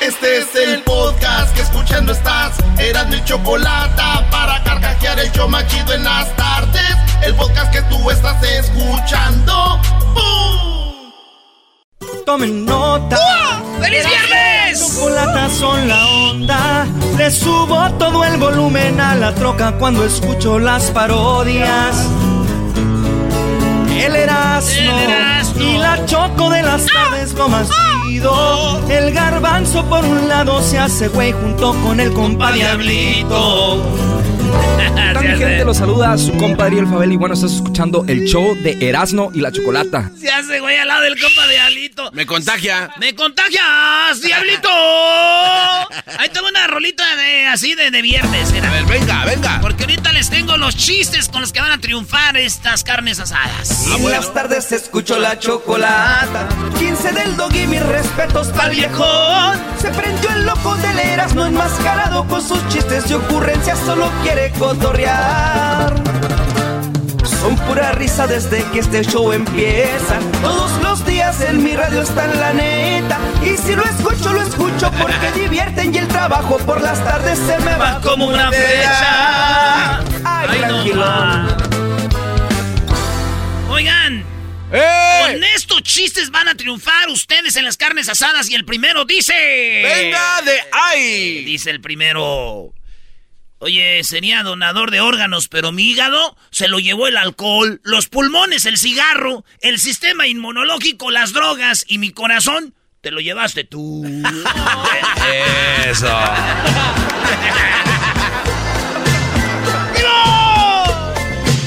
Este es el podcast que escuchando estás. Eran mi chocolate para carcajear el yo machido en las tardes. El podcast que tú estás escuchando. ¡Bum! Tomen nota. ¡Feliz viernes! Chocolatas son la onda. Le subo todo el volumen a la troca cuando escucho las parodias. El Erasmo, El Erasmo. y la Choco de las tardes lo más El garbanzo por un lado se hace güey junto con el compa Diablito. ¿Qué tal, mi gente? Los saluda su compadre El Fabel y bueno, estás escuchando el show de Erasmo y la Chocolata. Se hace güey al lado del compa de Diablito. Me contagia. ¡Me contagias, Diablito! Ahí tengo una rolita de así de, de viernes. era. A ver, venga, venga. Porque ahorita les tengo los chistes con los que van a triunfar estas carnes asadas. Y en las tardes escucho la chocolata. 15 del dog y mis respetos pa'l viejón. Se prendió el loco del Erasmo enmascarado con sus chistes y ocurrencias, solo quiere cotorrear. Son pura risa desde que este show empieza. Todos los días en mi radio está en la neta. Y si lo escucho, lo escucho porque divierten y el trabajo por las tardes se me va como una flecha. Ay, tranquilo. Oigan, ¡Eh! con estos chistes van a triunfar ustedes en las carnes asadas y el primero dice... ¡Venga de ahí! Dice el primero. Oye, sería donador de órganos, pero mi hígado se lo llevó el alcohol, los pulmones, el cigarro, el sistema inmunológico, las drogas y mi corazón te lo llevaste tú. Eso.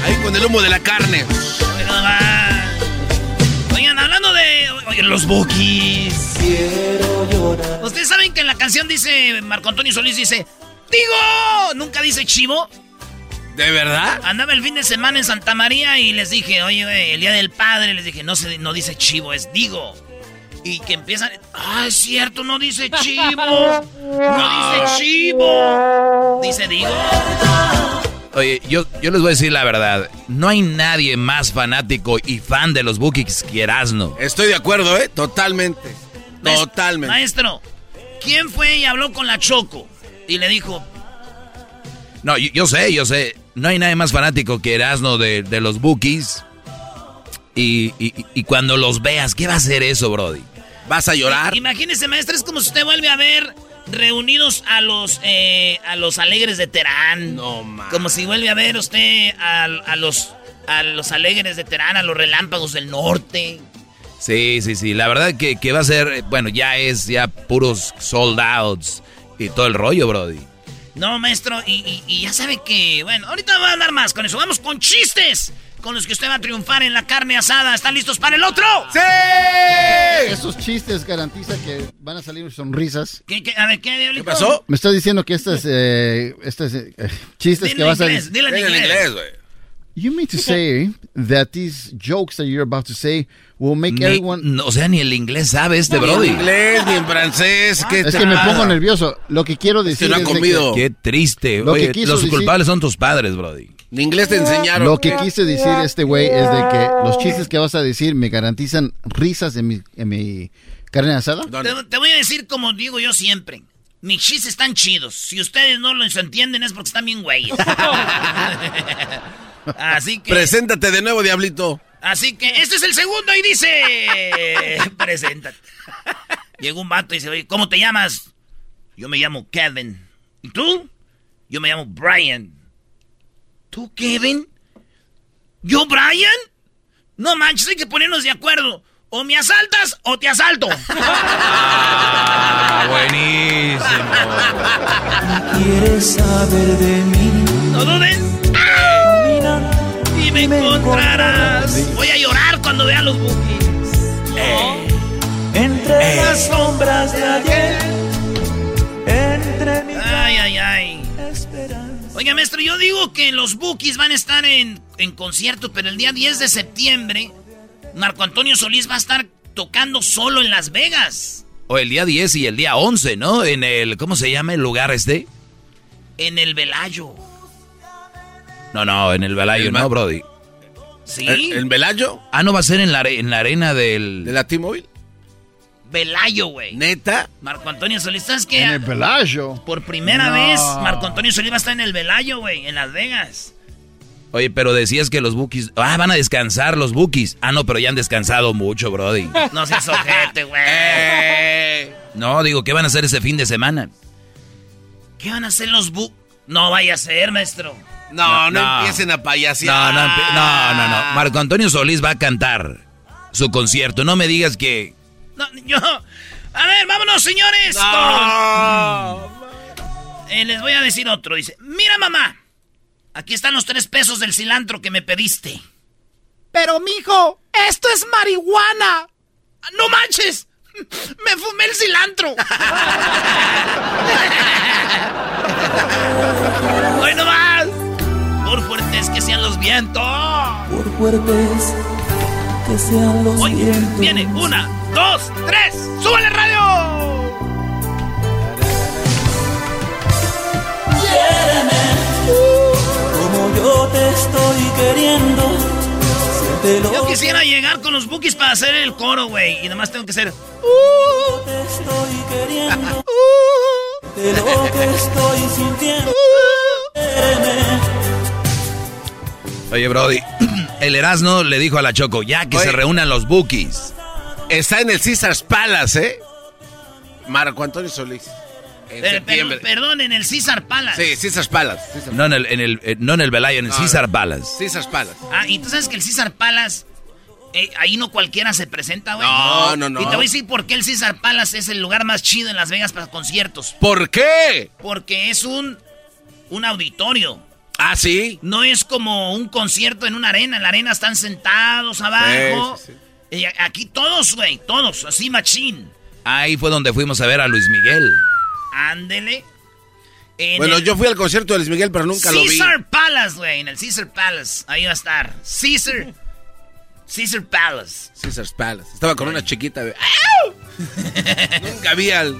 Ahí con el humo de la carne. Bueno. Oigan, hablando de oye, los bookies. Ustedes saben que en la canción dice, Marco Antonio Solís dice, digo, nunca dice chivo. ¿De verdad? Andaba el fin de semana en Santa María y les dije, oye, el día del padre, les dije, no, se, no dice chivo, es digo. Y que empiezan, ah, es cierto, no dice chivo. No dice chivo. Dice digo. Oye, yo, yo les voy a decir la verdad. No hay nadie más fanático y fan de los Bookies que Erasno. Estoy de acuerdo, ¿eh? Totalmente. Totalmente. Maestro, ¿quién fue y habló con la Choco? Y le dijo, No, yo, yo sé, yo sé. No hay nadie más fanático que Erasno de, de los Bookies. Y, y- y cuando los veas, ¿qué va a hacer eso, Brody? ¿Vas a llorar? Imagínese, maestra, es como si usted vuelve a ver reunidos a los eh, a los alegres de Terán. No, ma. Como si vuelve a ver usted a, a los a los alegres de Terán, a los relámpagos del norte. Sí, sí, sí. La verdad que, que va a ser, eh, bueno, ya es ya puros sold outs y todo el rollo, Brody. No, maestro, y, y- y ya sabe que, bueno, ahorita va a hablar más con eso. Vamos con chistes con los que usted va a triunfar en la carne asada. ¿Están listos para el otro? ¡Sí! Esos chistes garantizan que van a salir sonrisas. ¿Qué, qué- a ver, ¿qué, pasó? Me estás diciendo que estos, eh, estos eh, chistes Dile que vas a inglés, decir. dile en inglés, güey. You mean to say that these jokes that you're about to say will make Ni- everyone. no, o sea, ni el inglés sabe este Ni Brody. en inglés, ni en francés. ¿qué Es que me pongo nervioso. Lo que quiero decir no ha es de comido. Qué triste. Lo que Oye, los decir- culpables son tus padres, Brody. Ni inglés te enseñaron. Lo que quise decir este güey es de que los chistes que vas a decir me garantizan risas en mi, en mi carne asada. Te, te voy a decir como digo yo siempre. Mis chistes están chidos. Si ustedes no los entienden es porque están bien güeyes. Así que... Preséntate de nuevo, Diablito. Así que este es el segundo y dice... Preséntate. Llegó un vato y dice, oye, ¿cómo te llamas? Yo me llamo Kevin. ¿Y tú? Yo me llamo Brian. ¿Tú, Kevin? ¿Yo, Brian? No manches, hay que ponernos de acuerdo. O me asaltas o te asalto. Ah, buenísimo. ¿Quieres saber de mí? No duden. Me encontrarás. Voy a llorar cuando vea los bookies. Eh. Entre las sombras de ayer. Entre mi Ay, ay, ay. Oiga, maestro, yo digo que los bookies van a estar en, en concierto, pero el día 10 de septiembre, Marco Antonio Solís va a estar tocando solo en Las Vegas. O el día 10 y el día 11, ¿no? En el, ¿cómo se llama el lugar este? En el Velayo. No, no, en el Velayo, ¿El no, Brody. ¿Sí? ¿En, Velayo? Ah, ¿no va a ser en la, en la arena del... ¿De la T-Mobile? Velayo, güey. ¿Neta? Marco Antonio Solís, ¿sabes qué? En el Pelayo. Por primera No. vez, Marco Antonio Solís va a estar en el Velayo, güey, en Las Vegas. Oye, pero decías que los bookies... Ah, van a descansar los bookies. Ah, no, pero ya han descansado mucho, Brody. No seas ojete, güey. Eh. No, digo, ¿qué van a hacer ese fin de semana? ¿Qué van a hacer los bu... No vaya a ser, maestro. No, no, No. empiecen a No, payasear. no, empe- no, no, no. Marco Antonio Solís va a cantar su concierto. No me digas que... No, yo... A ver, vámonos, señores. No. con- Eh, les voy a decir otro. Dice, mira, mamá. Aquí están los tres pesos del cilantro que me pediste. Pero, mijo, esto es marihuana. ¡No manches! Me fumé el cilantro. ¡Hoy no más! Por fuertes que sean los vientos. por fuertes que sean los vientos. viene una, dos, tres. ¡Súbale radio! Como yo te estoy queriendo. Siéntelo. Yo quisiera llegar con los bookies para hacer el coro, güey. Y además tengo que ser. Yo te estoy queriendo. De lo que estoy sintiendo. Quiéreme. Oye, Brody, el Erasmo le dijo a la Choco, ya que Oye. se reúnan los bookies. Está en el Caesars Palace, ¿eh? Marco Antonio Solís. En Per- per- septiembre. perdón, en el César Palace. Sí, Caesars Palace. Caesars, No en el, en el, eh, no en el Velayo, en el No, Caesar no. Palace. Caesars Palace. Ah, y tú sabes que el César Palace. eh, ahí no cualquiera se presenta, güey. No, no, no. Y te voy a decir por qué el César Palace es el lugar más chido en Las Vegas para conciertos. ¿Por qué? Porque es un. Un auditorio. Ah, sí. No es como un concierto en una arena. En la arena están sentados abajo. Sí, sí, Y aquí todos, güey, todos, así machín. Ahí fue donde fuimos a ver a Luis Miguel. Ándele. En Bueno, el yo fui al concierto de Luis Miguel, pero nunca lo vi. Caesar Palace, güey, en el Caesar Palace. Ahí va a estar. Caesar. Caesar Palace. Caesars Palace. Estaba con una chiquita. de- nunca vi al.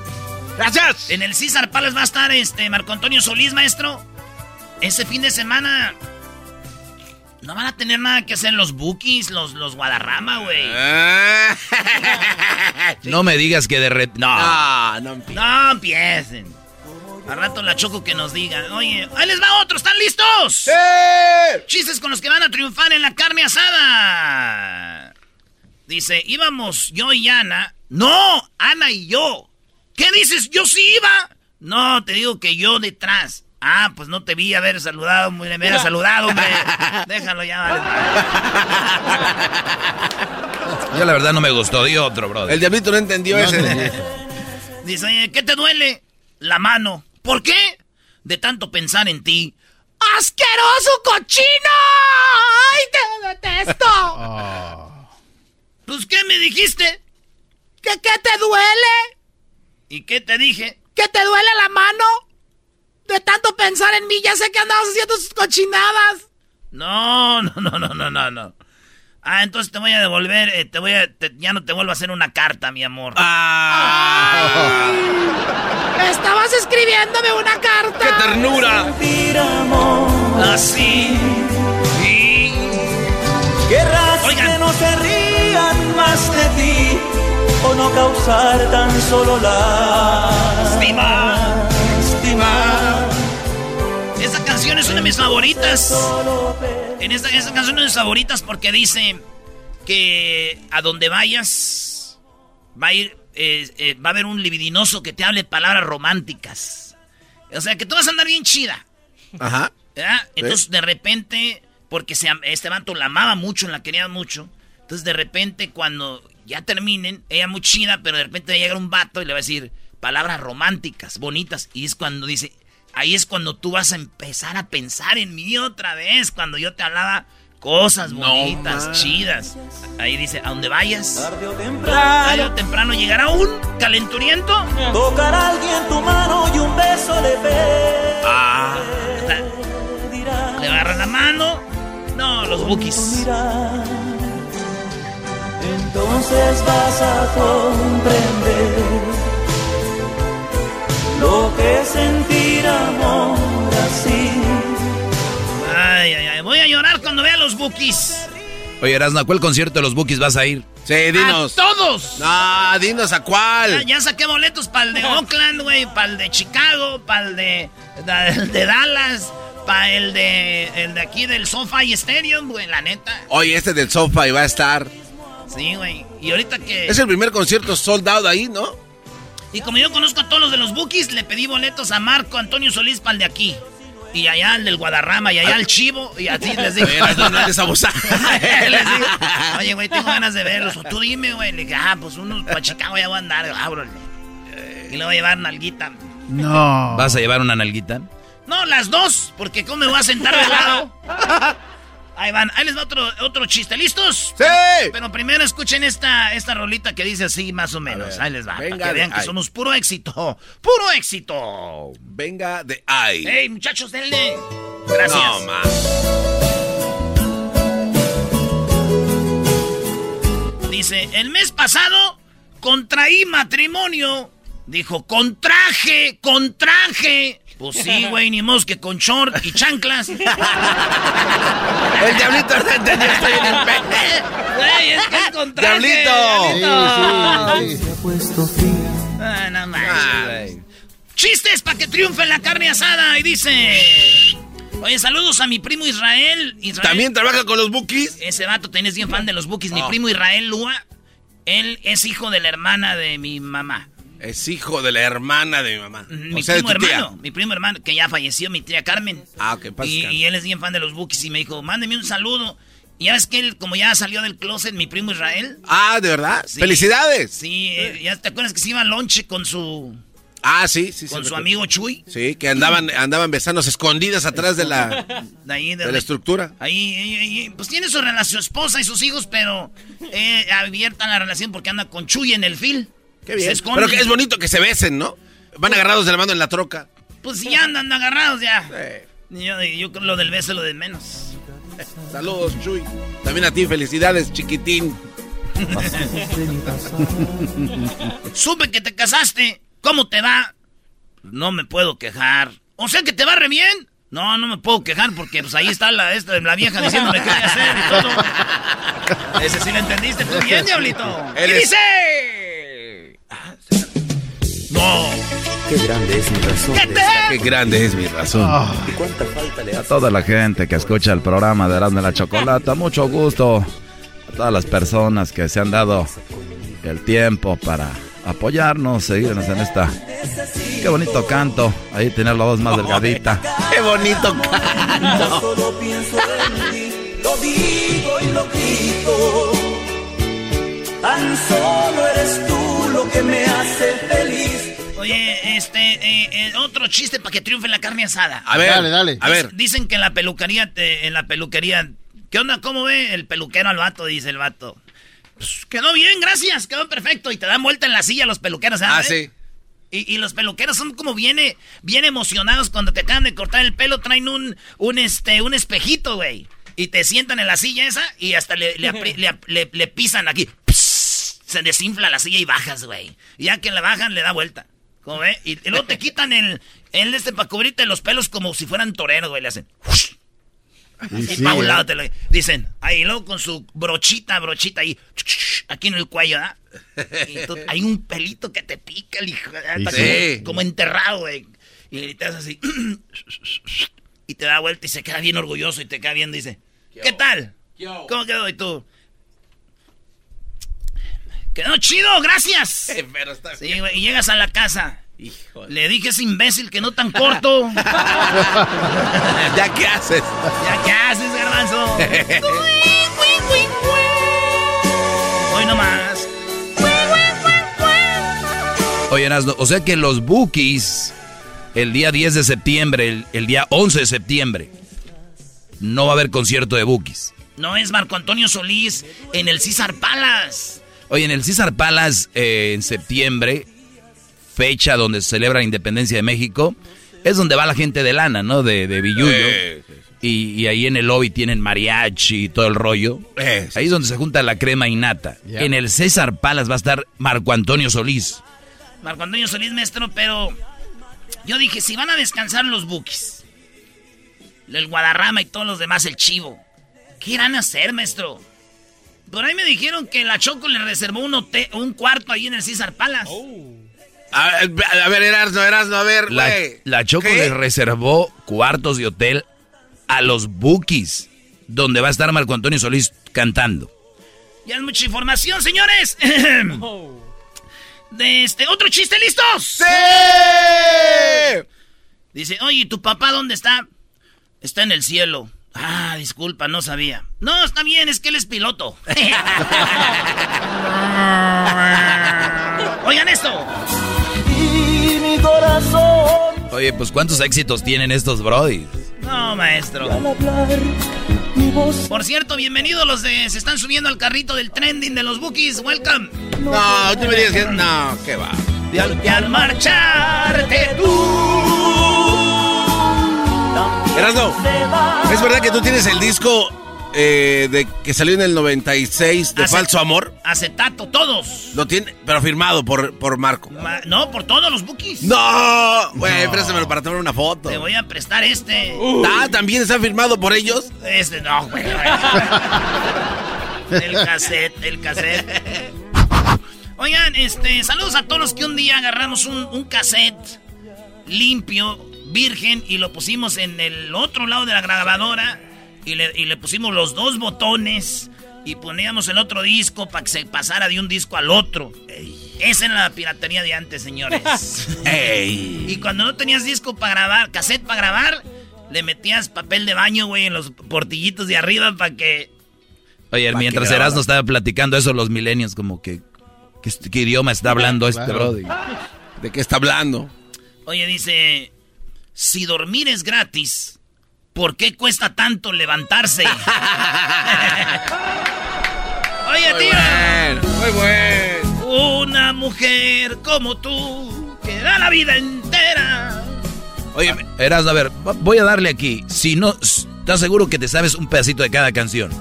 ¡Gracias! En el Caesar Palace va a estar este Marco Antonio Solís, maestro. Ese fin de semana. No van a tener nada que hacer los Bookies, los, los Guadarrama, güey. Ah. No me digas que de re- No. No, no empie- No empiecen. Al rato la choco que nos diga. Oye, ahí les va otro, ¿están listos? Chistes con los que van a triunfar en la carne asada. Dice, íbamos yo y Ana. No, Ana y yo. ¿Qué dices? Yo sí iba. No, te digo que yo detrás. Ah, pues no te vi haber saludado, me hubiera saludado, hombre. Déjalo ya, vale. Yo la verdad no me gustó. Di otro, Brody. El diablito no entendió ese. Dice, oye, ¿qué te duele? La mano. ¿Por qué? De tanto pensar en ti. ¡Asqueroso cochino! ¡Ay, te detesto! Ah. Pues, ¿qué me dijiste? ¿Que qué te duele? ¿Y qué te dije? ¿Que te duele la mano? De tanto pensar en mí, ya sé que andabas haciendo sus cochinadas. No, no, no, no, no, no, no. Ah, entonces te voy a devolver, eh, te voy a, te- ya no te vuelvo a hacer una carta, mi amor. ¡Ah! Estabas escribiéndome una carta. ¡Qué ternura! Amor. Así. Sí. Querrás Oigan. que no se rían más de ti o no causar tan solo Lástima. lástima. Esta canción es una de mis favoritas. En esta, esta canción es de mis favoritas porque dice: que a donde vayas va a ir, eh, eh, va a haber un libidinoso que te hable palabras románticas. O sea, que tú vas a andar bien chida. Ajá. Entonces, de repente, porque se, este vato la amaba mucho, la quería mucho. Entonces, de repente, cuando ya terminen, ella muy chida, pero de repente va a llegar un vato y le va a decir palabras románticas, bonitas. Y es cuando dice, ahí es cuando tú vas a empezar a pensar en mí otra vez, cuando yo te hablaba cosas bonitas, chidas. Ahí dice, a donde vayas, tarde o temprano, tarde o temprano llegará un calenturiento. Tocar a alguien tu mano y un beso de fe. Ah. Le agarra la mano. No, los bookies. Entonces vas a comprender lo que es sentir amor así. Ay, ay, ay. Voy a llorar cuando vea los bookies. Oye, Erasmo, ¿a cuál concierto de los bookies vas a ir? Sí, dinos. ¡A todos! No, dinos a cuál. Ya, saqué boletos para el de Oakland, güey, para el de Chicago, para el de, de, Dallas, para el de, el de aquí del SoFi Stadium, güey, la neta. Oye, este del SoFi va a estar. Sí, güey. Y ahorita que... Es el primer concierto sold out ahí, ¿no? Y como yo conozco a todos los de los bookies, le pedí boletos a Marco Antonio Solís para el de aquí. Y allá el del Guadarrama, y allá el chivo, y así les digo. no, no les les digo, oye, güey, tengo ganas de verlos. O tú dime, güey. Le dije, ah, pues unos para Chicago ya voy a andar. Ábrole. Y le voy a llevar nalguita. No. ¿Vas a llevar una nalguita? No, las dos, porque ¿cómo me voy a sentar de lado? Ahí van, ahí les va otro, otro chiste. ¿Listos? ¡Sí! Pero primero escuchen esta, esta rolita que dice así, más o menos. ahí les va. Venga para que vean que somos puro éxito. ¡Puro éxito! Venga de ahí. ¡Ey, muchachos, denle! Gracias. No. Dice, el mes pasado contraí matrimonio. Dijo, contraje, contraje. Pues sí, güey, ni modo que con short y chanclas. el diablito no entendió, estoy en el Güey, es que es con ¡Diablito! Sí, sí, sí. Ah, no más. Chistes para que triunfe la carne asada. Y dice... Oye, saludos a mi primo Israel. Israel. ¿También trabaja con los bookies? Ese vato, tenés bien fan de los bookies. Mi oh. primo Israel Lua. Él es hijo de la hermana de mi mamá. Es hijo de la hermana de mi mamá. Mi primo hermano, mi primo hermano, que ya falleció, mi tía Carmen. Ah, qué pasa. Y, él es bien fan de los Bookies y me dijo, mándeme un saludo. Y ya ves que él, como ya salió del closet, mi primo Israel. Ah, ¿de verdad? ¡Felicidades! Sí, eh, ya te acuerdas que se iba a lonche con su... Ah, sí, sí. Con su amigo Chuy. Sí, que andaban, andaban besándose escondidas atrás de la, de, la estructura. Ahí, ahí, pues tiene su relación, su esposa y sus hijos, pero eh, abierta la relación porque anda con Chuy en el fil. Qué bien. Pero que es bonito que se besen, ¿no? Van agarrados de la mano en la troca. Pues ya andan agarrados ya. Yo, yo creo lo del beso lo de menos. Saludos, Chuy. También a ti, felicidades, chiquitín. Supe que te casaste. ¿Cómo te va? No me puedo quejar. O sea que te va re bien. No, no me puedo quejar porque pues ahí está la, esta, la vieja diciéndome qué voy a hacer y todo. Ese sí lo entendiste tú bien, diablito. ¿Qué dice? No. Qué grande es mi razón. ¿Qué, grande es mi razón. Ah. ¿Y cuánta falta le A toda la gente que escucha el programa de Erasmo de la Chocolata, mucho gusto. A todas las personas que se han dado el tiempo para apoyarnos, seguirnos en esta. Qué bonito canto. Ahí tener la voz más delgadita. Qué bonito canto. lo digo y lo grito. Tan solo eres tú lo que me hace feliz. Oye, este, eh, eh, otro chiste para que triunfe la carne asada. A ver, dale, dale. A ver. Dicen que en la peluquería, en la peluquería, ¿qué onda? ¿Cómo ve el peluquero al vato? Dice el vato. Pues, quedó bien, gracias, quedó perfecto. Y te dan vuelta en la silla los peluqueros, ¿sabes? Ah, sí. Y, los peluqueros son como bien, bien emocionados cuando te acaban de cortar el pelo, traen un, un, este, un espejito, güey. Y te sientan en la silla esa y hasta le, le, pisan aquí. se desinfla la silla y bajas, güey. Y ya que la bajan, le da vuelta. ¿Cómo ve? Y, luego te quitan el, el este para cubrirte los pelos como si fueran toreros, güey. Le hacen. Y, pa' un lado te lo dicen. Ahí luego con su brochita, brochita ahí. Aquí en el cuello, ¿ah? hay un pelito que te pica, el hijo. Como, enterrado, güey. Y te haces así. y te da vuelta y se queda bien orgulloso y te queda viendo y dice: ¿Qué tal? ¿Cómo quedó? Y tú. Quedó chido, gracias. Eh, pero está Sí, güey, y llegas a la casa. Le dije ese imbécil que no tan corto. ¿Ya qué haces? ¿Ya qué haces, garbanzo? Hoy nomás. Oye, Erasno, o sea que los Bookies, el día 10 de septiembre, el, el día 11 de septiembre, no va a haber concierto de Bookies. No es Marco Antonio Solís en el César Palace. Oye, en el César Palace, eh, en septiembre, fecha donde se celebra la independencia de México, es donde va la gente de lana, ¿no? De, de Billuyo. Eh, Y, y ahí en el lobby tienen mariachi y todo el rollo. Eh, sí. Ahí es donde se junta la crema innata. Ya. En el César Palace va a estar Marco Antonio Solís. Marco Antonio Solís, maestro, pero yo dije, si van a descansar los Bookies, el Guadarrama y todos los demás, el Chivo, ¿qué irán a hacer, maestro? Por ahí me dijeron que la Choco le reservó un, hotel, un cuarto ahí en el César Palace. A, a ver, Erasno, Erasno, a ver, La, Choco ¿Qué? le reservó cuartos de hotel a los Bookies, donde va a estar Marco Antonio Solís cantando. Ya es mucha información, señores. De este, otro chiste, ¿listos? ¡Sí! Dice, oye, ¿tu papá dónde está? Está en el cielo. Ah, disculpa, no sabía. No, está bien, es que él es piloto. Oigan esto. Y mi corazón Oye, pues ¿cuántos éxitos tienen estos brodis? No, maestro. Por cierto, bienvenidos los de... Se están subiendo al carrito del trending de los bookies. Welcome. No, tú me digas que. No, ¿qué va? Y al, y al marcharte tú. Erasno. ¿es verdad que tú tienes el disco eh, de que salió en el 96 de Falso Amor? Acetato, todos. Lo tiene, pero firmado por, por Marco. Ma- no, por todos los bookies. ¡No! Güey, préstamelo para tomar una foto. Te voy a prestar este. Ah, ¿también está firmado por ellos? Este no, güey. el cassette, el cassette. Oigan, este, saludos a todos los que un día agarramos un, un cassette limpio, virgen, y lo pusimos en el otro lado de la grabadora. Y le, y le pusimos los dos botones. Y poníamos el otro disco para que se pasara de un disco al otro. Esa era la piratería de antes, señores. ¡Ey! Y cuando no tenías disco para grabar, cassette para grabar, le metías papel de baño, güey, en los portillitos de arriba para que... Oye, Pa' mientras que. Erasmo estaba platicando eso, los milenios como que... ¿Qué, qué idioma está hablando este Claro. brody? ¿De qué está hablando? Oye, dice, si dormir es gratis, ¿por qué cuesta tanto levantarse? Oye, Muy tío, bueno, muy bueno. una mujer como tú, que da la vida entera. Oye, Erasmo, a ver, voy a darle aquí. Si no, ¿estás seguro que te sabes un pedacito de cada canción?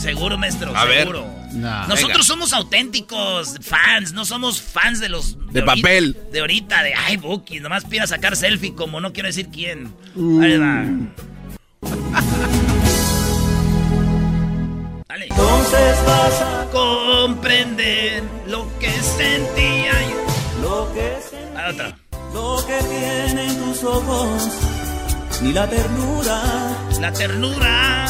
Seguro, maestro, A ver. Nah. Nosotros Venga. somos auténticos fans, no somos fans de los... De ahorita- papel. de ahorita, de, ay, Buki, nomás pida sacar selfie como no quiero decir quién. Uh. Ahí va. Dale. Entonces vas a Comprender lo que sentía yo. lo que es Ah, otra. lo que tienen tus ojos, ni la ternura La ternura.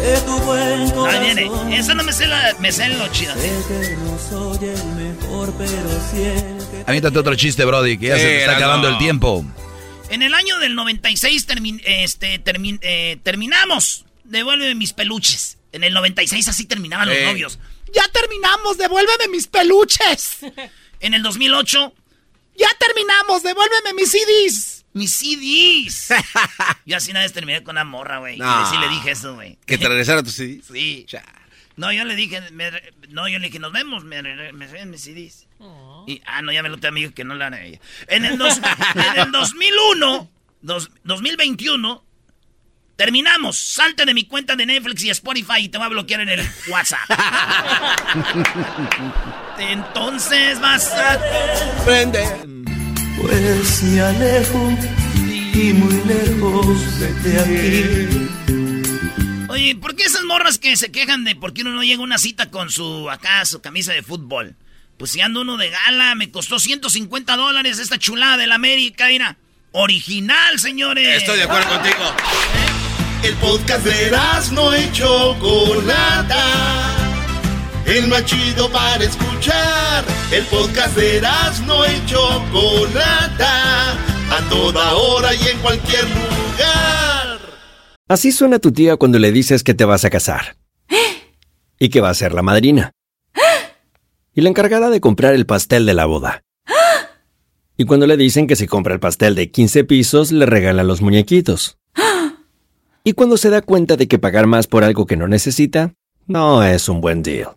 De tu buen Ahí viene. Esa no me sé, la, me sé lo chido. Sé que no soy el mejor, pero sí el que Aviéntate otro chiste, brody, que ya Sí, se te está acabando el tiempo. En el año del 96 termin- este, termin- eh, terminamos. Devuélveme mis peluches. En el 96 así terminaban los novios. Ya terminamos, devuélveme mis peluches. en el 2008, ya terminamos, devuélveme mis CDs. Mis CDs. yo así una vez terminé con una morra, güey. No. Y sí le dije eso, güey. que te regresara tu CD. Sí. No, yo le dije, me no, yo le dije, nos vemos, me, me regresan mis CDs. Y, ah, no, ya me lo te amigo que no la haré ella. En el, dos- en el 2001, dos- 2021, terminamos. Salte de mi cuenta de Netflix y Spotify y te voy a bloquear en el WhatsApp. Entonces vas a... Prende. Pues me alejo y muy lejos de aquí. Oye, ¿por qué esas morras que se quejan de por qué uno no llega a una cita con su, acá, su camisa de fútbol? Pues si ando uno de gala, me costó 150 dólares esta chulada de la América, mira. Original, señores. Estoy de acuerdo contigo. El podcast de no y Chocolata. El más chido para escuchar. El podcast de no y Chocolata, a toda hora y en cualquier lugar. Así suena tu tía cuando le dices que te vas a casar. Y que va a ser la madrina. Y la encargada de comprar el pastel de la boda. Y cuando le dicen que si compra el pastel de 15 pisos, le regalan los muñequitos. Y cuando se da cuenta de que pagar más por algo que no necesita, no es un buen deal.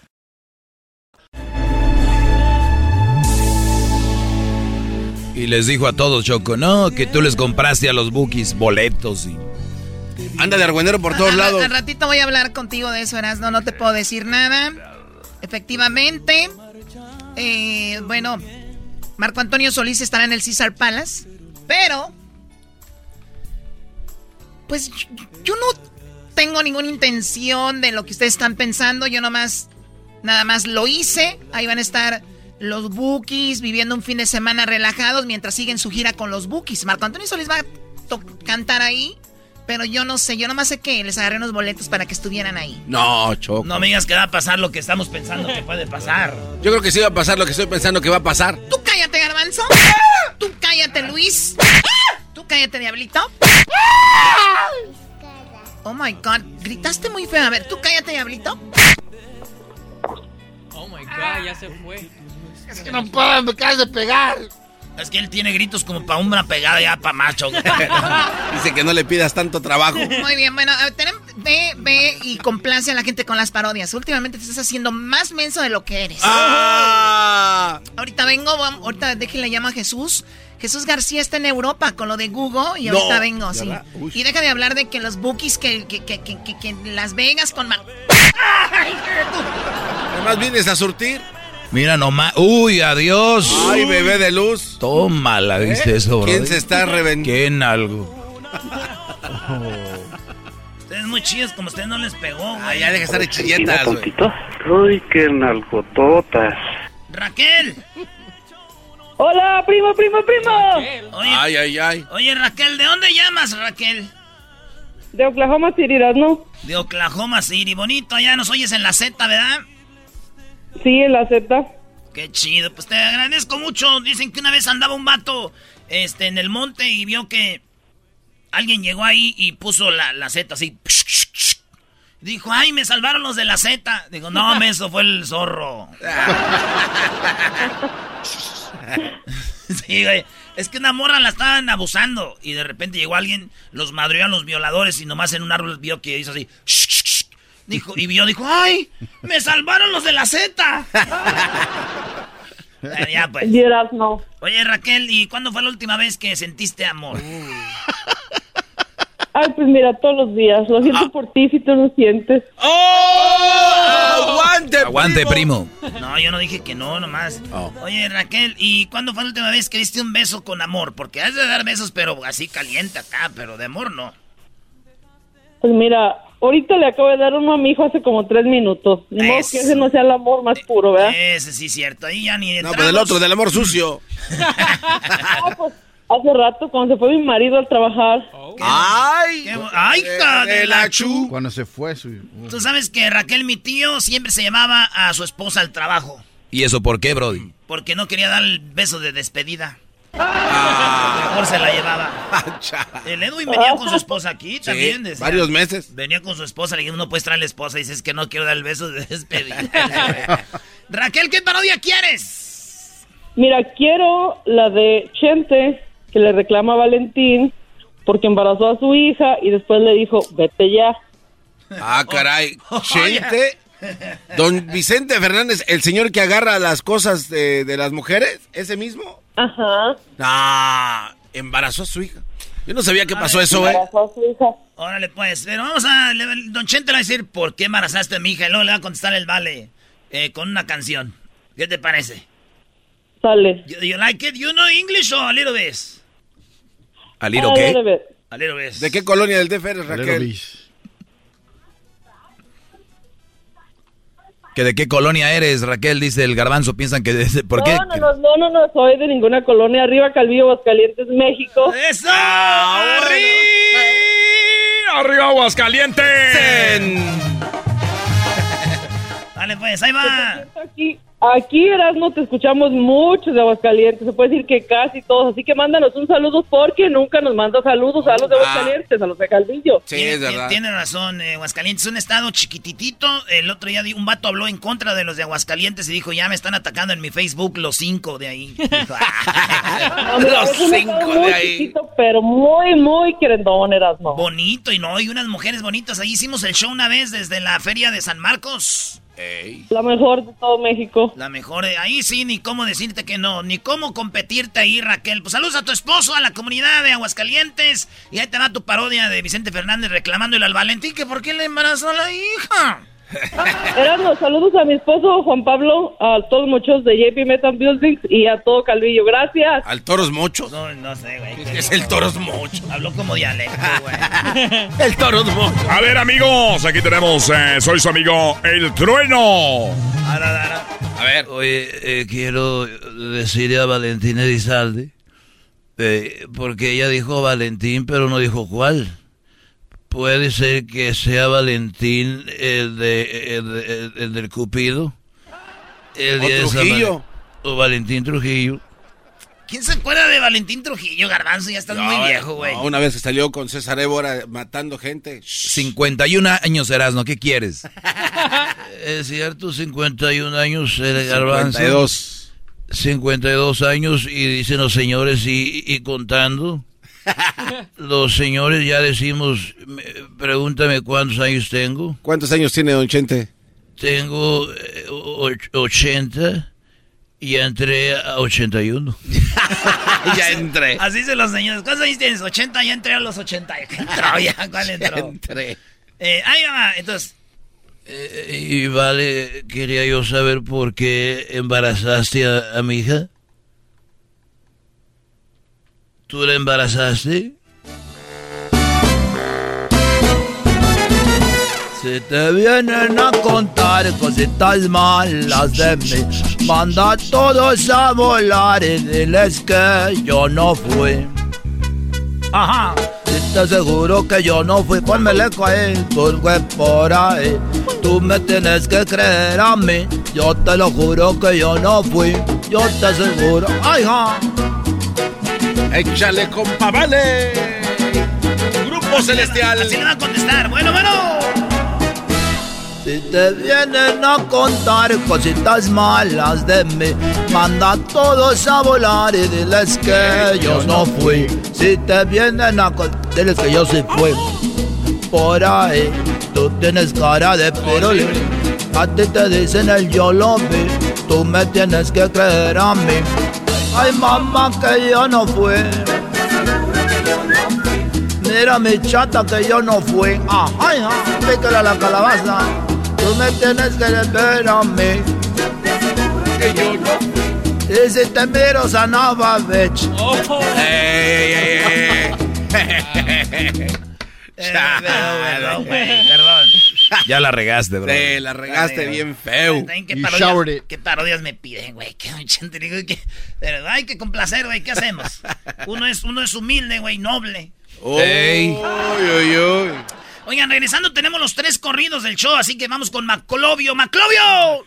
Y les dijo a todos, Choco, no, que tú les compraste a los bookies boletos y... Anda de argüenero por todos lados. Al ratito voy a hablar contigo de eso, Erasno, no te puedo decir nada. Efectivamente, eh, bueno, Marco Antonio Solís estará en el César Palace, pero... Pues yo no tengo ninguna intención de lo que ustedes están pensando, yo nomás, nada más lo hice, ahí van a estar los Bookies viviendo un fin de semana relajados mientras siguen su gira con los Bookies. Marco Antonio Solís va a cantar ahí, pero yo no sé, yo nomás sé que les agarré unos boletos para que estuvieran ahí. No, Choco. No me digas que va a pasar lo que estamos pensando que puede pasar. Yo creo que sí va a pasar lo que estoy pensando que va a pasar. Tú cállate, Garbanzo. Tú cállate, Luis. Tú cállate, Diablito. Oh my god, gritaste muy feo. A ver, tú cállate, Diablito. Oh my god, ya se fue. Es que no puedo, me acabas de pegar. Es que él tiene gritos como para una pegada ya para macho. Dice que no le pidas tanto trabajo. Muy bien, bueno, ve, ve y complace a la gente con las parodias. Últimamente te estás haciendo más menso de lo que eres. Ah. Ahorita vengo, ahorita déjenle llama a Jesús. Jesús García está en Europa con lo de Google y ahorita vengo, sí. Y deja de hablar de que los bookies que, que, que, que, Las Vegas con... Además vienes a surtir. Mira nomás. Uy, adiós. Ay, bebé de luz. Tómala, dice ¿Eh? eso, bro. ¿Quién se está reventando? ¿Qué en algo? Ustedes muy chidos, como ustedes no les pegó, güey. Ah, ya deja de estar de chilletas, güey. Uy, qué nalgototas. Raquel. Hola, primo, primo, primo. Oye, ay, ay, ay. Oye, Raquel, ¿de dónde llamas, Raquel? De Oklahoma City, ¿no? De Oklahoma City, bonito, allá nos oyes en la Z, ¿verdad? Sí, la Z. Qué chido, pues te agradezco mucho. Dicen que una vez andaba un vato este, en el monte y vio que alguien llegó ahí y puso la, la Z así. Dijo, ay, me salvaron los de la Z. Digo, no, eso fue el zorro. sí, güey. Es que una morra la estaban abusando. Y de repente llegó alguien, los madrió a los violadores y nomás en un árbol vio que hizo así. Dijo, y vio, dijo, ¡ay! ¡Me salvaron los de la Z! ya pues. no. Oye, Raquel, ¿y cuándo fue la última vez que sentiste amor? Ay, pues mira, todos los días. Lo siento ah. por ti si tú lo sientes. ¡Oh! ¡Aguante, Aguante, primo. No, yo no dije que no, nomás. Oh. Oye, Raquel, ¿y cuándo fue la última vez que diste un beso con amor? Porque has de dar besos, pero así caliente acá, pero de amor no. Pues mira, ahorita le acabo de dar uno a mi hijo hace como tres minutos. Ni modo que ese no sea el amor más puro, ¿verdad? Ese sí es cierto. Ahí ya ni No, entramos. pues del otro, del amor sucio. Ah, pues, hace rato, cuando se fue mi marido al trabajar. ¡Ay! Qué bo- ¡Ay, hija de la chu! Cuando se fue su... Tú sabes que Raquel, mi tío, siempre se llamaba a su esposa al trabajo. ¿Y eso por qué, Brody? Porque no quería dar el beso de despedida. Mejor se la llevaba. El Edwin venía con su esposa aquí también. decía. varios meses. Venía con su esposa, le dije, no puedes traer la esposa. Y dices que no quiero dar el beso de despedida. Raquel, ¿qué parodia quieres? Mira, quiero la de Chente, que le reclama a Valentín porque embarazó a su hija y después le dijo, vete ya. Ah, caray. Chente. Don Vicente Fernández, el señor que agarra las cosas de, de las mujeres, ese mismo. Ajá. Ah, embarazó a su hija. Yo no sabía qué pasó ver, eso, eh. Embarazó a su hija. Órale, pues. Pero vamos a. le- Don Chente le va a decir, ¿por qué embarazaste a mi hija? Y luego le va a contestar el vale eh, con una canción. ¿Qué te parece? Sale. You, you like it? You know English or a little bit? ¿A little qué? little bit. A little bit. ¿De qué colonia del DF eres, Raquel? ¿Que ¿De qué colonia eres, Raquel? Dice el garbanzo. Piensan que... de- ¿Por qué? No, no, no, no, no, no soy de ninguna colonia. Arriba Calvillo, Aguascalientes, México. ¡Eso! ¡Arriba, Aguascalientes! Dale, pues, ahí va. Aquí, aquí Erasmo, te escuchamos mucho de Aguascalientes. Se puede decir que casi todos. Así que mándanos un saludo porque nunca nos manda saludos a los de Aguascalientes, a los de Calvillo. Tiene, tiene- tiene razón, eh, Aguascalientes es un estado chiquititito. El otro día un vato habló en contra de los de Aguascalientes y dijo, ya me están atacando en mi Facebook los cinco de ahí. Dijo, No, mira, es un estado muy chiquito, pero muy, muy querendón, Erasmo. Bonito, y no, y unas mujeres bonitas. Ahí hicimos el show una vez desde la feria de San Marcos. La mejor de todo México. La mejor, eh, ahí sí, ni cómo decirte que no, ni cómo competirte ahí, Raquel. Pues saludos a tu esposo, a la comunidad de Aguascalientes. Y ahí te va tu parodia de Vicente Fernández reclamándole al Valentín que por qué le embarazó a la hija. Erasmo, saludos a mi esposo Juan Pablo, a todos los muchachos de JP Metal Buildings y a todo Calvillo. Gracias. ¿Al Toros Mochos? No, no sé, güey. ¿Qué es el Toros Mochos? Habló como dialecto, güey. El Toros Mochos. A ver, amigos, aquí tenemos, eh, soy su amigo El Trueno. A ver. Oye, eh, quiero decirle a Valentina Elizalde, eh, porque ella dijo Valentín, pero no dijo cuál. Puede ser que sea Valentín el, de, el, de- el- el del Cupido. El O día de San Trujillo. Val- O Valentín Trujillo. ¿Quién se acuerda de Valentín Trujillo, Garbanzo? Ya estás muy No, viejo, güey. no, una vez que salió con César Évora matando gente. 51 años, Erasno, ¿qué quieres? es cierto, 51 años, el garbanzo. 52. 52 años y dicen los señores y, y contando. los señores ya decimos, me- pregúntame cuántos años tengo. ¿Cuántos años tiene Don Chente? Tengo eh, och- 80 y entré a 81. ya entré. Así dicen los señores. ¿Cuántos años tienes? 80, ya entré a los 80. ¿Qué entró ya? ¿Cuál entró? entré. Eh, ahí va, entonces. Eh, y vale, quería yo saber por qué embarazaste a, a mi hija. ¿Tú la embarazaste? Si te vienen a contar cositas malas de mí, manda a todos a volar y diles que yo no fui. Ajá. Si te aseguro que yo no fui, ponmele ahí, porque por ahí. Tú me tienes que creer a mí, yo te lo juro que yo no fui, yo te aseguro. Ay, ja. Échale, compa, vale. Grupo Celestial. Así le va a contestar. Bueno, bueno. Si te vienen a contar cositas malas de mí, manda a todos a volar y diles que yo no fui. Si te vienen a contar, diles que yo sí fui. Por ahí, tú tienes cara de pirulín. A ti te dicen el yo lo vi, tú me tienes que creer a mí. Ay, mamá, que yo no fui. Mira mi chata que yo no fui. Ajá, ajá, pícale a la calabaza. Tú me tienes que ver a mí. Que yo no fui. Y si te miro, sanaba, bitch. Ey, ey, ey, ey. Eh, perdón, perdón, güey, perdón. Ya la regaste, bro. Sí, la regaste bien feo. ¿Qué You parodias, qué parodias me piden, güey? ¿Qué, te digo que- pero hay que complacer, güey. ¿Qué hacemos? Uno es, uno es humilde, güey, noble. Ey. Uy, uy, uy. Oigan, regresando, tenemos los tres corridos del show, así que vamos con Maclovio. ¡Maclovio!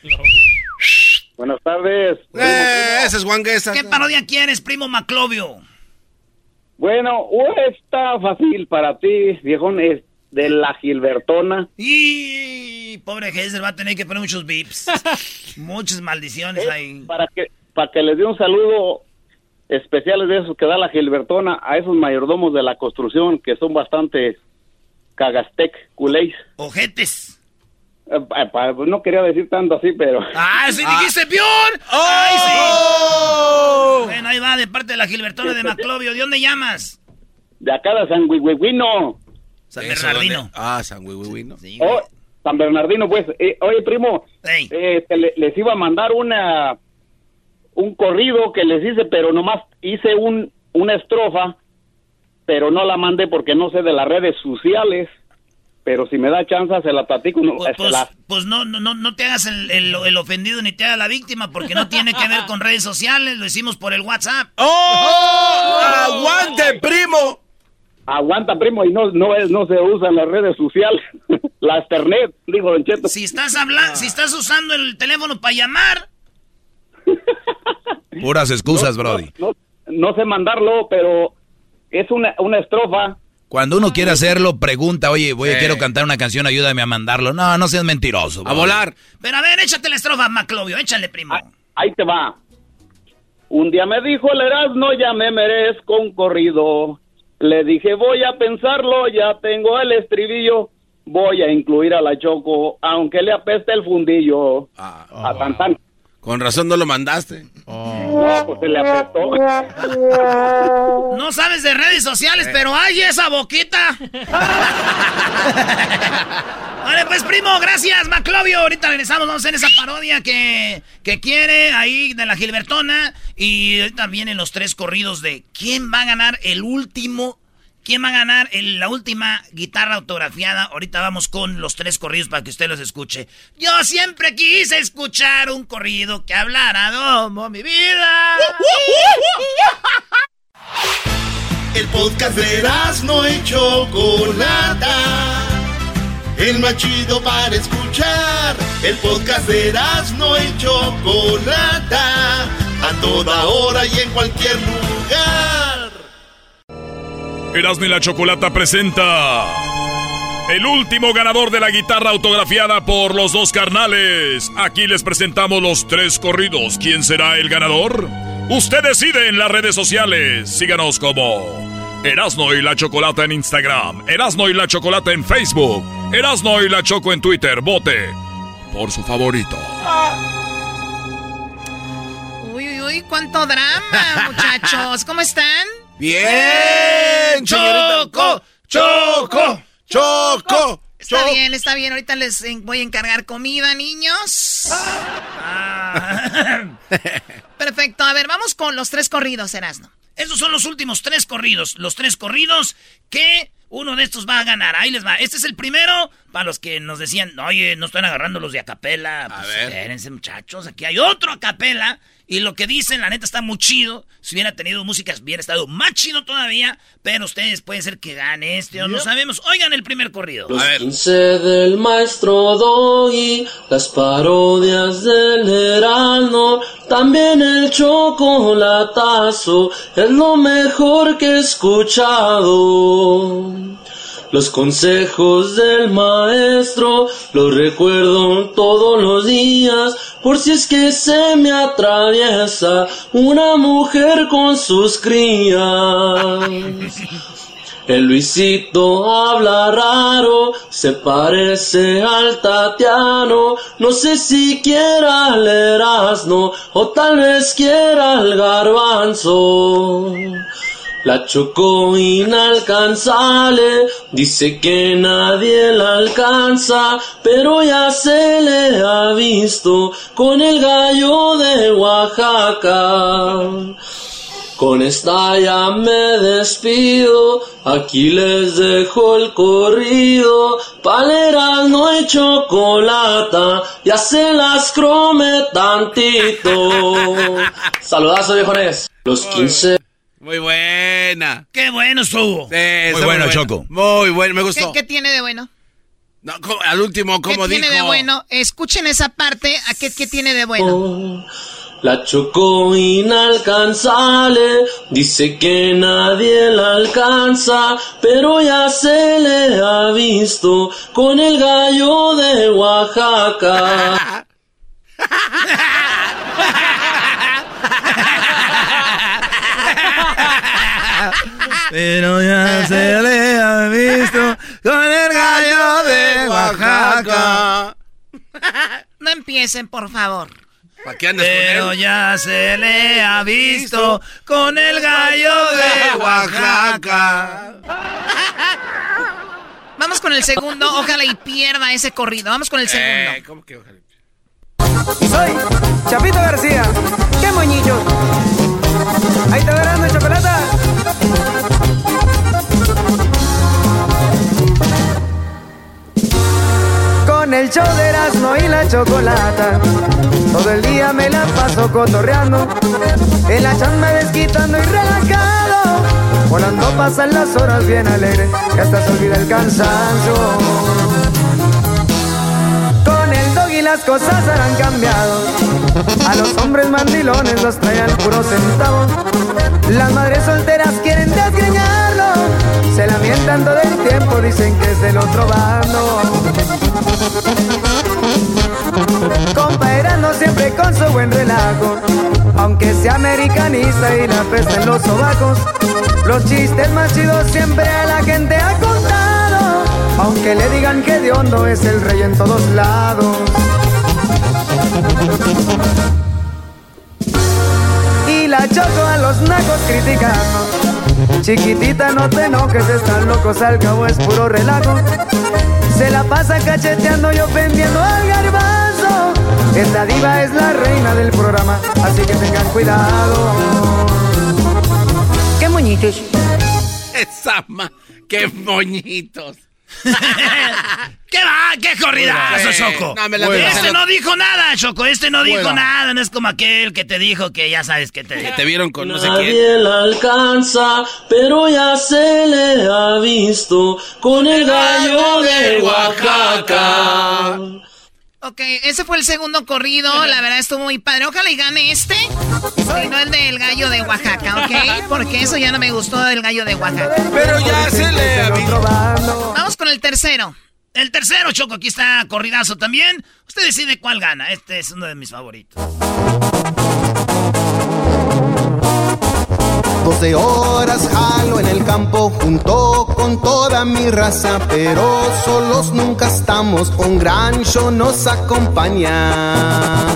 Buenas tardes. Eh, ese es Juan Guesa. ¿Qué parodia quieres, primo Maclovio? Bueno, está fácil para ti, viejón, es de la Gilbertona. Y pobre Geyser va a tener que poner muchos bips. Muchas maldiciones ahí. Para que, para que les dé un saludo especial de esos que da la Gilbertona a esos mayordomos de la construcción que son bastante cagastec, culéis. Ojetes. Eh, no quería decir tanto así, pero... ¡Ah, sí dijiste peor! ¡Ay, sí! Bueno, ahí va, de parte de la Gilbertona de Maclovio. ¿De dónde llamas? De acá de San Huihuihuino. San ¿Eso Bernardino. Ah, San Huihuihuino. Oh, San Bernardino, pues. Eh, oye, primo, eh, te les iba a mandar una un corrido que les hice, pero nomás hice un una estrofa, pero no la mandé porque no sé de las redes sociales. Pero si me da chance, se la platico. no, Pues, la- pues no, no, no, no te hagas el, el- el ofendido ni te hagas la víctima porque no tiene que ver con redes sociales, lo hicimos por el WhatsApp. ¡Oh! ¡Aguante, primo! Aguanta, primo, y no, no, es, no se usan las redes sociales. la Ethernet, digo, Don Cheto. Si estás hablando, si estás usando el teléfono para llamar, Puras excusas, Brody. No, no sé mandarlo, pero es una, una estrofa. Cuando uno quiere hacerlo, pregunta, oye, voy, Sí. quiero cantar una canción, ayúdame a mandarlo. No, no seas mentiroso. Brody. pero a ver, échate la estrofa, Maclovio, échale, primo. Ahí te va. Un día me dijo el Erasmo, ya me merezco un corrido. Le dije, voy a pensarlo, ya tengo el estribillo. Voy a incluir a la Choco, aunque le apeste el fundillo. A tan tan. Con razón no lo mandaste. No, pues se le apestó. No sabes de redes sociales, pero hay esa boquita. Vale, pues primo, gracias, Maclovio. Ahorita regresamos, vamos a hacer esa parodia que, que quiere ahí de la Gilbertona. Y ahorita vienen los tres corridos de quién va a ganar el último. ¿Quién va a ganar el- la última guitarra autografiada? Ahorita vamos con los tres corridos para que usted los escuche. Yo siempre quise escuchar un corrido que hablara como mi vida. El podcast de no y Chocolata. El más chido para escuchar. El podcast de no y Chocolata. A toda hora y en cualquier lugar. Erasmo y la Chocolata presenta el último ganador de la guitarra autografiada por los dos carnales. Aquí les presentamos los tres corridos. ¿Quién será el ganador? Usted decide en las redes sociales. Síganos como Erasno y la Chocolata en Instagram, Erasno y la Chocolata en Facebook, Erasno y la Choco en Twitter. Vote por su favorito. Uy, uy, uy, cuánto drama, muchachos. ¿Cómo están? Bien, Choco, Choco, Choco. Está bien, está bien. Ahorita les voy a encargar comida, niños. Perfecto. A ver, vamos con los tres corridos, Erasno. Esos son los últimos tres corridos. Los tres corridos que uno de estos va a ganar. Ahí les va. Este es el primero para los que nos decían, oye, no están agarrando los de acapela. Pues ver. espérense, muchachos. Aquí hay otro acapela. Y lo que dicen, la neta, está muy chido. Si hubiera tenido música, hubiera estado más chido todavía. Pero ustedes pueden ser que gane este o no sabemos. Oigan el primer corrido. Los 15 del maestro Doggy, las parodias del Heraldo, también el chocolatazo, es lo mejor que he escuchado. Los consejos del maestro los recuerdo todos los días, por si es que se me atraviesa una mujer con sus crías. El Luisito habla raro, se parece al Tatiano, no sé si quiera al Erasmo o tal vez quiera al Garbanzo. La chocó inalcanzable, dice que nadie la alcanza, pero ya se le ha visto con el gallo de Oaxaca. Con esta ya me despido, aquí les dejo el corrido, paleras no hay chocolata, ya se las crome tantito. Saludazo viejones, los 15. Muy buena. Qué bueno estuvo. muy bueno, Choco. Muy bueno, me gustó. ¿Qué, qué tiene de bueno? No, ¿cómo? al último, ¿Qué ¿cómo dijo? tiene de bueno? Escuchen esa parte. ¿A qué, qué tiene de bueno? La chocó inalcanzable, dice que nadie la alcanza, pero ya se le ha visto con el gallo de Oaxaca. Pero ya se le ha visto con el gallo de Oaxaca. No empiecen, por favor. ¿Para qué andas Pero con él? ya se le ha visto con el gallo de Oaxaca. Vamos con el segundo. Ojalá y pierda ese corrido. Vamos con el segundo. Eh, ¿Cómo que ojalá? Soy Chapito García. ¡Qué moñillo! Ahí te verán de chocolate. El show de y la chocolata. Todo el día me la paso cotorreando. En la chamba desquitando y relajado. Volando pasan las horas bien alegre. Que hasta se olvida el cansancio. Con el dog y las cosas han cambiado. A los hombres mandilones los traen puro centavo. Las madres solteras quieren desgreñarlo. Se lamentan todo el tiempo, dicen que es del otro bando. Comparando siempre con su buen relajo. Aunque sea americanista y la pesta en los sobacos. Los chistes más chidos siempre a la gente ha contado. Aunque le digan que de hondo es el rey en todos lados. Y la choco a los nacos criticando. Chiquitita, no te enojes, están locos, al cabo es puro relajo. Se la pasa cacheteando y ofendiendo al garbanzo. Esta diva es la reina del programa, así que tengan cuidado. ¡Qué moñitos! Esa ma... ¡Qué moñitos! ¿Qué va? ¿Qué corridazo. Choco? No, me la- este no dijo nada, Choco. Este no dijo Fuera. nada. No es como aquel que te dijo que ya sabes que te... Que te vieron con no sé quién. Nadie la alcanza, pero ya se le ha visto con el gallo de Oaxaca. Ok, ese fue el segundo corrido. La verdad estuvo muy padre. Ojalá y gane este. Y no el del gallo de Oaxaca, ¿ok? Porque eso ya no me gustó del gallo de Oaxaca. Pero ya se le ha visto. Vamos con el tercero. El tercero, Choco, aquí está corridazo también. Usted decide cuál gana. Este es uno de mis favoritos. 12 horas jalo en el campo junto con toda mi raza, pero solos nunca estamos, un gran show nos acompaña.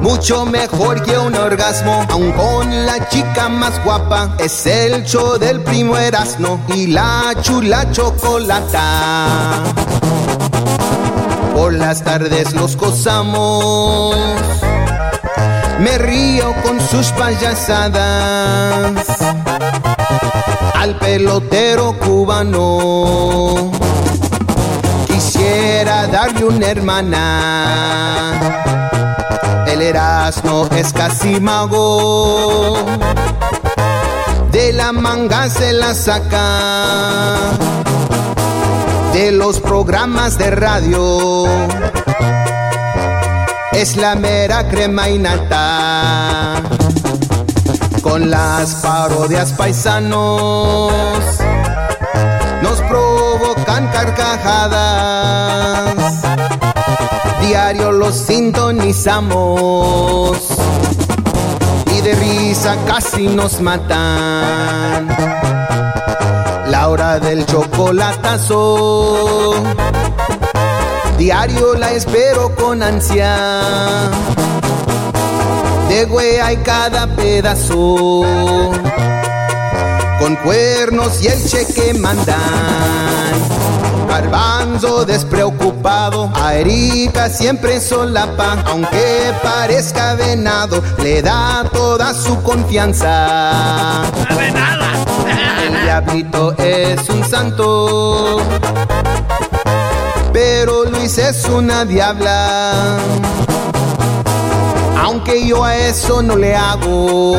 Mucho mejor que un orgasmo, aun con la chica más guapa, es el show del primo Erasmo y la chula chocolata. Por las tardes los gozamos. Me río con sus payasadas. Al pelotero cubano. Quisiera darle una hermana. El Erasmo es casi mago. De la manga se la saca. De los programas de radio es la mera crema y. Con las parodias paisanos nos provocan carcajadas. Diario los sintonizamos y de risa casi nos matan. La hora del chocolatazo Diario la espero con ansia. De güey hay cada pedazo. Con cuernos y el cheque mandan. Garbanzo despreocupado, a Erika siempre solapa, aunque parezca venado, le da toda su confianza. El diablito es un santo, pero Luis es una diabla. Aunque yo a eso no le hago,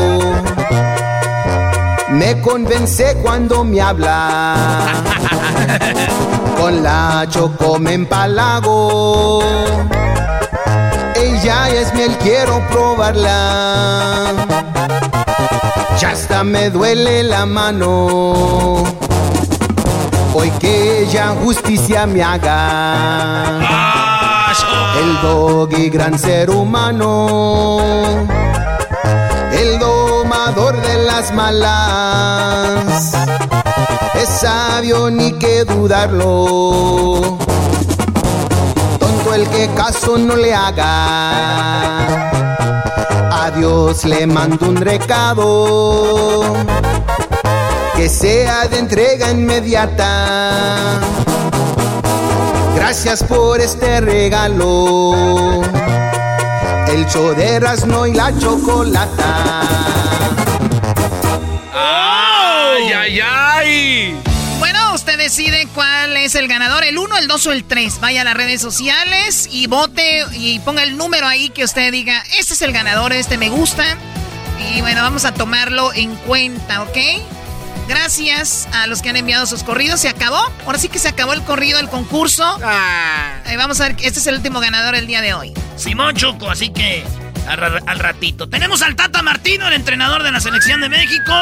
me convence cuando me habla. Con la choco me empalago. Ella es miel, quiero probarla. Ya hasta me duele la mano. Hoy que ella justicia me haga. El doggy, gran ser humano. El domador de las malas. Es sabio ni que dudarlo. Tonto el que caso no le haga. A Dios le mando un recado. Que sea de entrega inmediata. Gracias por este regalo. El show de Erasmo y la chocolata. ¡Ay, ay, ay! Bueno, usted decide cuál es el ganador, el 1, el 2 o el 3. Vaya a las redes sociales y vote y ponga el número ahí que usted diga, este es el ganador, este me gusta. Y bueno, vamos a tomarlo en cuenta, ¿ok? Gracias a los que han enviado sus corridos. Se acabó. Ahora sí que se acabó el corrido, el concurso. Ah. Eh, vamos a ver, este es el último ganador el día de hoy. Simón Choco, así que al, ra- al ratito. Tenemos al Tata Martino, el entrenador de la selección de México.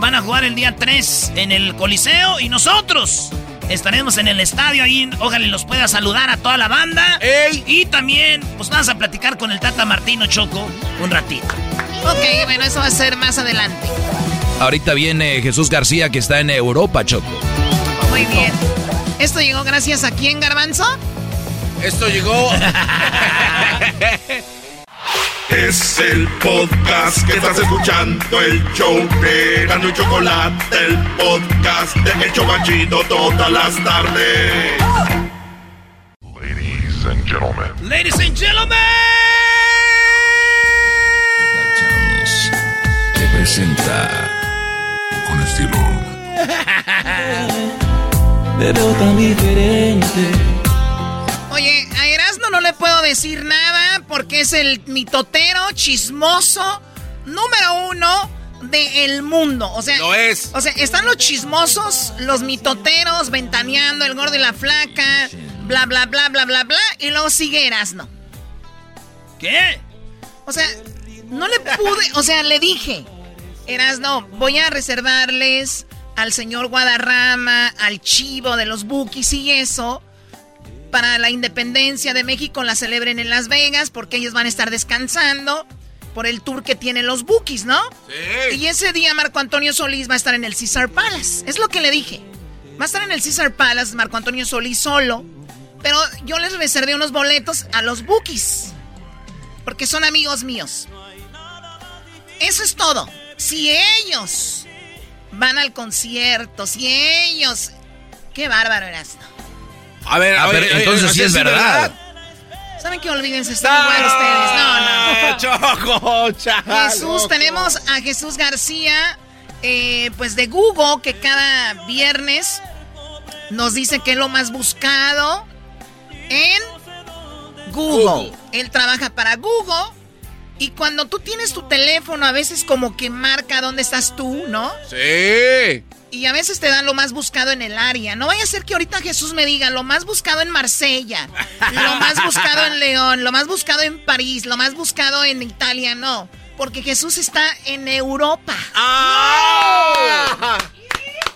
Van a jugar el día 3 en el Coliseo y nosotros estaremos en el estadio ahí. Ojalá y los pueda saludar a toda la banda. Y también, pues vamos a platicar con el Tata Martino Choco un ratito. Ok, bueno, eso va a ser más adelante. Ahorita viene Jesús García que está en Europa, Choco. Muy bien. ¿Esto llegó gracias a quién, Garbanzo? Esto llegó. Es el podcast que estás escuchando, el show de Gano y Chocolate, el podcast de El Chobachito todas las tardes. Ladies and gentlemen. Ladies and gentlemen. Te presenta con estilo. Me veo tan diferente. Oye, a Erasmo no le puedo decir nada porque es el mitotero chismoso número uno del mundo. O sea, Lo es. O sea, están los chismosos, los mitoteros, ventaneando, el gordo y la flaca, bla, bla, bla, bla, bla, bla. Y luego sigue Erasmo. ¿Qué? O sea, no le pude, o sea, le dije, Erasno, voy a reservarles al señor Guadarrama, al chivo de los bookies y eso, para la independencia de México la celebren en Las Vegas, porque ellos van a estar descansando por el tour que tienen los bookies, ¿no? Sí. Y ese día Marco Antonio Solís va a estar en el Caesar Palace, es lo que le dije. Va a estar en el Caesar Palace Marco Antonio Solís solo, pero yo les reservé unos boletos a los bookies porque son amigos míos. Eso es todo. Si ellos van al concierto, si ellos... Qué bárbaro eras. A ver, Ah, a ver, pero entonces sí es verdad. ¿Saben qué? Olvídense, están igual ustedes. No, no. Choco, chalo. Jesús, tenemos a Jesús García, eh, pues de Google, que cada viernes nos dice que es lo más buscado en Google. Él trabaja para Google. Y cuando tú tienes tu teléfono, a veces como que marca dónde estás tú, ¿no? Sí. Y a veces te dan lo más buscado en el área. No vaya a ser que ahorita Jesús me diga lo más buscado en Marsella, lo más buscado en León, lo más buscado en París, lo más buscado en Italia. No, porque Jesús está en Europa. ¡Ah!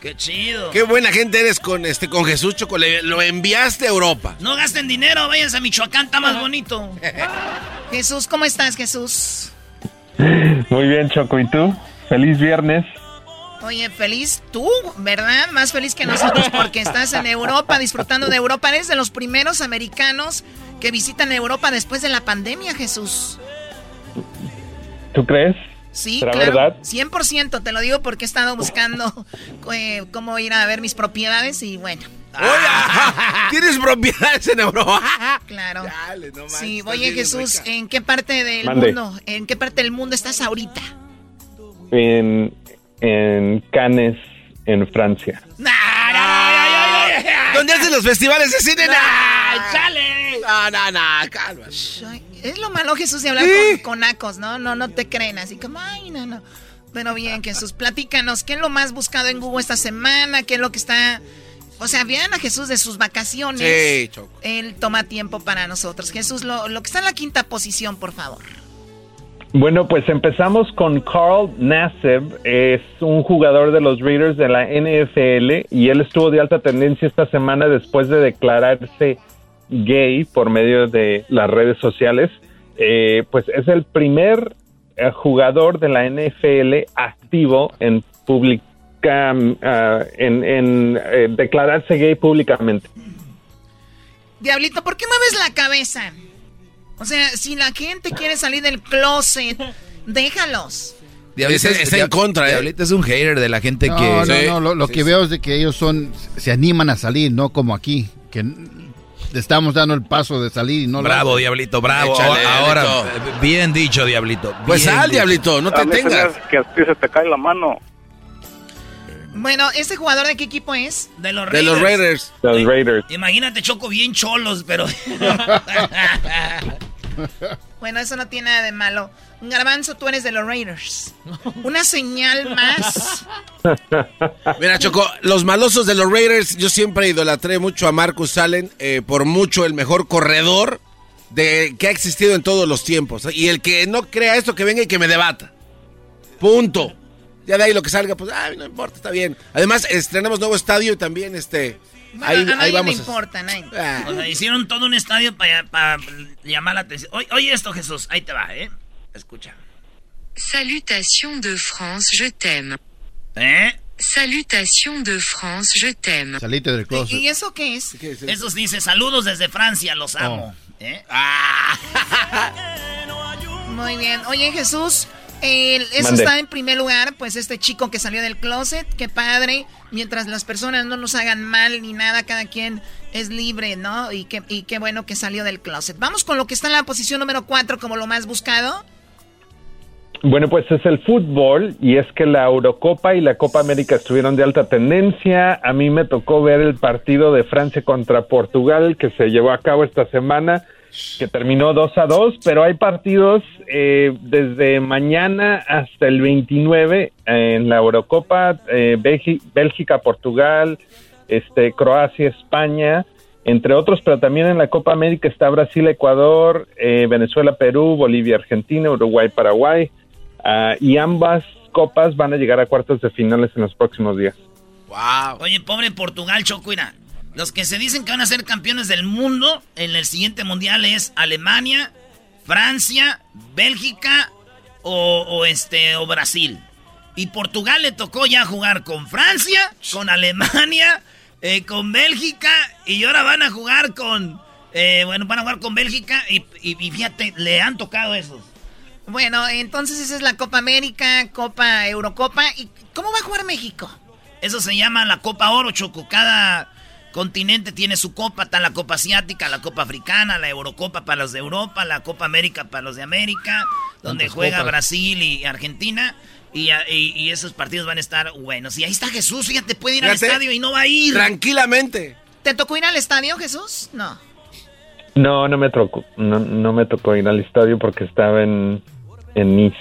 ¡Qué chido! Qué buena gente eres con este con Jesús Choco. le- Lo enviaste a Europa. No gasten dinero, váyanse a Michoacán, está más bonito. Jesús, ¿cómo estás, Jesús? Muy bien, Choco. ¿Y tú? Feliz viernes. Oye, feliz tú, ¿verdad? Más feliz que nosotros porque estás en Europa disfrutando de Europa. Eres de los primeros americanos que visitan Europa después de la pandemia, Jesús. ¿Tú crees? Sí, ¿Será claro. verdad? 100% te lo digo porque he estado buscando eh, cómo ir a ver mis propiedades y bueno, ¿Tienes propiedades en Europa? Claro. Dale, no Sí, oye Jesús, rica. ¿en qué parte del Mande. mundo, en qué parte del mundo estás ahorita? En, en Cannes, en Francia. ¿Dónde hacen los festivales de cine? ¡Ay, chale! No, no, no, calma. Es lo malo, Jesús, de hablar con, con nacos, ¿no? No, no te creen, así como, ay, no, no. Pero bien, Jesús, platícanos, ¿qué es lo más buscado en Google esta semana? ¿Qué es lo que está...? O sea, vean a Jesús de sus vacaciones. Sí, Choco. Él toma tiempo para nosotros. Jesús, lo, lo que está en la quinta posición, por favor. Bueno, pues empezamos con Carl Nassib, es un jugador de los Raiders de la NFL y él estuvo de alta tendencia esta semana después de declararse gay por medio de las redes sociales. Eh, pues es el primer eh, jugador de la NFL activo en publica, ah, en, en, eh, declararse gay públicamente. Diablito, ¿por qué mueves la cabeza? O sea, si la gente quiere salir del closet, déjalos. Diablito está en contra, ¿eh? Diablito es un hater de la gente No, que... no, Sí. no, lo, lo Sí, que sí. veo es de que ellos son, se animan a salir, no como aquí, que estamos dando el paso de salir y no lo Bravo. Diablito, bravo. Échale, Ahora, Diablito. bien dicho, Diablito. Pues bien sal, dicho. diablito, no te tengas. que a ti se te cae la mano. Bueno, ¿este jugador de qué equipo es? De los De los Raiders. Los Raiders. Imagínate, Choco, bien cholos, pero... Bueno, eso no tiene nada de malo. Garbanzo, tú eres de los Raiders. Una señal más. Mira, Choco, los malosos de los Raiders, yo siempre idolatré mucho a Marcus Allen, eh, por mucho el mejor corredor de que ha existido en todos los tiempos. Y el que no crea esto, que venga y que me debata. Punto. Ya de ahí lo que salga, pues, ay, no importa, está bien. Además, estrenamos nuevo estadio y también, este, ahí, a ahí nadie le vamos. a- importa, nadie. Ah. O sea, hicieron todo un estadio para llamar la atención. Oye, oye esto, Jesús. Ahí te va, ¿eh? Escucha. Salutations de France, je t'aime. ¿Eh? Salutations de France, je t'aime. Salite del closet. ¿Y eso qué es? Esos dice, saludos desde Francia, los amo. ¿Eh? Muy bien. Oye, Jesús, el- eso está en primer lugar, pues este chico que salió del closet, qué padre. Mientras las personas no nos hagan mal ni nada, cada quien es libre, ¿no? Y qué, y qué bueno que salió del closet. Vamos con lo que está en la posición número 4 como lo más buscado. Bueno, pues es el fútbol y es que la Eurocopa y la Copa América estuvieron de alta tendencia. A mí me tocó ver el partido de Francia contra Portugal que se llevó a cabo esta semana, que terminó 2 a 2, pero hay partidos eh, desde mañana hasta el 29 en la Eurocopa, eh, Bélgica, Portugal, este, Croacia, España entre otros, pero también en la Copa América está Brasil, Ecuador, eh, Venezuela, Perú, Bolivia, Argentina, Uruguay, Paraguay, ah, y ambas copas van a llegar a cuartos de finales en los próximos días. Wow. Oye, pobre Portugal, Choco, mira. Los que se dicen que van a ser campeones del mundo en el siguiente mundial es Alemania, Francia, Bélgica o, o este o Brasil. Y Portugal le tocó ya jugar con Francia, con Alemania, eh, con Bélgica y ahora van a jugar con eh, bueno van a jugar con Bélgica y, y- y fíjate le han tocado esos. Bueno, entonces esa es la Copa América, Copa Eurocopa. ¿Y cómo va a jugar México? Eso se llama la Copa Oro, Choco. Cada continente tiene su copa. Está la Copa Asiática, la Copa Africana, la Eurocopa para los de Europa, la Copa América para los de América, donde Tantas juega copas. Brasil y Argentina. Y, y- y esos partidos van a estar buenos. Y ahí está Jesús, fíjate, puede ir al estadio y no va a ir. Tranquilamente. ¿Te tocó ir al estadio, Jesús? No. No, no me tocó, no, no me tocó ir al estadio porque estaba en, en Nice.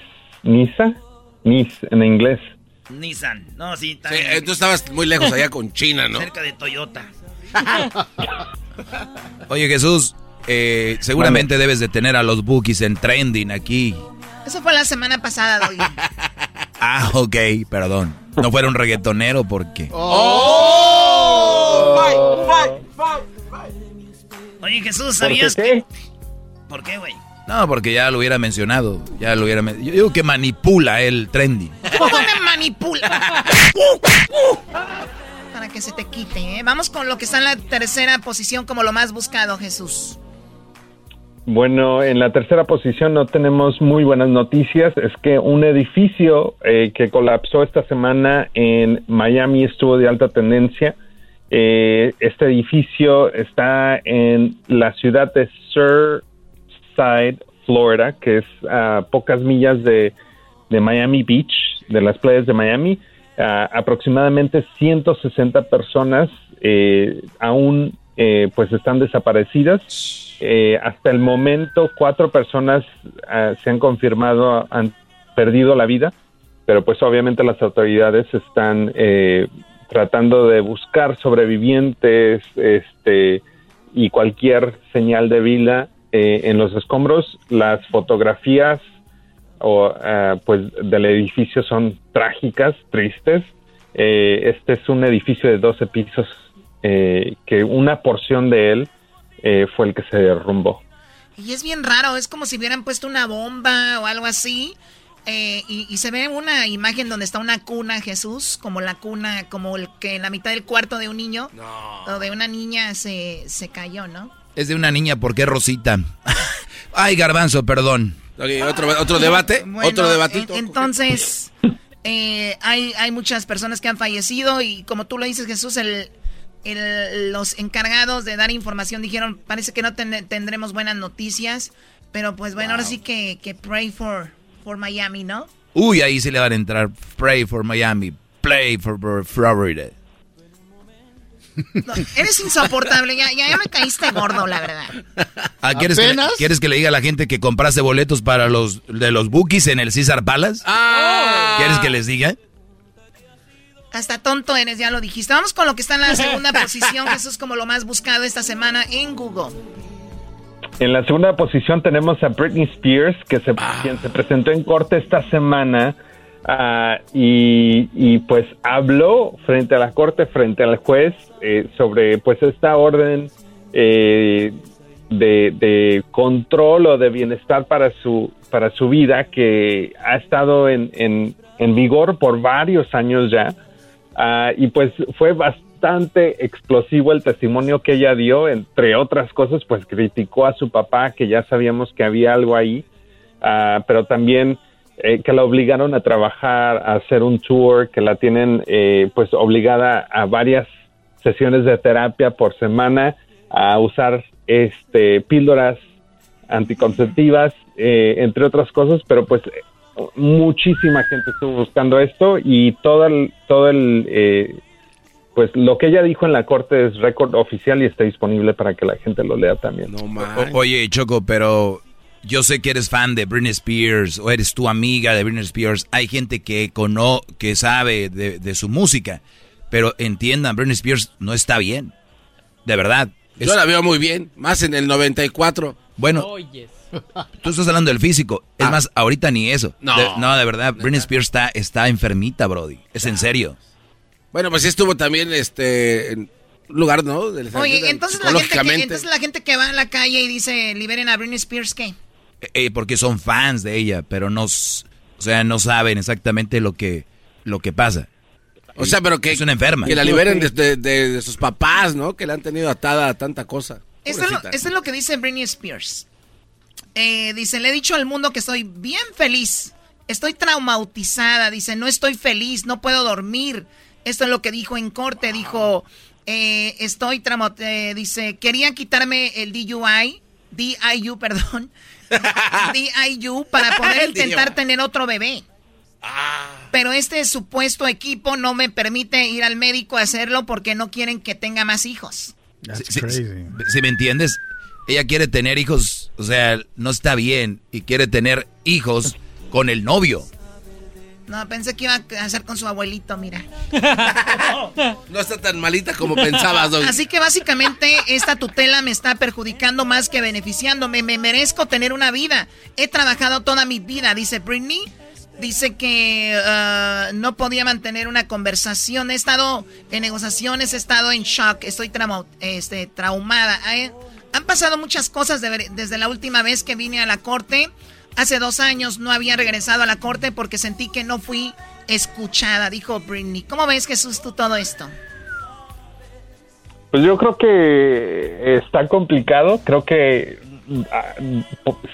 Nice, en inglés. Nissan. No, sí, está Sí, eh, tú estabas muy lejos allá con China, ¿no? cerca de Toyota. Oye, Jesús, eh, seguramente debes de tener a los bookies en trending aquí. Eso fue la semana pasada, Doggy. Ah, ok, perdón. No fuera un reggaetonero porque... Oye, Jesús, ¿Por ¿sabías qué? que... ¿Por qué, güey? No, porque ya lo hubiera mencionado. Ya lo hubiera... men- Yo digo que manipula el trending. ¿Cómo me manipula? Para que se te quite, ¿eh? Vamos con lo que está en la tercera posición como lo más buscado, Jesús. Bueno, en la tercera posición no tenemos muy buenas noticias. Es que un edificio eh, que colapsó esta semana en Miami estuvo de alta tendencia Eh, este edificio está en la ciudad de Surfside, Florida, que es a pocas millas de, de Miami Beach, de las playas de Miami. Ah, aproximadamente 160 personas eh, aún eh, pues están desaparecidas. Eh, hasta el momento cuatro personas ah, se han confirmado han perdido la vida, pero pues obviamente las autoridades están eh, tratando de buscar sobrevivientes este y cualquier señal de vida eh, en los escombros. Las fotografías o ah, pues del edificio son trágicas, tristes. Eh, este es un edificio de 12 pisos eh, que una porción de él eh, fue el que se derrumbó. Y es bien raro, es como si hubieran puesto una bomba o algo así. eh, y, y se ve una imagen donde está una cuna, Jesús, como la cuna, como el que en la mitad del cuarto de un niño o de una niña se, se cayó, ¿no? Es de una niña porque es Rosita. Ay, garbanzo, perdón. Otro, otro debate, Bueno, otro debatito. en- entonces, eh, hay, hay muchas personas que han fallecido y como tú lo dices, Jesús, el, el- los encargados de dar información dijeron, parece que no ten- tendremos buenas noticias, pero pues bueno, ahora sí que, que pray for, for Miami, ¿no? Uy, ahí se le van a entrar. Pray for Miami. Play for Florida. No, eres insoportable, ya, ya, ya me caíste gordo, la verdad. Ah, ¿quieres, que le, ¿Apenas? ¿Quieres que le diga a la gente que compraste boletos para los de los bookies en el César Palace? Ah. ¿Quieres que les diga? Hasta tonto eres, ya lo dijiste. Vamos con lo que está en la segunda posición, Jesús, como lo más buscado esta semana en Google. En la segunda posición tenemos a Britney Spears, que se, quien se presentó en corte esta semana ah, y, pues habló frente a la corte, frente al juez, eh, sobre pues esta orden eh, de, control o de bienestar para su, para su vida que ha estado en, en, en vigor por varios años ya. Ah, y pues fue bastante explosivo el testimonio que ella dio, entre otras cosas, pues criticó a su papá, que ya sabíamos que había algo ahí, ah, pero también eh, que la obligaron a trabajar, a hacer un tour, que la tienen eh, pues obligada a varias sesiones de terapia por semana, a usar este píldoras anticonceptivas, eh, entre otras cosas, pero pues muchísima gente estuvo buscando esto y todo el, todo el, eh, pues lo que ella dijo en la corte es récord oficial y está disponible para que la gente lo lea también. O- oye, Choco, pero yo sé que eres fan de Britney Spears o eres tu amiga de Britney Spears. Hay gente que cono que sabe de, de su música, pero entiendan, Britney Spears no está bien. De verdad. Yo la veo muy bien, más en el 94. Bueno, tú estás hablando del físico. Es más, ahorita ni eso. Ah. No. De, no, de verdad, Britney Spears está, está enfermita, Brody. Es en serio. Bueno, pues sí estuvo también este en un lugar, ¿no? De- Oye, entonces la, gente que, entonces la gente que va a la calle y dice, liberen a Britney Spears, ¿qué? Eh, porque son fans de ella, pero no, o sea, no saben exactamente lo que, lo que pasa. O sea, pero que, es una enferma. que la liberen de, de- de- de sus papás, ¿no? Que la han tenido atada a tanta cosa. Esto es, lo, Pobrecita. esto es lo que dice Britney Spears. Eh, dice, le he dicho al mundo que estoy bien feliz. Estoy traumatizada. Dice, no estoy feliz, no puedo dormir. Esto es lo que dijo en corte. Dijo, eh, estoy traumatizada. dice, querían quitarme el DUI, DIU, perdón. DIU para poder intentar tener otro bebé. Pero este supuesto equipo no me permite ir al médico a hacerlo porque no quieren que tenga más hijos. Si, si- si me entiendes, ella quiere tener hijos, o sea, no está bien y quiere tener hijos con el novio. No, pensé que iba a hacer con su abuelito, mira. No está tan malita como pensabas. Así que básicamente esta tutela me está perjudicando más que beneficiándome. Me merezco tener una vida. He trabajado toda mi vida, dice Britney. Dice que ah, no podía mantener una conversación. He estado en negociaciones, he estado en shock, estoy trauma- este, traumada. Han pasado muchas cosas de- desde la última vez que vine a la corte. Hace dos años no había regresado a la corte porque sentí que no fui escuchada, dijo Britney. ¿Cómo ves, Jesús, tú todo esto? Pues yo creo que está complicado, creo que ah,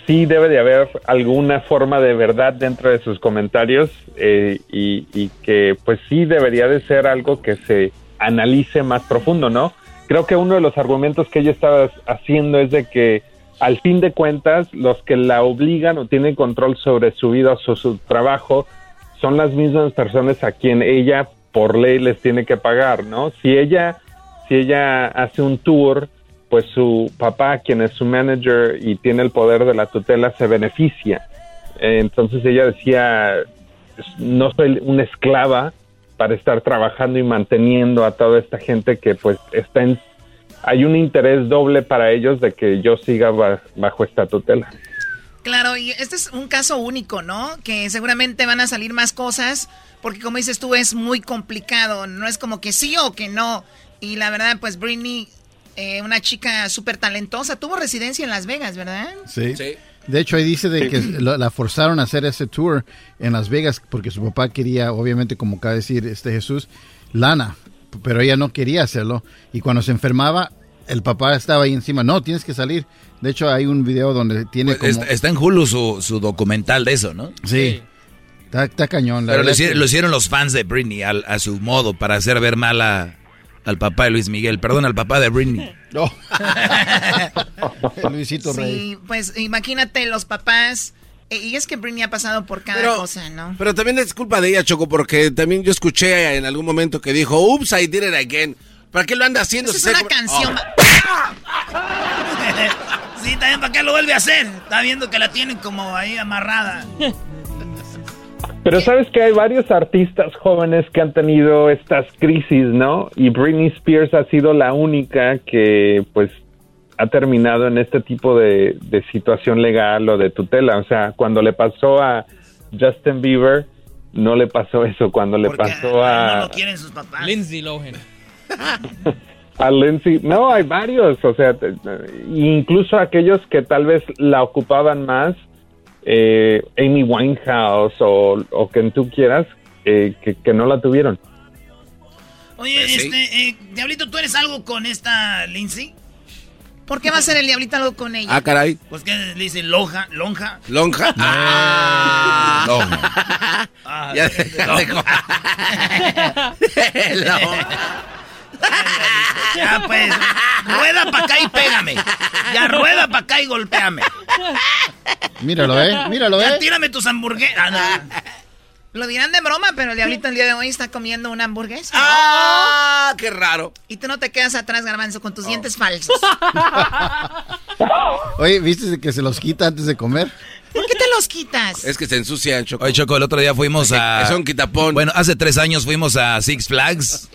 sí debe de haber alguna forma de verdad dentro de sus comentarios eh, y que pues sí debería de ser algo que se analice más profundo, ¿no? Creo que uno de los argumentos que ella estaba haciendo es de que al fin de cuentas los que la obligan o tienen control sobre su vida o su, trabajo son las mismas personas a quien ella por ley les tiene que pagar, ¿no? Si ella si ella hace un tour, pues su papá, quien es su manager y tiene el poder de la tutela, se beneficia. Entonces ella decía, no soy una esclava para estar trabajando y manteniendo a toda esta gente que pues está en... Hay un interés doble para ellos de que yo siga bajo esta tutela. Claro, y este es un caso único, ¿no? Que seguramente van a salir más cosas, porque como dices tú, es muy complicado, no es como que sí o que no. Y la verdad, pues Britney, eh, una chica súper talentosa, tuvo residencia en Las Vegas, ¿verdad? Sí. De hecho, ahí dice de que la forzaron a hacer ese tour en Las Vegas porque su papá quería, obviamente, como acaba de decir este Jesús, lana, pero ella no quería hacerlo. Y cuando se enfermaba, el papá estaba ahí encima, no, tienes que salir. De hecho, hay un video donde tiene pues, como... Está, en Hulu su, documental de eso, ¿no? Sí. Está, cañón. Pero lo hicieron, los fans de Britney a su modo para hacer ver mal a, al papá de Luis Miguel. Perdón, al papá de Britney. No. Luisito Rey. Sí, pues imagínate los papás... Eh, y es que Britney ha pasado por cada cosa, ¿no? Pero también es culpa de ella, Choco, porque también yo escuché en algún momento que dijo, Oops, I did it again. ¿Para qué lo anda haciendo? es una canción. Oh. sí, también para qué lo vuelve a hacer. Está viendo que la tienen como ahí amarrada. Pero sabes que hay varios artistas jóvenes que han tenido estas crisis, ¿no? Y Britney Spears ha sido la única que, pues, ha terminado en este tipo de, de situación legal o de tutela. O sea, cuando le pasó a Justin Bieber, no le pasó eso. Cuando le pasó a... No lo quieren sus papás. Lindsay Lohan. a Lindsay. No, hay varios, o sea, incluso aquellos que tal vez la ocupaban más, eh, Amy Winehouse o, o quien tú quieras, eh, que, no la tuvieron. Oye, pues este, eh, Diablito, ¿tú eres algo con esta Lindsay? ¿Por qué va a ser el Diablito algo con ella? Ah, caray. Pues que le dicen lonja, lonja. ¿Lonja? Ah. Lonja. Ah, ya, ya pues, rueda para acá y pégame. Ya rueda para acá y golpéame. Míralo, eh, míralo, ya eh. tírame tus hamburguesas. Ah, Lo dirán de broma, pero el diablito el día de hoy está comiendo una hamburguesa. ¡Ah! ¡Qué raro! Y tú no te quedas atrás, garbanzo, con tus dientes falsos. Oye, ¿viste que se los quita antes de comer? ¿Por qué te los quitas? Es que se ensucian, Choco. Oye, Choco, el otro día fuimos a... Es un quitapón. Bueno, hace tres años fuimos a Six Flags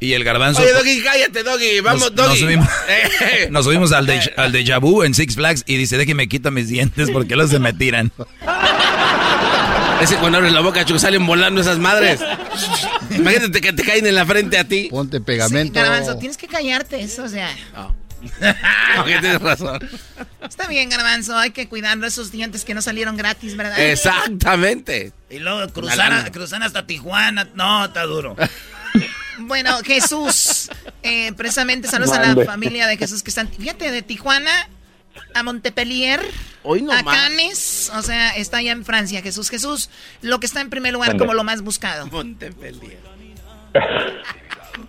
y el garbanzo. Oye, Doggy, cállate, Doggy. Vamos, nos, Doggy. Nos subimos, nos subimos al, de, al Deja Vu en Six Flags y dice: Déjeme quita mis dientes porque los se me tiran. Ese cuando abres la boca, Choco, salen volando esas madres. Imagínate que te caen en la frente a ti. Ponte pegamento. Sí, garbanzo, tienes que callarte, eso, o sea. No. tienes razón. Está bien, Garbanzo, hay que cuidar esos dientes que no salieron gratis, ¿verdad? Exactamente. Y luego cruzar, cruzar hasta Tijuana. No, está duro. Bueno, Jesús, eh, precisamente saludos a la familia de Jesús que están, fíjate, de Tijuana a Montpellier, a Cannes, o sea, está allá en Francia, Jesús. Jesús, lo que está en primer lugar como lo más buscado. Montpellier.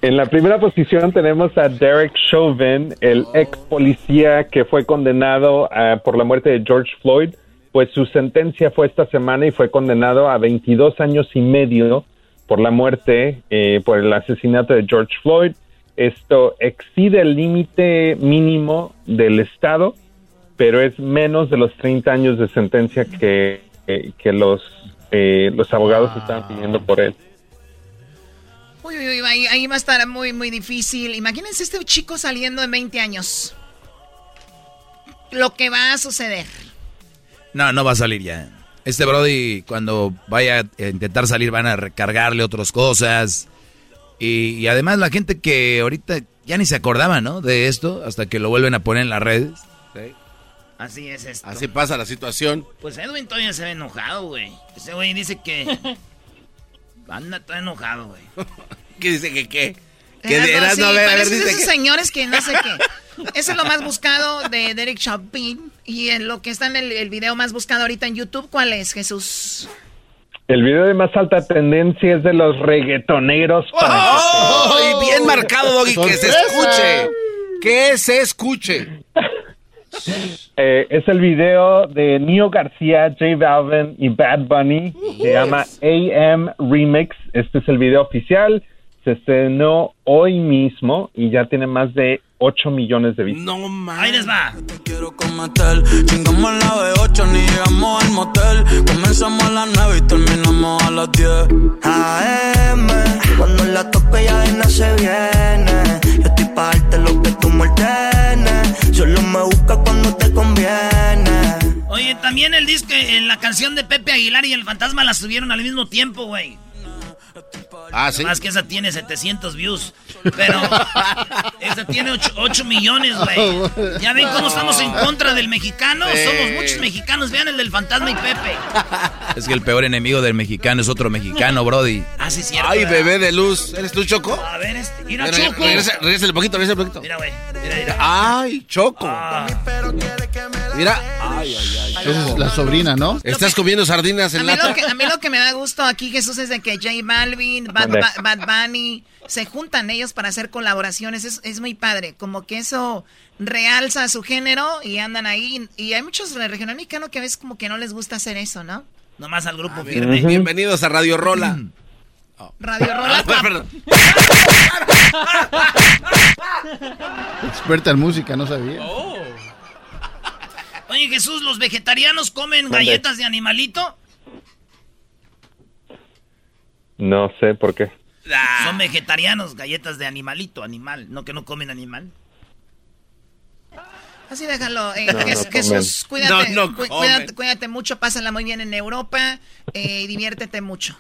En la primera posición tenemos a Derek Chauvin, el ex policía que fue condenado eh, por la muerte de George Floyd. Pues su sentencia fue esta semana y fue condenado a 22 años y medio por la muerte, eh, por el asesinato de George Floyd. Esto excede el límite mínimo del Estado, pero es menos de los 30 años de sentencia que, eh, que los, eh, los abogados ah. están pidiendo por él. Uy, uy, uy, ahí, ahí, va a estar muy, muy difícil. Imagínense este chico saliendo en 20 años. Lo que va a suceder. No, no va a salir ya. Este Brody, cuando vaya a intentar salir, van a recargarle otras cosas. Y, además la gente que ahorita ya ni se acordaba, ¿no? De esto, hasta que lo vuelven a poner en las redes. Así es esto. Así pasa la situación. Pues Edwin todavía se ve enojado, güey. Ese güey dice que... Anda, está enojado, güey. ¿Qué dice que qué? Que de, no, a ver, a ver, dice esos señores que no sé qué. Ese es lo más buscado de Derek Chauvin. Y en lo que está en el, video más buscado ahorita en YouTube, ¿cuál es, Jesús? El video de más alta tendencia es de los reggaetoneros. ¡Oh! Y bien bien marcado, Doggy, que se escuche. Que se escuche. Eh, es el video de Neo García, J Balvin y Bad Bunny. Se llama AM Remix. Este es el video oficial. Se estrenó hoy mismo y ya tiene más de 8 millones de vistas. No mames. Ahí les va. quiero cometer. Chingamos la de 8, ni llegamos al motel. Comenzamos a las 9 y terminamos a las 10. AM, cuando la toque ya de no se viene. Yo estoy Oye, también el disco, en la canción de Pepe Aguilar y el Fantasma la subieron al mismo tiempo, güey. Ah, sí. Más que esa tiene 700 views. Pero esa tiene 8, millones, güey. ¿Ya ven cómo estamos en contra del mexicano? Sí. Somos muchos mexicanos. Vean el del fantasma y Pepe. Es que el peor enemigo del mexicano es otro mexicano, Brody. Ah, sí, cierto. Ay, ¿verdad? bebé de luz. ¿Eres tú, Choco? A ver, este. Mira, Choco. Regresa, regresa un poquito, regresa un poquito. Mira, güey. Mira, mira. Ay, Choco. Ah. Mira. Ay, ay, ay. Esa es la sobrina, ¿no? Estás comiendo sardinas A en mí, lata. lo que, a mí lo que me da gusto aquí, Jesús, es de que J Balvin, Bad, Bunny, se juntan ellos para hacer colaboraciones. Es, es muy padre. Como que eso realza su género y andan ahí. Y hay muchos de regional mexicano que a veces como que no les gusta hacer eso, ¿no? Nomás al grupo firme. Bienvenidos a Radio Rola. Radio Rola. Ah, perdón. Experta en música, no sabía. Oye, Jesús, ¿los vegetarianos comen galletas de animalito? No sé por qué. Son vegetarianos, galletas de animalito, animal. No que no comen animal. Así déjalo. eh, No, no. Jesús, cuídate, No, no cu- comen. cuídate, cuídate mucho, pásala muy bien en Europa eh, y diviértete mucho.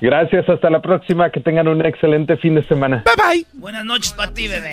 Gracias, hasta la próxima. Que tengan un excelente fin de semana. Bye bye. Buenas noches para ti, bebé.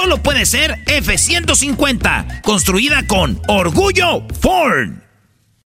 Solo puede ser F-150. Construida con orgullo Ford.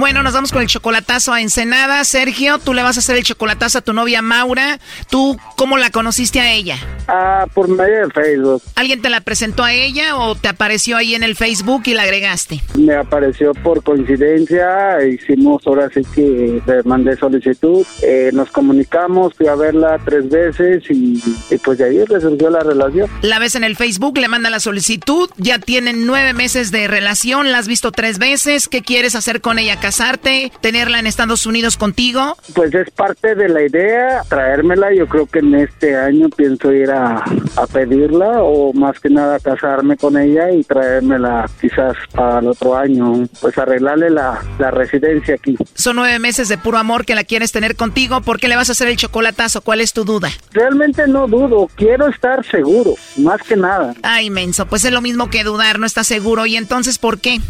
Bueno, nos vamos con el chocolatazo a Ensenada. Sergio, tú le vas a hacer el chocolatazo a tu novia Maura. ¿Tú cómo la conociste a ella? Ah, por medio de Facebook. ¿Alguien te la presentó a ella o te apareció ahí en el Facebook y la agregaste? Me apareció por coincidencia, hicimos ahora sí que le mandé solicitud, eh, nos comunicamos, fui a verla tres veces y, y pues de ahí resurgió la relación. La ves en el Facebook, le manda la solicitud, ya tienen nueve meses de relación, la has visto tres veces, ¿qué quieres hacer con ella? ¿Casarte? ¿Tenerla en Estados Unidos contigo? Pues es parte de la idea, traérmela, yo creo que en este año pienso ir a, a pedirla o más que nada casarme con ella y traérmela quizás para el otro año, pues arreglarle la, la residencia aquí. Son nueve meses de puro amor que la quieres tener contigo, ¿por qué le vas a hacer el chocolatazo? ¿Cuál es tu duda? Realmente no dudo, quiero estar seguro, más que nada. Ay, menso, pues es lo mismo que dudar, no estás seguro. ¿Y entonces por qué?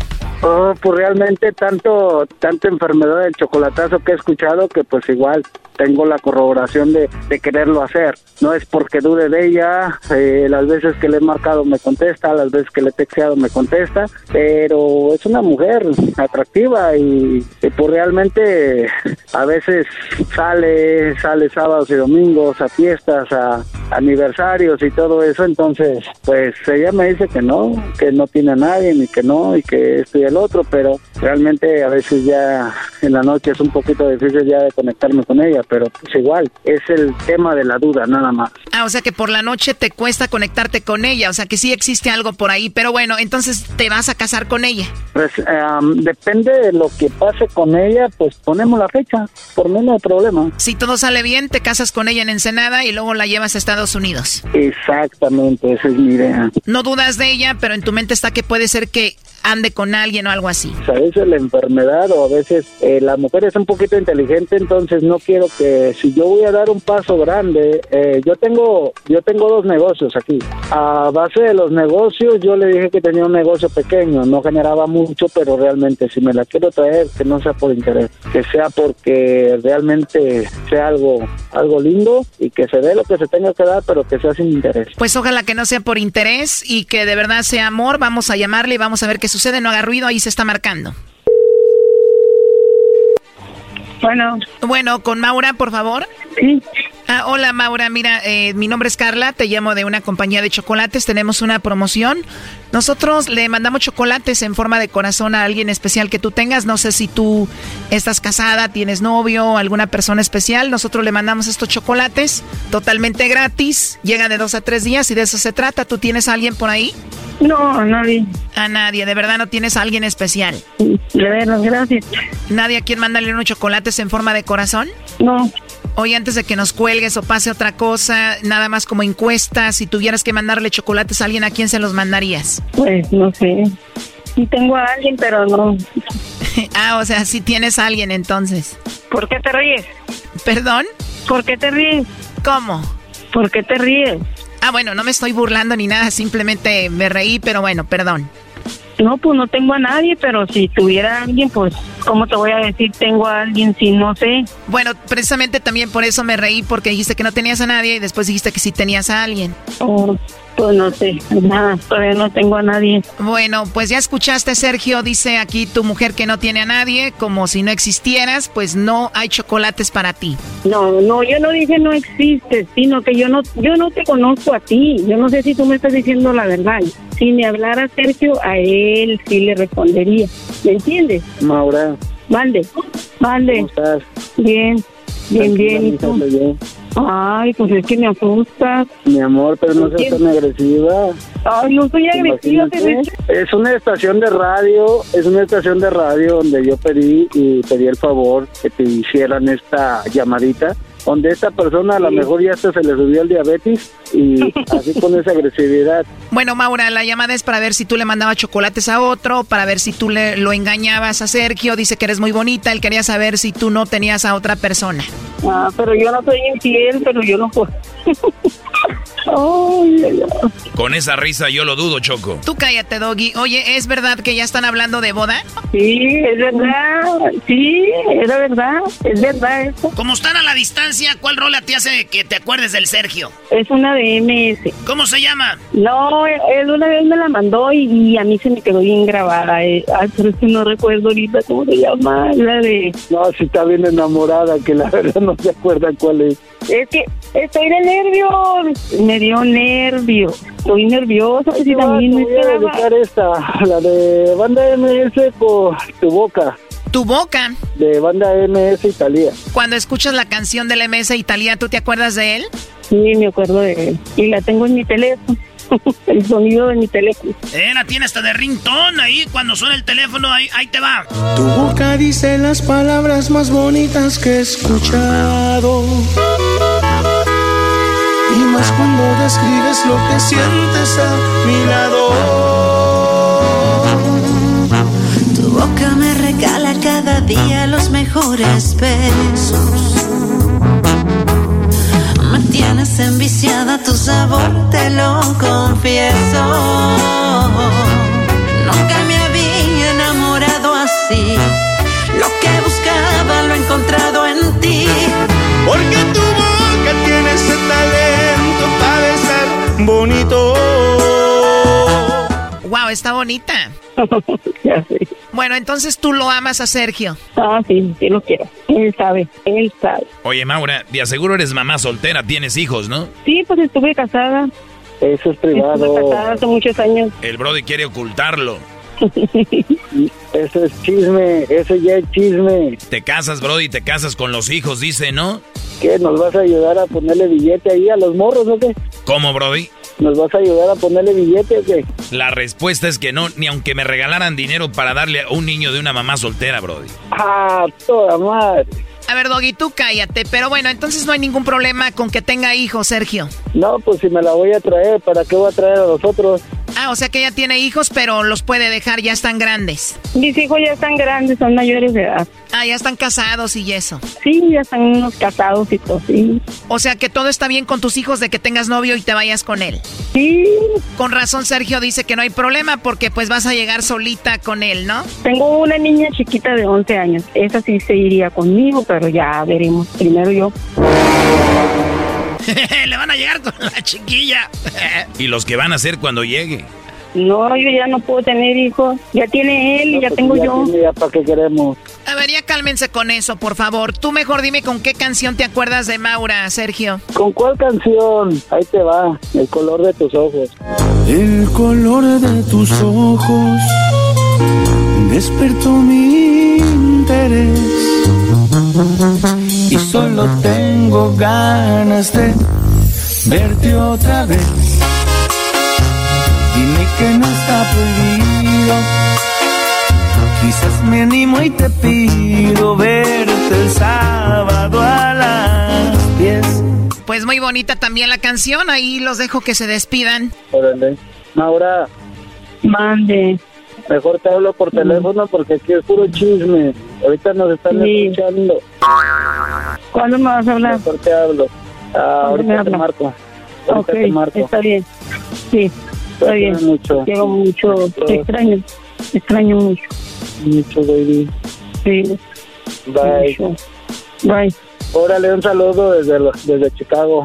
Oh, pues realmente tanto, tanta enfermedad del chocolatazo que he escuchado que pues igual tengo la corroboración de, de quererlo hacer. No es porque dude de ella, eh, las veces que le he marcado me contesta, las veces que le he texteado me contesta, pero es una mujer atractiva y, y pues realmente a veces sale, sale sábados y domingos a fiestas, a aniversarios y todo eso, entonces pues ella me dice que no, que no tiene a nadie ni que no y que esto y el otro, pero realmente a veces ya en la noche es un poquito difícil ya de conectarme con ella, pero pues igual, es el tema de la duda nada más. Ah, o sea que por la noche te cuesta conectarte con ella, o sea que sí existe algo por ahí, pero bueno, entonces te vas a casar con ella. Pues em, depende de lo que pase con ella, pues ponemos la fecha, por mí no hay problema. Si todo sale bien, te casas con ella en Ensenada y luego la llevas a Estados Unidos. Exactamente, esa es mi idea. No dudas de ella, pero en tu mente está que puede ser que ande con alguien o algo así. A veces la enfermedad o a veces eh, la mujer es un poquito inteligente, entonces no quiero que si yo voy a dar un paso grande, eh, yo tengo yo tengo dos negocios aquí. A base de los negocios yo le dije que tenía un negocio pequeño, no generaba mucho, pero realmente si me la quiero traer que no sea por interés, que sea porque realmente sea algo algo lindo y que se dé lo que se tenga que dar, pero que sea sin interés. Pues ojalá que no sea por interés y que de verdad sea amor. Vamos a llamarle y vamos a ver qué sucede. No haga ruido, ahí se está marcando. Bueno. Bueno, con Maura, por favor. Sí. Ah, hola Maura, mira, eh, mi nombre es Carla, te llamo de una compañía de chocolates, tenemos una promoción. Nosotros le mandamos chocolates en forma de corazón a alguien especial que tú tengas. No sé si tú estás casada, tienes novio, alguna persona especial. Nosotros le mandamos estos chocolates totalmente gratis. Llega de dos a tres días y de eso se trata. ¿Tú tienes a alguien por ahí? No, a nadie. A nadie, de verdad no tienes a alguien especial. De veras, gracias. ¿Nadie a quien mandarle unos chocolates en forma de corazón? No. Oye, antes de que nos cuelgues o pase otra cosa, nada más como encuesta, si tuvieras que mandarle chocolates a alguien, ¿a quién se los mandarías? Pues no sé. Sí tengo a alguien, pero no. ah, o sea, sí tienes a alguien entonces. ¿Por qué te ríes? ¿Perdón? ¿Por qué te ríes? ¿Cómo? ¿Por qué te ríes? Ah, bueno, no me estoy burlando ni nada, simplemente me reí, pero bueno, perdón. No, pues no tengo a nadie, pero si tuviera a alguien, pues, ¿cómo te voy a decir tengo a alguien si no sé? Bueno, precisamente también por eso me reí, porque dijiste que no tenías a nadie y después dijiste que sí tenías a alguien. Oh, pues no sé, nada, todavía no tengo a nadie. Bueno, pues ya escuchaste, Sergio, dice aquí tu mujer que no tiene a nadie, como si no existieras, pues no hay chocolates para ti. No, no, yo no dije no existes, sino que yo no, yo no te conozco a ti. Yo no sé si tú me estás diciendo la verdad. Si me hablara Sergio, a él sí le respondería. ¿Me entiendes? Maura. Mande, mande. ¿Cómo estás? Bien, bien, bien. ¿Y tú? Ay, pues es que me asustas. Mi amor, pero no seas tan agresiva. Ay, no soy agresiva. Es una estación de radio, es una estación de radio donde yo pedí y pedí el favor que te hicieran esta llamadita donde esta persona a lo mejor ya hasta se le subió el diabetes y así con esa agresividad. Bueno, Maura, la llamada es para ver si tú le mandabas chocolates a otro, para ver si tú le lo engañabas a Sergio, dice que eres muy bonita, él quería saber si tú no tenías a otra persona. Ah, pero yo no soy infiel, pero yo no puedo. Con esa risa yo lo dudo, Choco. Tú cállate, Doggy. Oye, ¿es verdad que ya están hablando de boda? Sí, es verdad. Sí, es verdad. Es verdad eso. Como están a la distancia, ¿cuál rola te hace que te acuerdes del Sergio? Es una de MS. ¿Cómo se llama? No, él una vez me la mandó y, y a mí se me quedó bien grabada. eh. Ay, pero es que no recuerdo ahorita cómo se llama. La de... No, si está bien enamorada, que la verdad no se acuerda cuál es. Es que estoy de nervios. Me dio nervio. Estoy nerviosa. Y también me voy a esta, la de banda MS con tu boca. Tu boca. De banda MS Italia. Cuando escuchas la canción del MS Italia, ¿tú te acuerdas de él? Sí, me acuerdo de él. Y la tengo en mi teléfono. el sonido de mi teléfono. Eh, la tiene hasta de ringtone ahí, cuando suena el teléfono, ahí, ahí te va. Tu boca dice las palabras más bonitas que he escuchado. Y más cuando describes lo que sientes a mi lado. Tu boca me regala cada día los mejores besos. Tienes enviciada tu sabor, te lo confieso. Nunca me había enamorado así. Lo que buscaba lo he encontrado en ti. Porque tu boca tiene ese talento para besar bonito. Wow, está bonita ya sé. Bueno, entonces tú lo amas a Sergio. Ah, sí, sí lo quiero. Él sabe, él sabe. Oye, Maura, de aseguro eres mamá soltera, tienes hijos, ¿no? Sí, pues estuve casada. Eso es Estuve privado. casada hace muchos años. El Brody quiere ocultarlo. Eso es chisme, eso ya es chisme. Te casas, Brody, te casas con los hijos, dice, ¿no? ¿Qué? ¿Nos vas a ayudar a ponerle billete ahí a los morros o qué? ¿Cómo, Brody? ¿Nos vas a ayudar a ponerle billete o qué? La respuesta es que no, ni aunque me regalaran dinero para darle a un niño de una mamá soltera, Brody. Ah, toda madre. A ver, Doggy, tú cállate. Pero bueno, entonces no hay ningún problema con que tenga hijos, Sergio. No, pues si me la voy a traer, ¿para qué voy a traer a los otros? Ah, o sea que ella tiene hijos, pero los puede dejar, ya están grandes. Mis hijos ya están grandes, son mayores de edad. Ah, ya están casados y eso. Sí, ya están unos casados y todo, sí. O sea que todo está bien con tus hijos de que tengas novio y te vayas con él. Sí. Con razón Sergio dice que no hay problema porque pues vas a llegar solita con él, ¿no? Tengo una niña chiquita de 11 años. Esa sí se iría conmigo, pero ya veremos. Primero yo. Le van a llegar con la chiquilla. ¿Y los que van a hacer cuando llegue? No, yo ya no puedo tener hijos. Ya tiene él y ya pues tengo yo. ¿Ya para qué queremos? A ver, ya cálmense con eso, por favor. Tú mejor dime con qué canción te acuerdas de Maura, Sergio. ¿Con cuál canción? Ahí te va, el color de tus ojos. El color de tus ojos despertó mi interés y solo tengo ganas de verte otra vez. Dime que no está prohibido. Quizás me animo y te pido verte el sábado a las 10. Pues muy bonita también la canción. Ahí los dejo que se despidan. Órale. Maura, Mande. Mejor te hablo por teléfono porque aquí es puro chisme. Ahorita nos están Sí. escuchando. ¿Cuándo me vas a hablar? Mejor te hablo. Ah, ¿Cuándo me ahorita te marco. Ahorita te marco. está bien. Sí, está bien. mucho. Quiero mucho. Te extraño. Te extraño mucho. Mucho, baby. Sí. Bye. mucho. Bye. Órale, un saludo desde, desde Chicago.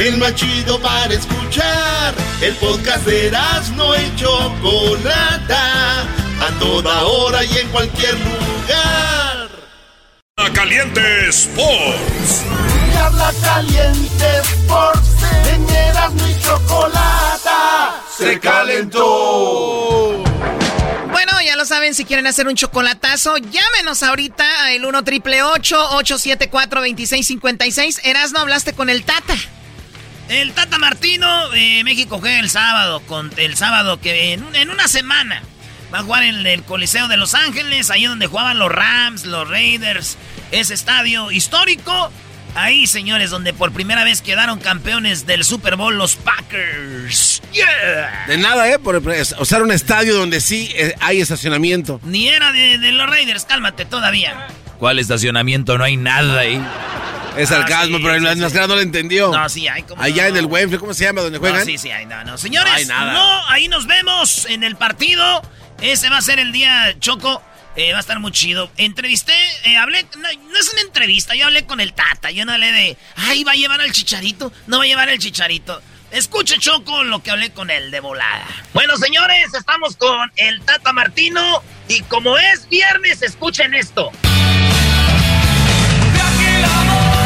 El más chido para escuchar. El podcast de no y Chocolata. A toda hora y en cualquier lugar. Caliente Sports. Habla caliente Sports. En Erasmo y Chocolata. Se calentó. Bueno, ya lo saben, si quieren hacer un chocolatazo, llámenos ahorita al 1 triple 874 2656. Erasno, hablaste con el Tata. El Tata Martino de México juega el sábado, con el sábado que en, en una semana va a jugar en el Coliseo de Los Ángeles, ahí donde jugaban los Rams, los Raiders, ese estadio histórico. Ahí, señores, donde por primera vez quedaron campeones del Super Bowl los Packers. Yeah. De nada, ¿eh? Por usar un estadio donde sí eh, hay estacionamiento. Ni era de, de los Raiders, cálmate todavía. ¿Cuál estacionamiento? No hay nada ahí. Es sarcasmo, sí, pero el sí, sí. no lo entendió. No, sí hay como. Allá no. en el Wembley, ¿cómo se llama? ¿Donde juegan? No, sí, sí, hay, no, no. Señores, No hay nada. no, ahí nos vemos en el partido. Ese va a ser el día Choco. Eh, va a estar muy chido. Entrevisté, eh, hablé, no, no es una entrevista, yo hablé con el Tata. Yo no hablé de, ay, va a llevar al chicharito. No va a llevar el chicharito. Escuche, Choco, lo que hablé con él de volada. Bueno, señores, estamos con el Tata Martino. Y como es viernes, escuchen esto. Nada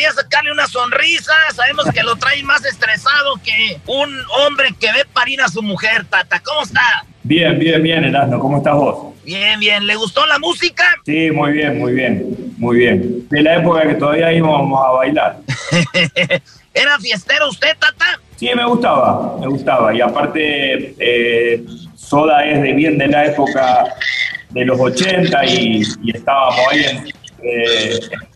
quería sacarle una sonrisa. Sabemos que lo trae más estresado que un hombre que ve parir a su mujer, Tata. ¿Cómo está? Bien, bien, bien, Erasmo. ¿Cómo estás vos? Bien, bien. ¿Le gustó la música? Sí, muy bien, muy bien, muy bien. De la época que todavía íbamos a bailar. ¿Era fiestero usted, Tata? Sí, me gustaba, me gustaba. Y aparte, eh, Soda es de bien de la época de los 80 y, y estábamos ahí en,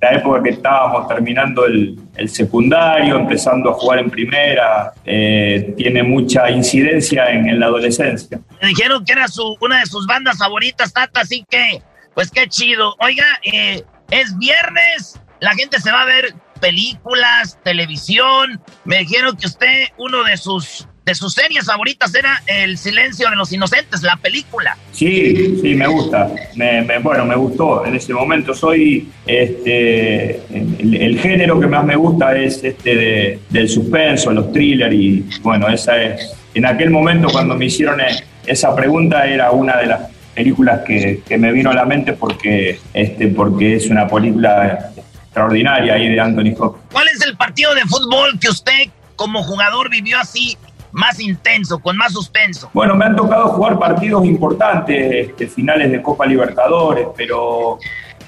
la época que estábamos terminando el, secundario, empezando a jugar en primera, eh, tiene mucha incidencia en, en la adolescencia. Me dijeron que era su, una de sus bandas favoritas, Tata, así que, pues qué chido. Oiga, eh, es viernes, la gente se va a ver películas, televisión. Me dijeron que usted, uno de sus de sus series favoritas era El silencio de los inocentes, la película. Sí, sí, me gusta. Me, me- bueno, me gustó. En ese momento soy, este, el, el género que más me gusta es este de- del suspenso, los thrillers y bueno, esa es. En aquel momento cuando me hicieron eh, esa pregunta era una de las películas que, que me vino a la mente porque, este, porque es una película extraordinaria ahí de Anthony Hopkins. ¿Cuál es el partido de fútbol que usted como jugador vivió así más intenso, con más suspenso? Bueno, me han tocado jugar partidos importantes, este, finales de Copa Libertadores, pero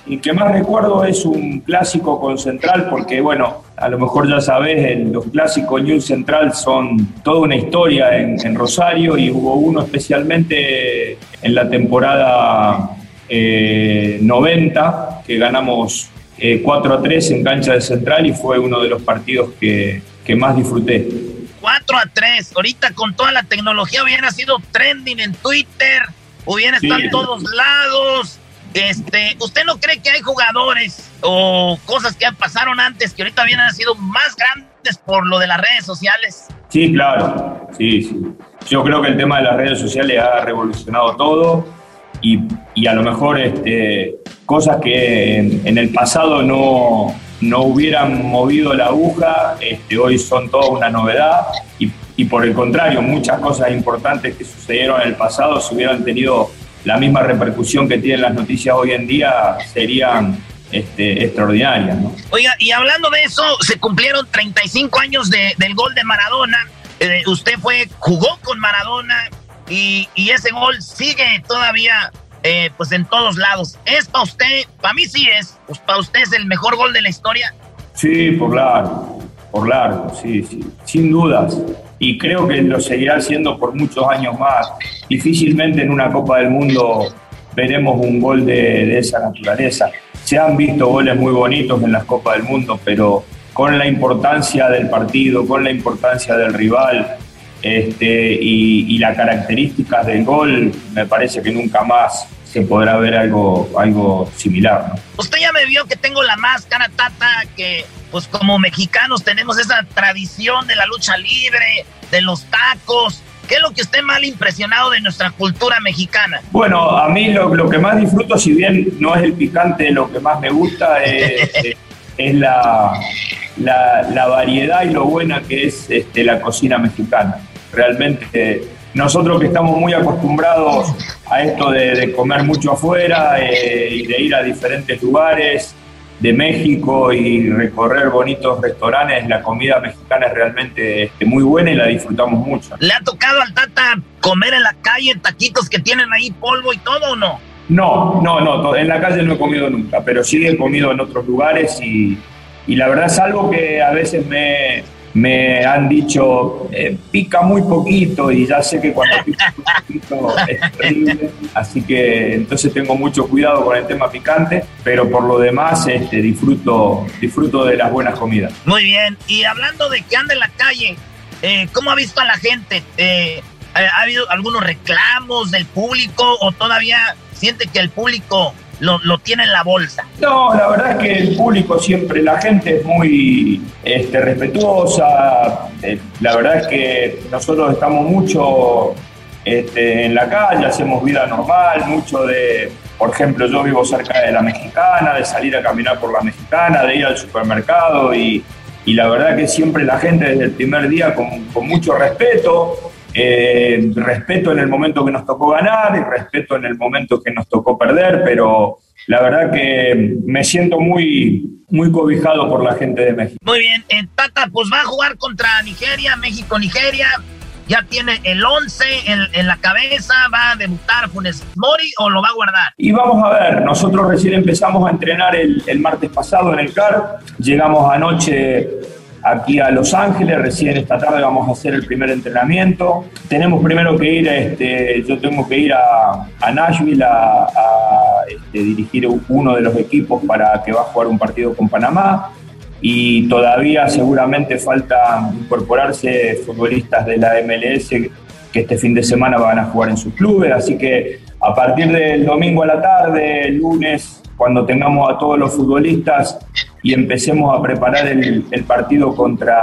el que más recuerdo es un clásico con Central, porque bueno, a lo mejor ya sabes, los clásicos New Central son toda una historia en, en Rosario y hubo uno especialmente en la temporada eh, 90 que ganamos eh, 4 a 3 en cancha de Central y fue uno de los partidos que, que más disfruté. 4 a 3. Ahorita con toda la tecnología hubiera sido trending en Twitter, hubiera Sí. estado en todos lados. Este, ¿usted no cree que hay jugadores o cosas que pasaron antes que ahorita hubieran sido más grandes por lo de las redes sociales? Sí, claro, sí, sí. Yo creo que el tema de las redes sociales ha revolucionado todo y, y a lo mejor este, cosas que en, en el pasado no, no hubieran movido la aguja, este, hoy son toda una novedad y, por el contrario, muchas cosas importantes que sucedieron en el pasado, si hubieran tenido la misma repercusión que tienen las noticias hoy en día, serían este, extraordinarias. ¿no? Oiga, y hablando de eso, se cumplieron 35 años de- del gol de Maradona. Eh, usted fue, jugó con Maradona y, y ese gol sigue todavía eh, pues en todos lados. ¿Es para usted? Para mí sí es. Pues para usted es el mejor gol de la historia. Sí, por largo, por largo, sí, sí, sin dudas. Y creo que lo seguirá haciendo por muchos años más. Difícilmente en una Copa del Mundo veremos un gol de, de esa naturaleza. Se han visto goles muy bonitos en las Copas del Mundo, pero con la importancia del partido, con la importancia del rival este, y, y las características del gol, me parece que nunca más se podrá ver algo, algo similar. ¿no? Usted ya me vio que tengo la máscara, Tata, que pues como mexicanos tenemos esa tradición de la lucha libre, de los tacos. ¿Qué es lo que usted ha impresionado de nuestra cultura mexicana? Bueno, a mí lo, lo que más disfruto, si bien no es el picante lo que más me gusta, es, es- es la, la- la variedad y lo buena que es este, la cocina mexicana. Realmente nosotros que estamos muy acostumbrados a esto de, de comer mucho afuera eh, y de ir a diferentes lugares de México y recorrer bonitos restaurantes, la comida mexicana es realmente este, muy buena y la disfrutamos mucho. ¿Le ha tocado al Tata comer en la calle taquitos que tienen ahí polvo y todo o no? No, no, no, en la calle no he comido nunca, pero sí he comido en otros lugares y, y la verdad es algo que a veces me, me han dicho, eh, pica muy poquito y ya sé que cuando pica muy poquito es terrible, así que entonces tengo mucho cuidado con el tema picante, pero por lo demás este, disfruto, disfruto de las buenas comidas. Muy bien. Y hablando de que anda en la calle, eh, ¿cómo ha visto a la gente? Eh, ¿Ha habido algunos reclamos del público o todavía siente que el público lo, lo tiene en la bolsa? No, la verdad es que el público siempre, la gente es muy este, respetuosa. eh, la verdad es que nosotros estamos mucho este, en la calle, hacemos vida normal, mucho de, por ejemplo, yo vivo cerca de la mexicana, de salir a caminar por la mexicana, de ir al supermercado y, y la verdad que siempre la gente desde el primer día con, con mucho respeto. Eh, respeto en el momento que nos tocó ganar y respeto en el momento que nos tocó perder, pero la verdad que me siento muy, muy cobijado por la gente de México. Muy bien, eh, Tata, pues va a jugar contra Nigeria, México-Nigeria. Ya tiene el 11 en, en la cabeza. ¿Va a debutar Funes Mori o lo va a guardar? Y vamos a ver, nosotros recién empezamos a entrenar el, el martes pasado en el CAR, llegamos anoche aquí a Los Ángeles, recién esta tarde vamos a hacer el primer entrenamiento. Tenemos primero que ir, este, yo tengo que ir a, Nashville a, este, dirigir uno de los equipos para que va a jugar un partido con Panamá. Y todavía seguramente falta incorporarse futbolistas de la MLS que este fin de semana van a jugar en sus clubes, así que a partir del domingo a la tarde, lunes, cuando tengamos a todos los futbolistas y empecemos a preparar el, el partido contra,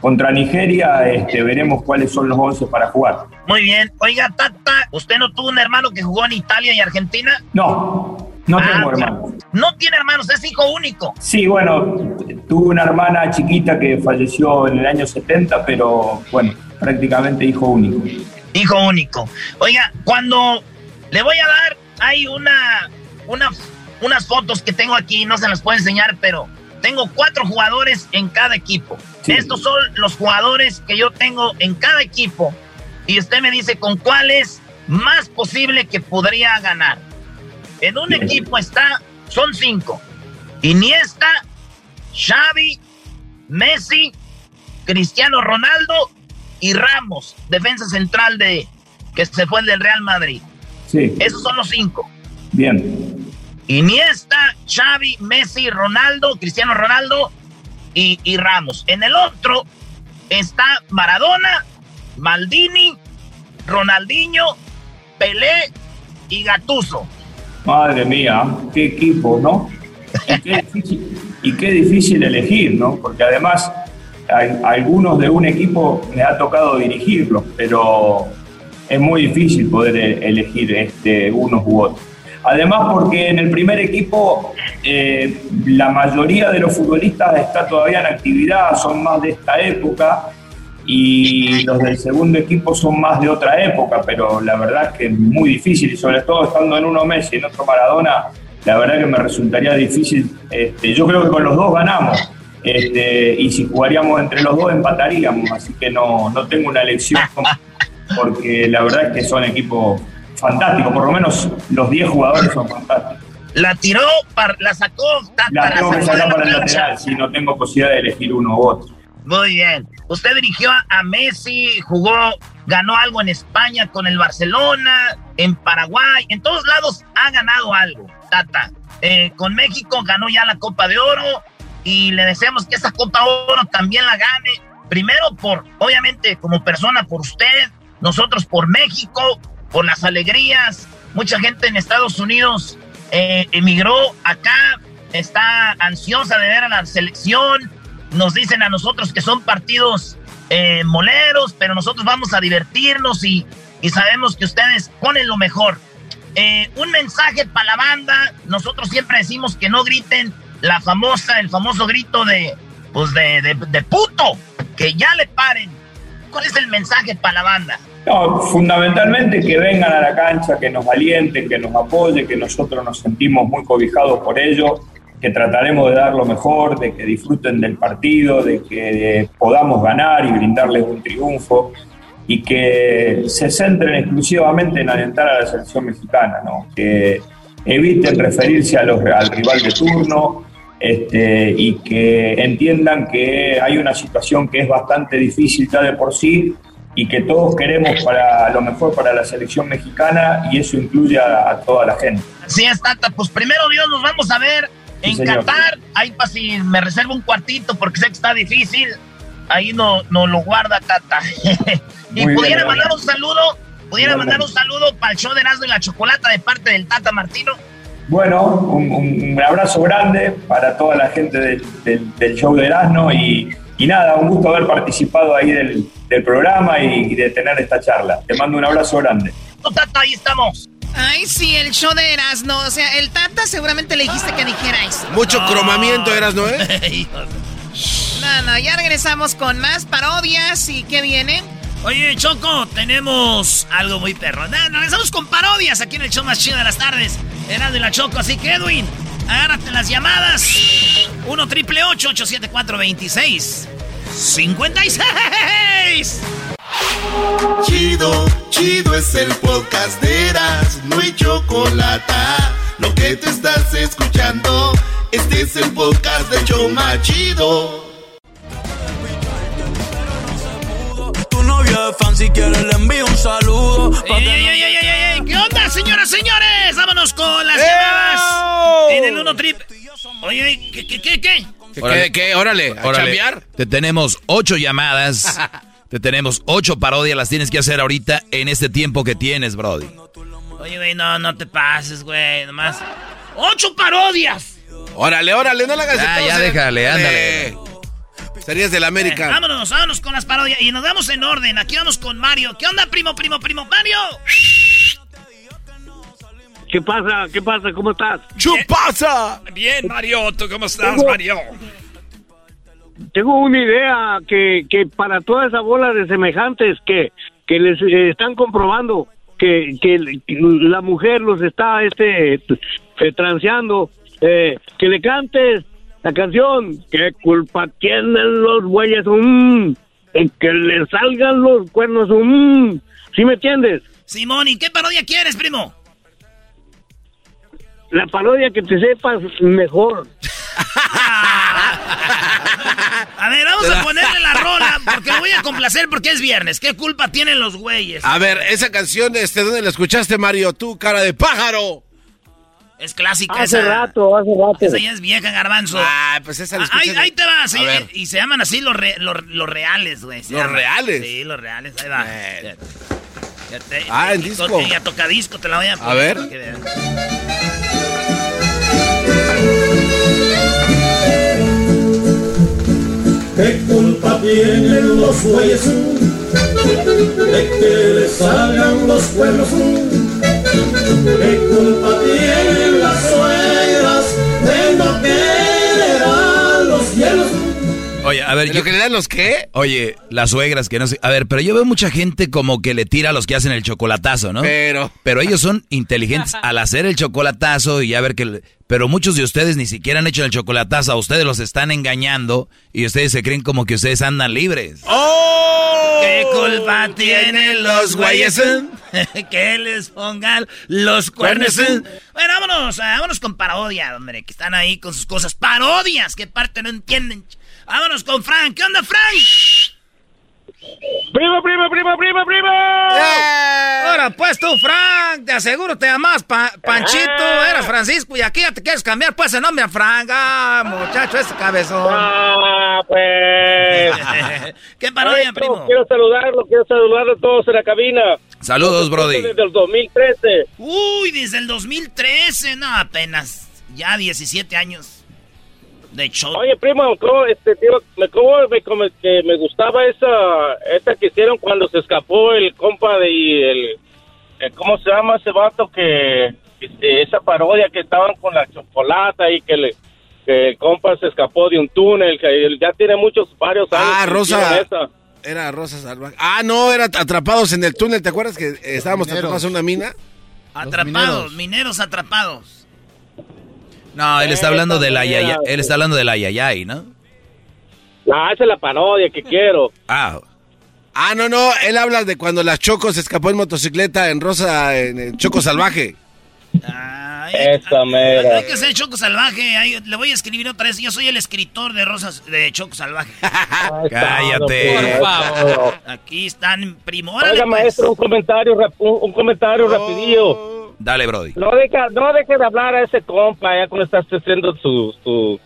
contra Nigeria, este, veremos cuáles son los 11 para jugar. Muy bien. Oiga, Tata, ¿usted no tuvo un hermano que jugó en Italia y Argentina? No, no tengo Ah, hermanos. No tiene hermanos, es hijo único. Sí, bueno, tuve una hermana chiquita que falleció en el año 70, pero bueno, prácticamente hijo único. Hijo único. Oiga, cuando le voy a dar, hay una, una, unas fotos que tengo aquí, no se las puedo enseñar, pero tengo cuatro jugadores en cada equipo. Estos son los jugadores que yo tengo en cada equipo. Y usted me dice con cuál es más posible que podría ganar. En un equipo está, son cinco. Iniesta, Xavi, Messi, Cristiano Ronaldo y Ramos, defensa central de que se fue del Real Madrid. Sí. Esos son los cinco. Bien. Iniesta, Xavi, Messi, Ronaldo, Cristiano Ronaldo y, y Ramos. En el otro está Maradona, Maldini, Ronaldinho, Pelé y Gatuso. Madre mía, qué equipo, ¿no? Y qué difícil, y qué difícil elegir, ¿no? Porque además hay- algunos de un equipo me ha tocado dirigirlos, pero es muy difícil poder e- elegir este, unos u otros. Además porque en el primer equipo eh, la mayoría de los futbolistas está todavía en actividad, son más de esta época y los del segundo equipo son más de otra época, pero la verdad es que es muy difícil y sobre todo estando en uno Messi y en otro Maradona, la verdad que me resultaría difícil. Este, yo creo que con los dos ganamos este, y si jugaríamos entre los dos empataríamos, así que no, no tengo una elección porque la verdad es que son equipos fantásticos, por lo menos los 10 jugadores son fantásticos. La tiró, par- la sacó, ta- La tengo que sacar para el lateral, si no tengo posibilidad de elegir uno u otro. Muy bien. Usted dirigió a- a Messi, jugó, ganó algo en España con el Barcelona, en Paraguay, en todos lados ha ganado algo, Tata. Eh, con México ganó ya la Copa de Oro y le deseamos que esa Copa de Oro también la gane. Primero por, obviamente, como persona, por usted, nosotros por México, por las alegrías. Mucha gente en Estados Unidos eh, emigró acá, está ansiosa de ver a la selección. Nos dicen a nosotros que son partidos eh, moleros, pero nosotros vamos a divertirnos y, y sabemos que ustedes ponen lo mejor. Eh, un mensaje para la banda. Nosotros siempre decimos que no griten la famosa, el famoso grito de, pues de, de, de puto, que ya le paren. ¿Cuál es el mensaje para la banda? No, fundamentalmente que vengan a la cancha, que nos alienten, que nos apoyen, que nosotros nos sentimos muy cobijados por ellos, que trataremos de dar lo mejor, de que disfruten del partido, de que podamos ganar y brindarles un triunfo y que se centren exclusivamente en alentar a la selección mexicana, ¿no? que eviten referirse a los, al rival de turno este, y que entiendan que hay una situación que es bastante difícil ya de por sí y que todos queremos para lo mejor para la selección mexicana y eso incluye a, a toda la gente. Así es, Tata. Pues primero Dios nos vamos a ver en Sí. Qatar. Ahí para si me reservo un cuartito porque sé que está difícil. Ahí no, no lo guarda Tata. y Muy pudiera bien, mandar un saludo, pudiera Igualmente. mandar un saludo para el show de Erasmo y la Chocolata de parte del Tata Martino. Bueno, un, un- un abrazo grande para toda la gente del, del- del show de Erasmo y, y nada, un gusto haber participado ahí del, del programa y, y de tener esta charla. Te mando un abrazo grande. No, Tata, ahí estamos. Ay, sí, el show de Erasmo. O sea, el Tata seguramente le dijiste que dijera eso. Mucho cromamiento eras, ¿no? Eh? No, no, ya regresamos con más parodias y ¿qué viene? Oye, Choco, tenemos algo muy perro. No, regresamos con parodias aquí en el show más chido de las tardes. Erasmo y la Choco, así que Edwin, agárrate las llamadas. 1 triple 874 26 56 Chido, chido es el podcast de Eras, no hay chocolate. Lo que te estás escuchando, este es el podcast de Choma Chido. Es fan, si quiere le envío un saludo. ¡Ey, ey, ey, ey, ey! ¿Qué onda, señoras, señores? Vámonos con las llamadas en el 1 trip. Oye, ¿qué, qué, qué, qué? ¿Qué, qué? Órale, a chambear. Te tenemos ocho llamadas. te tenemos ocho parodias. Las tienes que hacer ahorita en este tiempo que tienes, Brody. Oye, güey, no, no te pases, güey. Nomás. ¡Ocho parodias! Órale, órale, no la hagas Ya, de ya déjale, ándale. Eh, Serías del América. Eh, vámonos, vámonos con las parodias. Y nos vamos en orden. Aquí vamos con Mario. ¿Qué onda, primo, primo, primo? ¡Mario! ¿Qué pasa? ¿Qué pasa? ¿Cómo estás? ¡Chupasa! Bien, Mario. ¿Tú cómo estás, Tengo- Mario? Tengo una idea que, que para toda esa bola de semejantes que, que les eh, están comprobando que, que la mujer los está este eh, transeando, eh, que le cantes la canción ¿Qué culpa tienen los bueyes? Mm, en que le salgan los cuernos. Mm, ¿Sí me entiendes? Simón, ¿y qué parodia quieres, primo? La parodia que te sepas mejor. A ver, vamos a ponerle la rola porque lo voy a complacer porque es viernes. ¿Qué culpa tienen los güeyes? A ver, esa canción, este, ¿dónde la escuchaste, Mario? Tú, cara de pájaro. Es clásica Hace esa. rato, hace rato. Esa ya es vieja, garbanzo. Ah, pues esa Ah, ahí, ahí te va, sí, A ver. y se llaman así los, re- los, los reales, güey. ¿Los llaman. reales? Sí, los reales, ahí va. Ya- ya te- Ah, en disco. to- Y a tocadisco te la voy a poner. ver. que veas. ¿Qué culpa tienen los bueyes de que les salgan los cuernos? ¿Qué culpa tienen las suegras de no Oye, a ver, ¿De lo que le dan los qué? Oye, las suegras que no sé. A ver, pero yo veo mucha gente como que le tira a los que hacen el chocolatazo, ¿no? Pero. Pero ellos son inteligentes al hacer el chocolatazo y ya ver que. le- Pero muchos de ustedes ni siquiera han hecho el chocolatazo. A ustedes los están engañando y ustedes se creen como que ustedes andan libres. ¡Oh! ¿Qué culpa tienen los güeyes? que les pongan los cuernos. Bueno, vámonos, ah, vámonos con parodia, hombre, que están ahí con sus cosas. Parodias, que parte no entienden. Vámonos con Frank. ¿Qué onda, Frank? ¡Primo, primo, primo, primo, primo! Ahora, pues tú, Frank, te aseguro te llamas Pa- Panchito, Ah. eras Francisco y aquí ya te quieres cambiar pues el nombre a Frank. Ah, muchacho, ese cabezón. Ah, pues. ¿Qué parodia, primo? Quiero saludarlo, quiero saludarlo a todos en la cabina. Saludos, Brody. Desde el 2013. Uy, desde el 2013, no, apenas. Ya 17 años. De show. Oye, primo, ¿cómo, este, tío, me, cómo me, como que me gustaba esa, esa que hicieron cuando se escapó el compa de y el, el- ¿cómo se llama ese vato que, este, esa parodia que estaban con la chocolata y que le, que el compa se escapó de un túnel, que ya tiene muchos, varios años. Ah, Rosa. Era Rosa Salvaje. Ah, no, era atrapados en el túnel. ¿Te acuerdas que eh, estábamos atrapados en una mina? Atrapados, mineros. atrapados. No, él está Esa hablando de la yaya, él está hablando de la yayay, ¿no? Ah, esa es la parodia que quiero. Ah, Ah, no, no. Él habla de cuando la Choco se escapó en motocicleta en Rosa, en Choco Salvaje. Esa mera. Hay que ser Choco Salvaje. ahí le voy a escribir otra vez. Yo soy el escritor de Rosas de Choco Salvaje. cállate. Por favor. Aquí están primo. Órale, Oiga, pues. maestro, un comentario, rap- un, un comentario rapidillo. Dale, Brody. No deja, no deje de hablar a ese compa ya cuando estás haciendo su, su,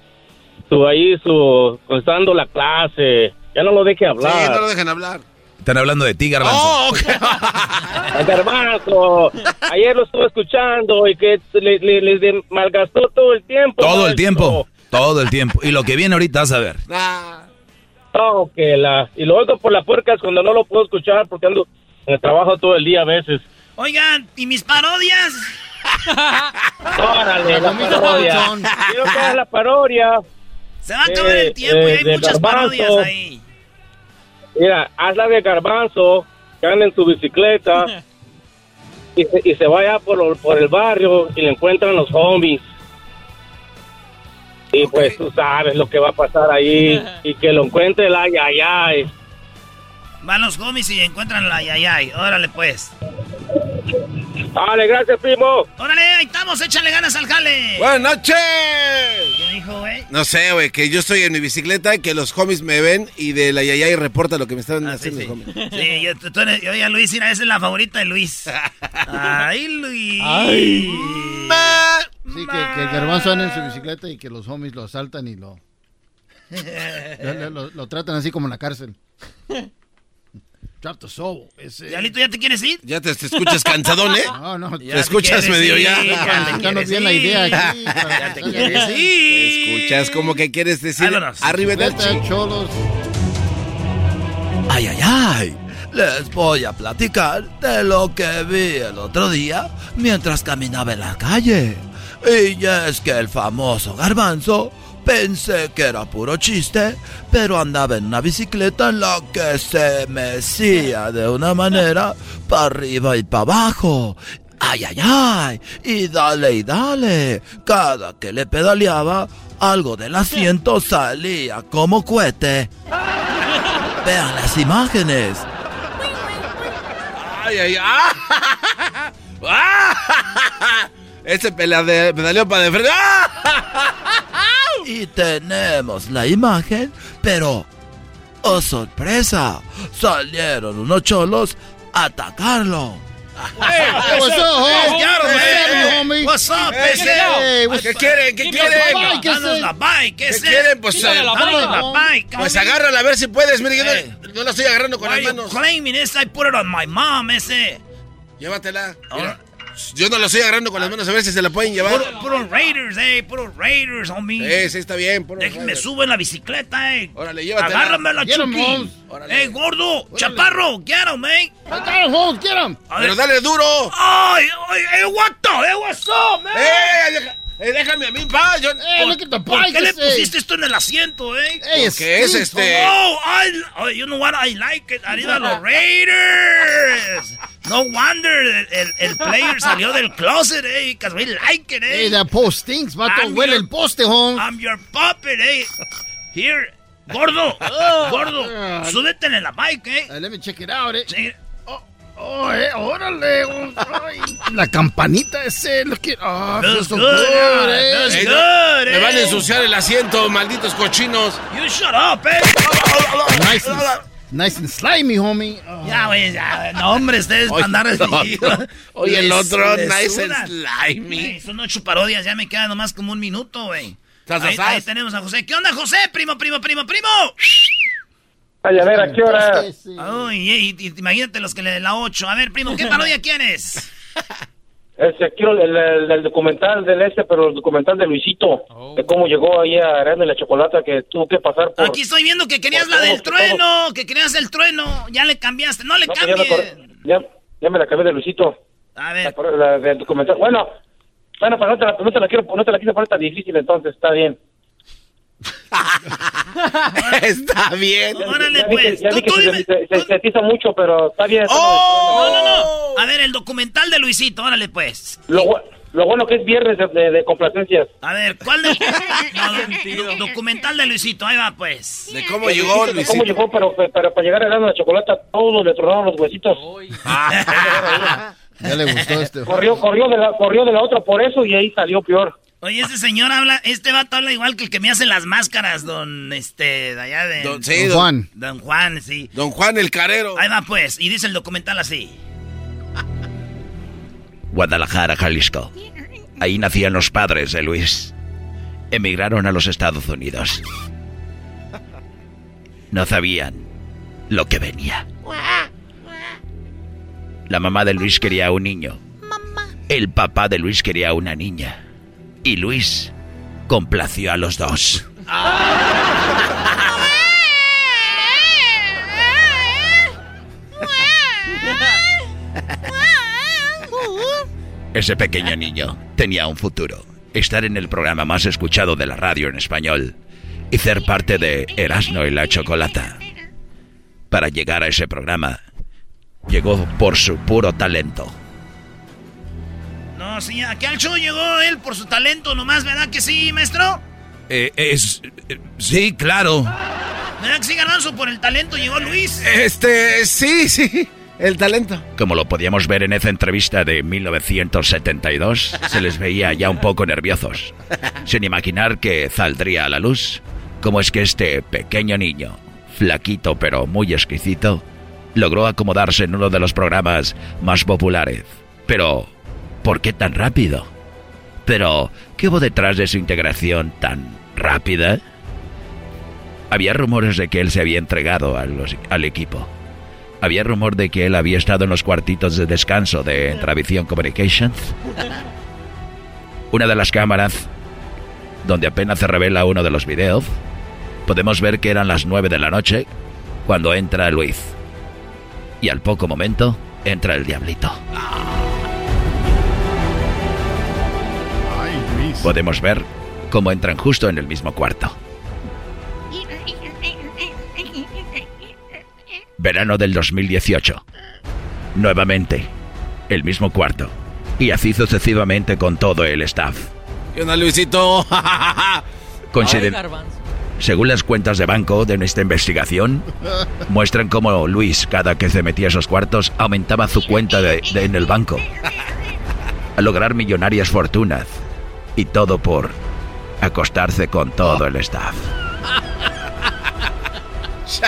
su ahí, su, cuando está dando la clase. Ya no lo deje Sí, hablar. no lo dejan hablar. Están hablando de ti, Garbanzo. Oh, ok. El garbanzo. Ayer lo estuve escuchando y que le, le- le malgastó todo el tiempo. Todo el tiempo. Todo el tiempo. Y lo que viene ahorita vas a ver. Ah, Oh, que la, y lo oigo por las puercas cuando no lo puedo escuchar porque ando en el trabajo todo el día a veces. Oigan, ¿y mis parodias? Órale, la parodia. Quiero que haga la parodia. Se va a acabar el Eh, tiempo y eh, hay muchas Garbanzo. parodias ahí. Mira, hazla de garbanzo, que anda en su bicicleta y se, y se vaya por, el barrio y le encuentran los homies. Y pues tú sabes lo que va a pasar ahí y que lo encuentre el ay, ay, ay. Van los homies y encuentran la yayay. Órale, pues. Dale, gracias, primo. Órale, ahí estamos, échale ganas al jale. Buenas noches. ¿Qué dijo, güey? No sé, güey, que yo estoy en mi bicicleta, que los homies me ven y de la Yayay reporta lo que me están haciendo los homies. Sí, yo, tú eres- yo ya Luis, mira, esa es la favorita de Luis. Ay, Luis. Ay. Sí, que, que el garbanzo anda en su bicicleta y que los homies lo asaltan y lo, lo, lo- lo- lo tratan así como en la cárcel. Drop the soul. Ese... Diablito, ¿ya te quieres ir? Ya te, te escuchas cansadón, ¿eh? No, no. Te escuchas medio ya. Explicanos bien la idea aquí. Ya te quieres Te ir. escuchas como que quieres decir arriba del cholos. Ay, ay, ay. Les voy a platicar de lo que vi el otro día mientras caminaba en la calle. Y es que el famoso garbanzo pensé que era puro chiste, pero andaba en una bicicleta en la que se mecía de una manera para arriba y para abajo. Ay, ay, ay. Y dale y dale. Cada que le pedaleaba, algo del asiento salía como cohete. Vean las imágenes. Ay, ay, ay. Ese pelade- pedaleó para de frente. ¡Ah! Y tenemos la imagen, pero... ¡Oh, sorpresa! Salieron unos cholos a atacarlo. Hey, what's up, homie? Claro, What's up, homie? What's up? Hey, ¿Qué quieren? ¿Qué quieren? ¿qué Danos la bike, ¿Qué ese. quieren? Pues, Quítale la Danos la bike, homie. agárrala a ver si puedes. Mire, yo Hey. no, no la estoy agarrando con Why las manos. claiming this? I put it on my mom, ese. Llévatela. Mira, Ahora- yo no la estoy agarrando con las manos a ver si se la pueden llevar. Puro, puro Raiders, eh. Puro Raiders, homie. Sí, sí, está bien. puro Déjenme Raiders. subo en la bicicleta, eh. Órale, llévatela. Agárramela, Get 'em, Chucky. Holmes. Órale. Eh, gordo, chaparro, get him, eh. I got him, Holmes, get him. Pero dale duro. Ay, ay, eh, what the, eh, what's up, man? ¡Eh! Eh, déjame a mí, pa. Yo, Hey, at the ¿Por bike. qué le pusiste esto en el asiento, eh? Hey, Porque es este- Oh, I, oh, you know what? I like it. Arriba los Raiders. No wonder el, el, player salió del closet, eh. Because we like it, Hey, eh. that post stinks, vato. Huele el poste, Holmes. I'm your puppet, eh. Here, gordo, gordo, súbete en la bike, eh. Uh, let me check it out, eh. Oh, eh, órale. oh, ay. La campanita ese, lo que... Oh, Feels so good, eh. feels me van a ensuciar el asiento, malditos cochinos. You shut up, eh. Nice and, nice and slimy, homie. Oh. Ya, güey, ya. No, hombre, ustedes Oye, para andar el así. otro. Oye, el otro, nice and slimy. Son ocho parodias, ya me queda nomás como un minuto, güey. Ahí, ahí tenemos a José. ¿Qué onda, José? Primo, primo, primo, primo. Ay, a ver, ¿a qué hora? Ay, y- y- imagínate los que le den la 8. A ver, primo, ¿qué parodia quieres? Este, quiero el, el- el documental del este, pero el documental de Luisito, de cómo llegó ahí a Aranda y la Chocolata, que tuvo que pasar por... Aquí estoy viendo que querías la todos, del trueno, que querías el trueno. Ya le cambiaste, no le No, ya, me cambies. acordé. ya, ya me la acabé de Luisito, A la, ver, la del documental. Bueno, bueno, pero no te la, no te la quiero, no te la quise poner tan difícil, entonces está bien. Está bien. órale, Ya vi que- pues. ya Tú, vi que se, dime. se, se sintetiza mucho, pero está bien. está ¡Oh! No, no, no. A ver, el documental de Luisito, órale, pues. Lo, lo bueno que es viernes de, de- de complacencias. A ver, ¿cuál de... No, do- documental de Luisito, ahí va, pues. De cómo llegó ¿Cómo Luisito. llegó? Pero, pero para llegar a Aranda y la Chocolata, todos le tronaron los huesitos. Ya le gustó este. Corrió, corrió de la, corrió de la otra por eso y ahí salió peor. Oye, este señor habla, este vato habla igual que el que me hace las máscaras, don, este, de allá de... Don- sí, Don don- Juan. Don Juan, sí. Don Juan el Carero. Ahí va, pues, y dice el documental así. Guadalajara, Jalisco. Ahí nacían los padres de Luis. Emigraron a los Estados Unidos. No sabían lo que venía. La mamá de Luis quería un niño. El papá de Luis quería una niña. Y Luis complació a los dos. Ese pequeño niño tenía un futuro. Estar en el programa más escuchado de la radio en español y ser parte de Erasmo y la Chocolata. Para llegar a ese programa, llegó por su puro talento. No, sí, aquí al show llegó él por su talento nomás, ¿verdad que sí, maestro? Eh, es. eh, sí, claro. ¿Verdad que sí, Garbanzo? Por el talento llegó Luis. Este, sí, sí. El talento. Como lo podíamos ver en esa entrevista de 1972, se les veía ya un poco nerviosos, sin imaginar que saldría a la luz cómo es que este pequeño niño, flaquito pero muy exquisito, logró acomodarse en uno de los programas más populares. Pero, ¿por qué tan rápido? Pero, ¿qué hubo detrás de su integración tan rápida? Había rumores de que él se había entregado al equipo. Había rumor de que él había estado en los cuartitos de descanso de Tradición Communications. Una de las cámaras, donde apenas se revela uno de los videos, podemos ver que eran las nueve de la noche cuando entra Luis. Y al poco momento entra el diablito. Podemos ver cómo entran justo en el mismo cuarto. Verano del 2018. Nuevamente, el mismo cuarto. Y así sucesivamente con todo el staff. ¿Qué onda, Luisito? Según las cuentas de banco de nuestra investigación, muestran cómo Luis, cada que se metía a esos cuartos, aumentaba su cuenta en el banco. A lograr millonarias fortunas. Y todo por acostarse con todo el staff.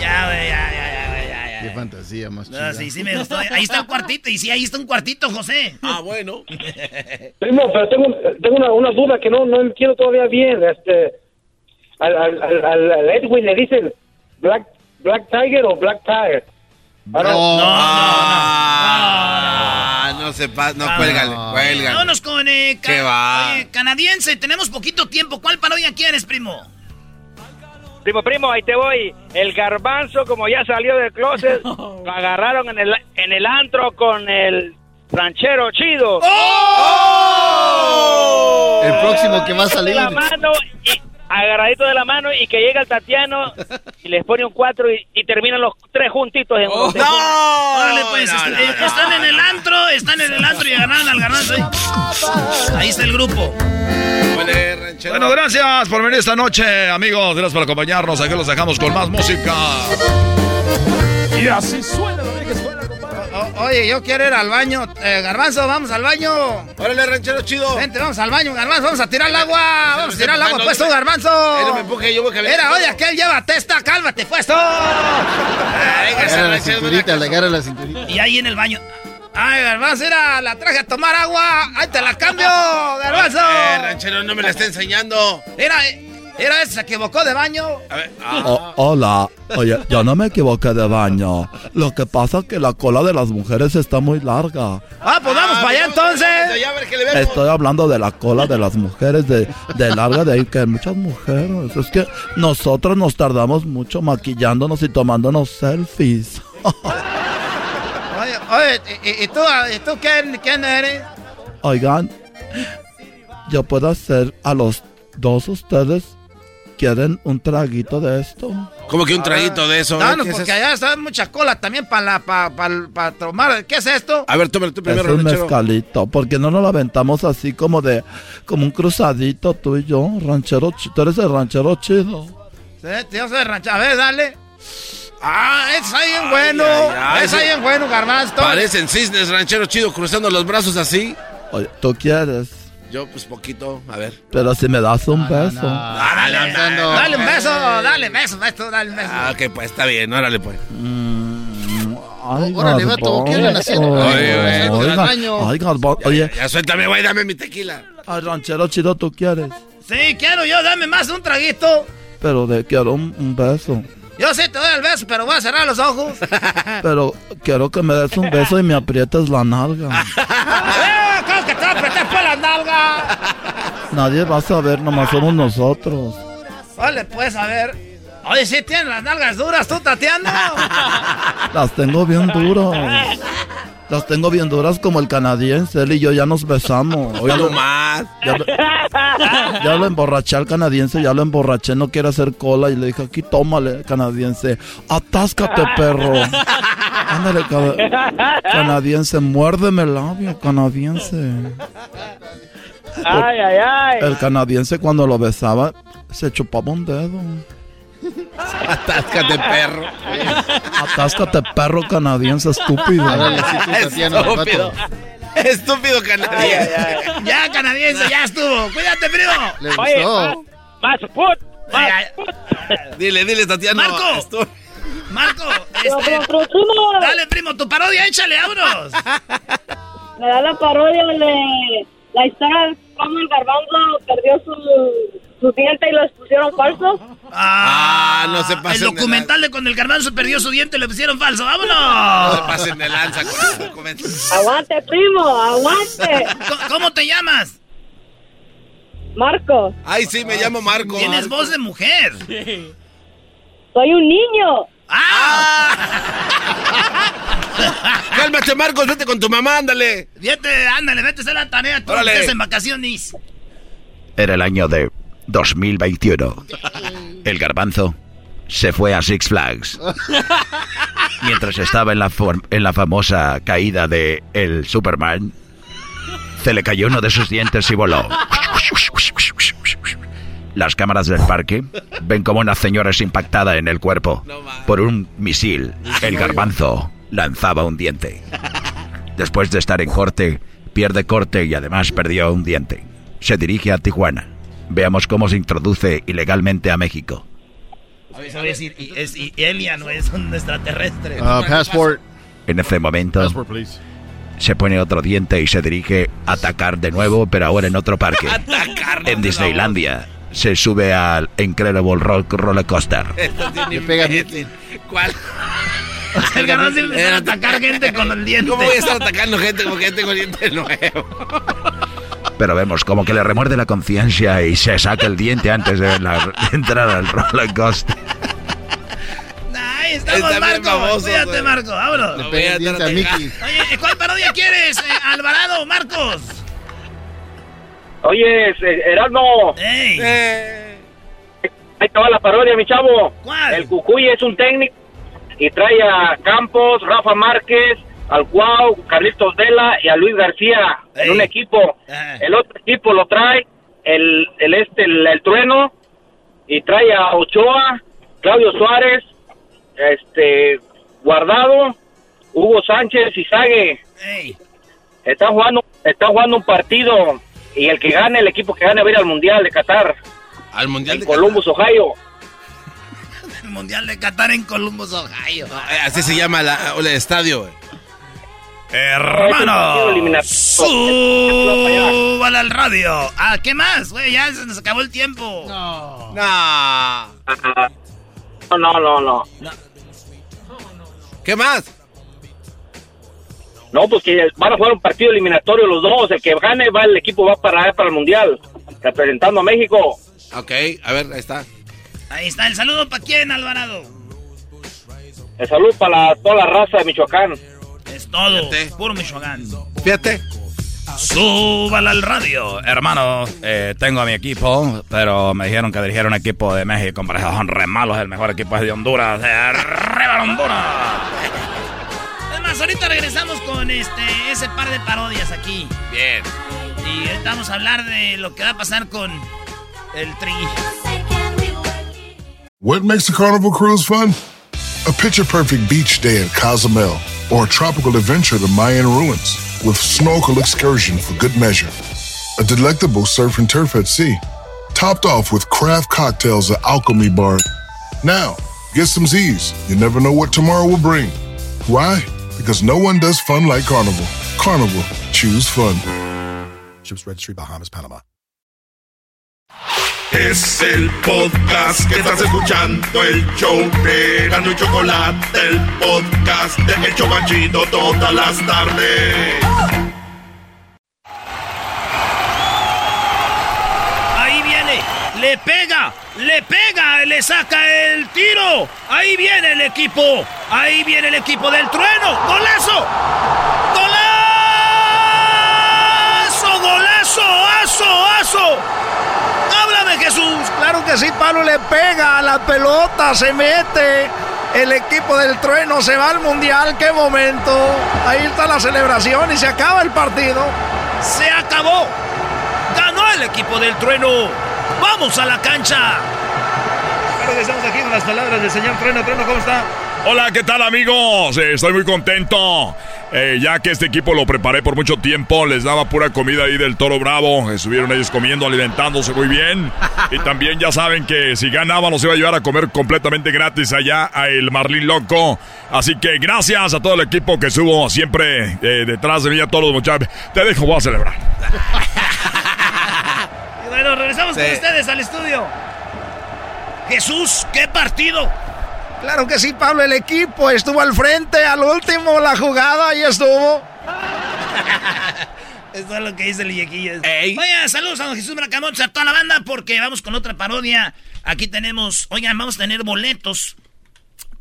ya, güey, ya, ya, ya, ya, Qué fantasía más chida. sí, sí me gustó. Ahí está el cuartito, y sí, ahí está un cuartito, José. Ah, bueno. Primo, pero tengo, tengo una, una, duda que no, no entiendo todavía bien. Este, al, al, al, al Edwin le dicen Black, Black Tiger o Black Tiger. No, no, no, no, ah, no, se pasa, no, cuélgale, cuélgale. Vámonos con eh, ¿Qué va? canadiense, tenemos poquito tiempo. ¿Cuál parodia quieres, primo? Primo, primo, ahí te voy. El garbanzo, como ya salió del closet, lo agarraron en el, en el antro con el ranchero chido. ¡Oh! El próximo que va a salir. La mano y, agarradito de la mano y que llega el Tatiano y les pone un cuatro y, terminan los tres juntitos en oh, ¡No! Órale, pues, este, están en el antro, están en el antro y agarran al garbanzo. Ahí está el grupo. Bueno, gracias por venir esta noche, amigos. Gracias por acompañarnos. Aquí los dejamos con más música. Y así suena, que suena. Oye, yo quiero ir al baño. Eh, garbanzo, vamos al baño. Órale, ranchero chido. Vente, vamos al baño, Garbanzo. Vamos a tirar el agua. Vamos a tirar el agua, pues tú, Garbanzo. no me empuje, yo voy a Mira, oye, aquel lleva testa, cálmate, pues tú. Agarra la cinturita, le agarra la cinturita. Y ahí en el baño. Ay, Garbanzo, mira, la traje a tomar agua. Ahí te la cambio, Garbanzo. Eh, ranchero, no me la está enseñando. Mira, eh. Mira, se equivocó de baño. A ver. Ah. hola. Oye, yo no me equivoqué de baño. Lo que pasa es que la cola de las mujeres está muy larga. Ah, pues vamos para allá entonces. Estoy hablando de la cola de las mujeres, de, de larga, de ahí que hay muchas mujeres. Es que nosotros nos tardamos mucho maquillándonos y tomándonos selfies. oye, oye, ¿y, tú, ¿y tú quién, quién eres? Oigan, yo puedo hacer a los dos ustedes ¿Quieren un traguito de esto? ¿Cómo que un traguito de eso? No, no, porque allá está mucha cola también para para tomar. ¿Qué es esto? A ver, tómalo tú primero, Es un mezcalito, porque no nos lo aventamos así como de, como un cruzadito tú y yo, ranchero, tú eres el ranchero chido. Sí, yo soy el ranchero, a ver, dale. Ah, es ahí bien bueno, es ahí bien bueno, garbanzo. Parecen cisnes, ranchero chido, cruzando los brazos así. Oye, ¿tú quieres? Yo, pues poquito, a ver. Pero si me das un beso. dale, dale, un beso, dale beso, beso, dale un beso. Ah, ok, pues está bien, órale pues. Mm, ay, órale, vato, ¿qué andan haciendo? Oye, oye, oye. Ya, suéltame, güey, dame mi tequila. Ay, ranchero chido, ¿tú quieres? Sí, quiero yo, dame más un traguito. Pero de quiero un, beso. Yo sí te doy el beso, pero voy a cerrar los ojos. Pero quiero que me des un beso y me aprietes la nalga. ¿Cómo que te apreté por la nalga? Nadie va a saber, nomás somos nosotros. Vale, pues a ver. Oye, ¿sí tienes las nalgas duras tú, Tatiana? Las tengo bien duras. Las tengo bien duras como el canadiense. Él y yo ya nos besamos. Oye, no más. Ya, lo emborraché al canadiense, ya lo emborraché, no quiere hacer cola. Y le dije, aquí tómale, canadiense. Atáscate, perro. Ándale, canadiense, muérdeme el labio, canadiense. Ay, ay, ay. El canadiense cuando lo besaba se chupaba un dedo. Atáscate, perro. Atáscate, perro canadiense estúpido. Estúpido. Estúpido canadiense. Ya, canadiense, ya estuvo. Cuídate, primo. Le Oye, gustó. más, más put, más Dile, dile, Tatiana. Marco. Marco, este, dale, primo, tu parodia, échale, vámonos. Me da la parodia de la historia de cómo el garbanzo perdió su, su diente y los pusieron falsos. Ah, no se El pasen de documental de cuando el garbanzo perdió su diente y le pusieron falso. No se ¡Vámonos! pasen de lanza con ese documento. Aguante, primo, aguante. ¿Cómo- ¿Cómo te llamas? Marco, Ay, sí, me llamo Marco. Tienes voz de mujer. soy un niño. ¡Ah! Cálmate, Marcos, vete con tu mamá, ándale. Vete, ándale, vete a hacer la tarea. Tú Órale. estés en vacaciones. Era el año de 2021. El garbanzo se fue a Six Flags. Mientras estaba en la, en la famosa caída de el Superman, se le cayó uno de sus dientes y voló. Las cámaras del parque ven como una señora es impactada en el cuerpo por un misil. El garbanzo lanzaba un diente. Después de estar en corte, pierde corte y además perdió un diente. Se dirige a Tijuana. Veamos cómo se introduce ilegalmente a México. A ver, a decir, y, es, y Elia no es un extraterrestre. Ah, passport. En ese momento Passport, se pone otro diente y se dirige a atacar de nuevo, pero ahora en otro parque. En Disneylandia se sube al Incredible Rock Roller Coaster. Le pega ¿Cuál? El garbanzo empieza a atacar gente con el diente. ¿Cómo voy a estar atacando gente como que tengo diente nuevo? Pero vemos como que le remuerde la conciencia y se saca el diente antes de la- de entrar al roller coaster. Ahí estamos, Está Marco. famoso, Cuídate. Marco. Vámonos. Le pega el diente a Mickey. Oye, ¿cuál parodia quieres, eh, Alvarado, Marcos? Oye, es- eh, Erasmo. ¡Ey! Ahí te va la parodia, mi chavo. ¿Cuál? El Cucuy es un técnico y trae a Campos, Rafa Márquez, al Cuau, Carlitos Vela y a Luis García en un equipo. El otro equipo lo trae el, el este, el, el Trueno y trae a Ochoa, Claudio Suárez, este, Guardado, Hugo Sánchez y Sague. ¡Ey! Están jugando, están jugando un partido y el que gane, el equipo que gane va a ir al Mundial de Qatar. Al Mundial de Columbus, Ohio. El Mundial de Qatar en Columbus, Ohio. Eh, Así se llama la- el estadio, güey. Hermano, súbala al radio. Ah, ¿qué más? Güey, ya se nos acabó el tiempo. No. No, no, no, no. ¿Qué más? No, pues que van a jugar un partido eliminatorio los dos. El que gane va, el equipo va para, para el Mundial, representando a México. Ok, a ver, ahí está. Ahí está, el saludo para quién, Alvarado. El salud para la- toda la raza de Michoacán. Es todo, puro Michoacán. Fíjate. Súbala al radio. Hermano, eh, tengo a mi equipo, pero me dijeron que dirigiera un equipo de México, son re malos, el mejor equipo es de Honduras. de ¡Arriba Honduras! Es más, ahorita regresamos con este ese par de parodias aquí. Bien. Y ahorita vamos a hablar de lo que va a pasar con el tri. What makes a carnival cruise fun? A picture perfect beach day in Cozumel or a tropical adventure to Mayan ruins with snorkel excursion for good measure. A delectable surf and turf at sea, topped off with craft cocktails at Alchemy Bar. Now, get some Z's. You never know what tomorrow will bring. Why? Because no one does fun like Carnival. Carnival, choose fun. Ships Registry, Bahamas, Panama. Es el podcast que estás escuchando, el show de Gano y Chocolate, el podcast de El Chobachito todas las tardes. Le pega, le pega, le saca el tiro. Ahí viene el equipo, ahí viene el equipo del trueno. ¡Golazo! ¡Golazo! ¡Golazo! ¡Aso! ¡Aso! ¡Háblame, Jesús! Claro que sí, Pablo le pega a la pelota, se mete. El equipo del trueno se va al mundial, qué momento. Ahí está la celebración y se acaba el partido. ¡Se acabó! ¡Ganó el equipo del trueno! ¡Vamos a la cancha! Ahora que estamos aquí con las palabras del señor Trueno. Trueno, ¿cómo está? Hola, ¿qué tal amigos? Eh, estoy muy contento. Eh, ya que este equipo lo preparé por mucho tiempo, les daba pura comida ahí del toro bravo. Estuvieron ellos comiendo, alimentándose muy bien. Y también ya saben que si ganaba nos iba a llevar a comer completamente gratis allá a el Marlín Loco. Así que gracias a todo el equipo que estuvo siempre eh, detrás de mí, a todos los muchachos. Te dejo, voy a celebrar. Bueno, regresamos con ustedes al estudio. Jesús, ¿qué partido? Claro que sí, Pablo, el equipo estuvo al frente, al último la jugada y estuvo. Eso es lo que dice el viequillo. Oigan, saludos a don Jesús Bracamontes, a toda la banda, porque vamos con otra parodia. Aquí tenemos, oigan, vamos a tener boletos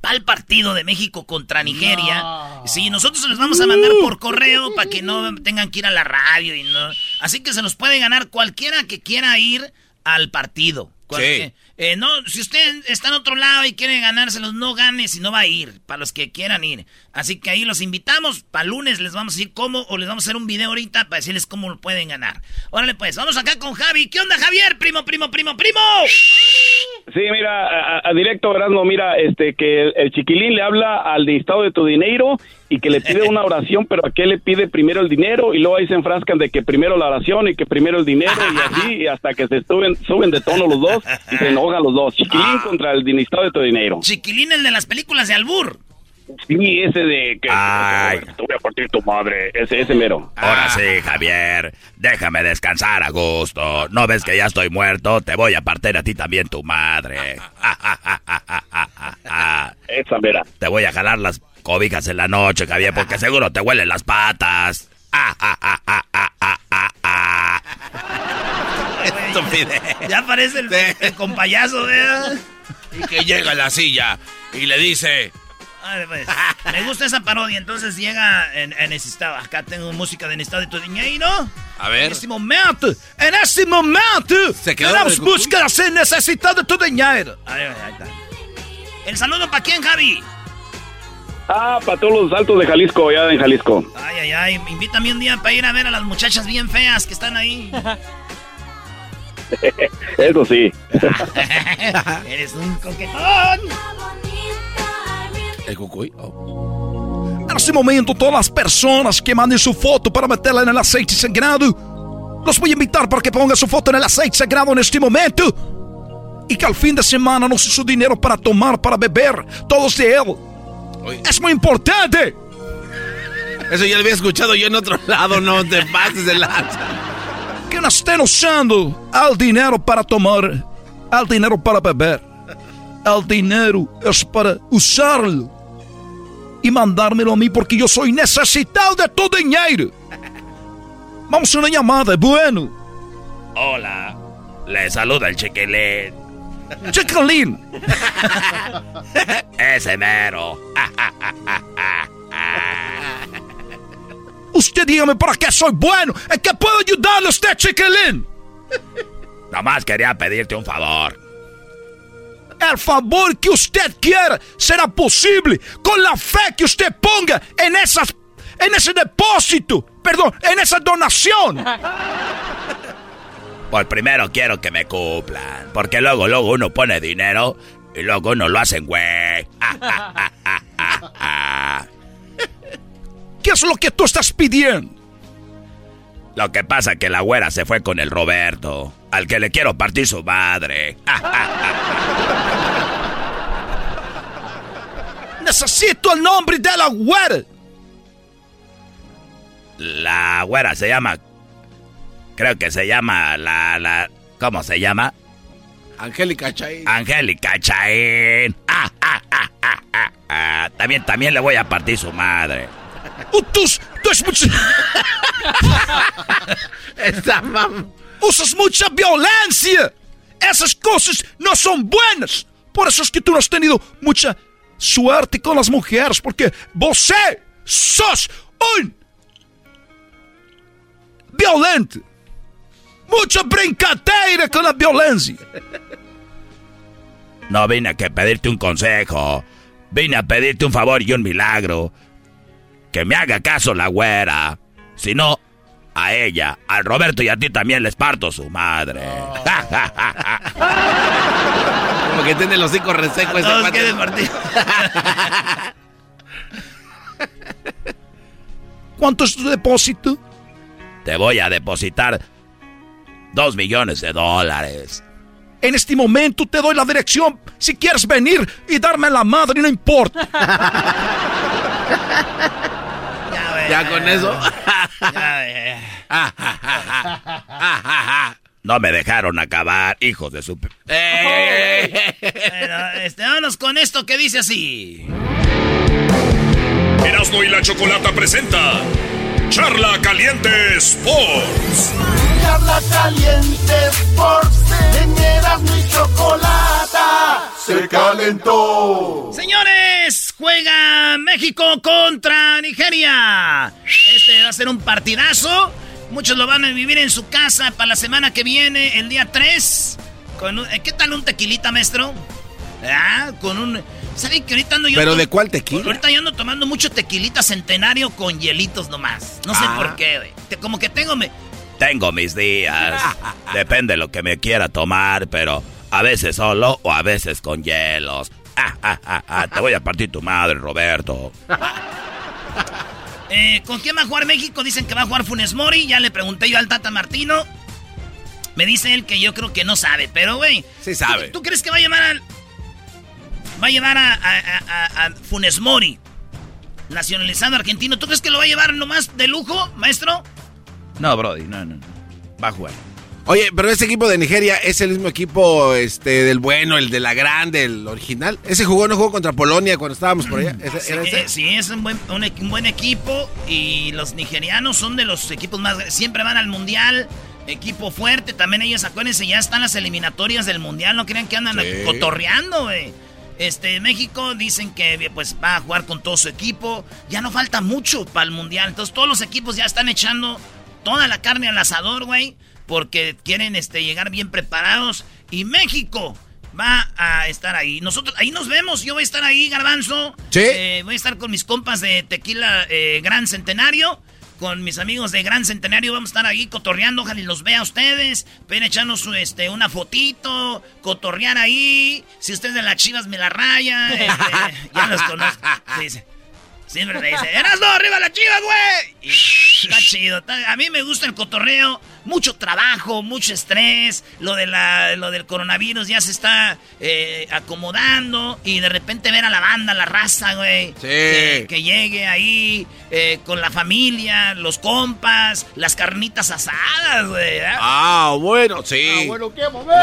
para el partido de México contra Nigeria. Sí, nosotros se los vamos a mandar por correo para que no tengan que ir a la radio y no. Así que se los puede ganar cualquiera que quiera ir al partido. Eh, no, si usted está en otro lado y quiere ganárselos, no gane si no va a ir, para los que quieran ir. Así que ahí los invitamos, para lunes les vamos a decir cómo, o les vamos a hacer un video ahorita para decirles cómo lo pueden ganar. Órale pues, vamos acá con Javi. ¿Qué onda Javier? Primo, primo, primo, primo. Sí, mira, a, directo, Erasmo, mira, este, que el, el chiquilín le habla al listado de tu dinero y que le pide una oración, pero a qué le pide primero el dinero y luego ahí se enfrascan de que primero la oración y que primero el dinero y así y hasta que se suben, suben de tono los dos y se enojan los dos. Chiquilín contra el listado de tu dinero. Chiquilín, el de las películas de Albur. Sí, ese de que Ay. te voy a partir tu madre, ese, ese mero. Ahora sí, Javier, déjame descansar a gusto. ¿No ves que ya estoy muerto? Te voy a partir a ti también tu madre. Esa mera. Te voy a jalar las cobijas en la noche, Javier, porque seguro te huelen las patas. Estupidez. Ya parece el, el compayazo, ¿verdad? Y que llega a la silla y le dice... Vale, pues, me gusta esa parodia, entonces llega en, en necesitado. Acá tengo música de necesitado de tu dinero. A ver. En este momento, en este momento, Se quedó tenemos de cucú. música de necesitado de tu dinero. Ahí, ahí está. El saludo para quién, Javi. Ah, para todos los altos de Jalisco, ya en Jalisco. Ay, ay, ay, invítame un día para ir a ver a las muchachas bien feas que están ahí. Eso sí. Eres un coquetón. El cucuy. En este momento, todas las personas que manden su foto para meterla en el aceite sagrado, los voy a invitar para que pongan su foto en el aceite sagrado en este momento. Y que al fin de semana nos su dinero para tomar, para beber, todos de él. Es muy importante. Eso ya lo había escuchado yo en otro lado, no te pases de lanza. Que no estén usando el dinero para tomar, el dinero para beber. El dinero es para usarlo y mandármelo a mí porque yo soy necesitado de tu dinero. Vamos a una llamada, bueno. Hola, le saluda el chiquilín. Chiquilín. Ese mero. Usted dígame para qué soy bueno. ¿En qué puedo ayudarle a usted, chiquilín? Nomás quería pedirte un favor. El favor que usted quiera será posible con la fe que usted ponga en esas, en ese depósito, perdón, en esa donación. Pues primero quiero que me cumplan. Porque luego, luego uno pone dinero y luego uno lo hacen, güey. ¿Qué es lo que tú estás pidiendo? Lo que pasa que la güera se fue con el Roberto, al que le quiero partir su madre. Necesito el nombre de la güera. La güera se llama. Creo que se llama la. la ¿Cómo se llama? Angélica Chay. Angélica Chaín. Ah, ah, ah, ah, ah, ah. También, también le voy a partir su madre. Uh, Tú, tú es mucho... Usas mucha violencia. Esas cosas no son buenas. Por eso es que tú no has tenido mucha suerte con las mujeres. Porque vos sos un violento. Mucha brincadeira con la violencia. No vine a que pedirte un consejo. Vine a pedirte un favor y un milagro. Que me haga caso la güera. Si no, a ella, al Roberto y a ti también les parto su madre. Como que tiene los hocico reseco ese cuate. ¿Cuánto es tu depósito? Te voy a depositar dos millones de dólares. En este momento te doy la dirección. Si quieres venir y darme la madre, no importa. Ya con eso. No me dejaron acabar, hijos de su... pe- Bueno, este, vámonos con esto que dice así. Erasmo y la Chocolata presenta Charla Caliente Sports. Charla caliente Sports, en Erasmo y Chocolata se calentó. Señores, juega México contra Nigeria. Este va a ser un partidazo. Muchos lo van a vivir en su casa para la semana que viene, el día 3. Con un- eh, ¿Qué tal un tequilita, maestro? Ah, con un... ¿Saben que ahorita ando yo... ¿Pero de cuál tequila? Ahorita yo ando tomando mucho tequilita centenario con hielitos nomás. No sé Ah. por qué, güey. Como que tengo... Me... Tengo mis días. Depende de lo que me quiera tomar, pero a veces solo o a veces con hielos. Ah, ah, ah, ah, Te voy a partir tu madre, Roberto. Eh, ¿Con quién va a jugar México? Dicen que va a jugar Funes Mori. Ya le pregunté yo al Tata Martino. Me dice él que yo creo que no sabe, pero güey. Sí sabe. ¿tú, tú crees que va a llevar al. Va a llevar a, a- a- a Funes Mori? Nacionalizado argentino. ¿Tú crees que lo va a llevar nomás de lujo, maestro? No, Brody, no, no. no. Va a jugar. Oye, pero ese equipo de Nigeria es el mismo equipo este, del bueno, el de la grande, el original. Ese jugó, no jugó contra Polonia cuando estábamos por allá. ¿Ese- Sí, era ese? sí, es un buen, un, equ- un buen equipo y los nigerianos son de los equipos más... Siempre van al mundial, equipo fuerte. También ellos, acuérdense, ya están las eliminatorias del mundial. No crean que andan Sí. cotorreando, güey. Este, México dicen que pues va a jugar con todo su equipo. Ya no falta mucho para el mundial. Entonces todos los equipos ya están echando toda la carne al asador, güey. Porque quieren este, llegar bien preparados. Y México va a estar ahí. Nosotros, ahí nos vemos. Yo voy a estar ahí, Garbanzo. Sí. Eh, voy a estar con mis compas de Tequila eh, Gran Centenario. Con mis amigos de Gran Centenario vamos a estar ahí cotorreando. Ojalá y los vea a ustedes. Pueden echarnos su, este, una fotito, cotorrear ahí. Si ustedes de las chivas me la rayan. este, ya los conozco. Dice. Siempre me dice, ¡Erasmo, arriba la chiva, güey! Y Está chido. está- a mí me gusta el cotorreo. Mucho trabajo, mucho estrés. Lo, de la, lo del coronavirus ya se está eh, acomodando. Y de repente ver a la banda, la raza, güey. Sí. Que, que llegue ahí eh, con la familia, los compas, las carnitas asadas, güey. ¿eh? Ah, bueno, sí.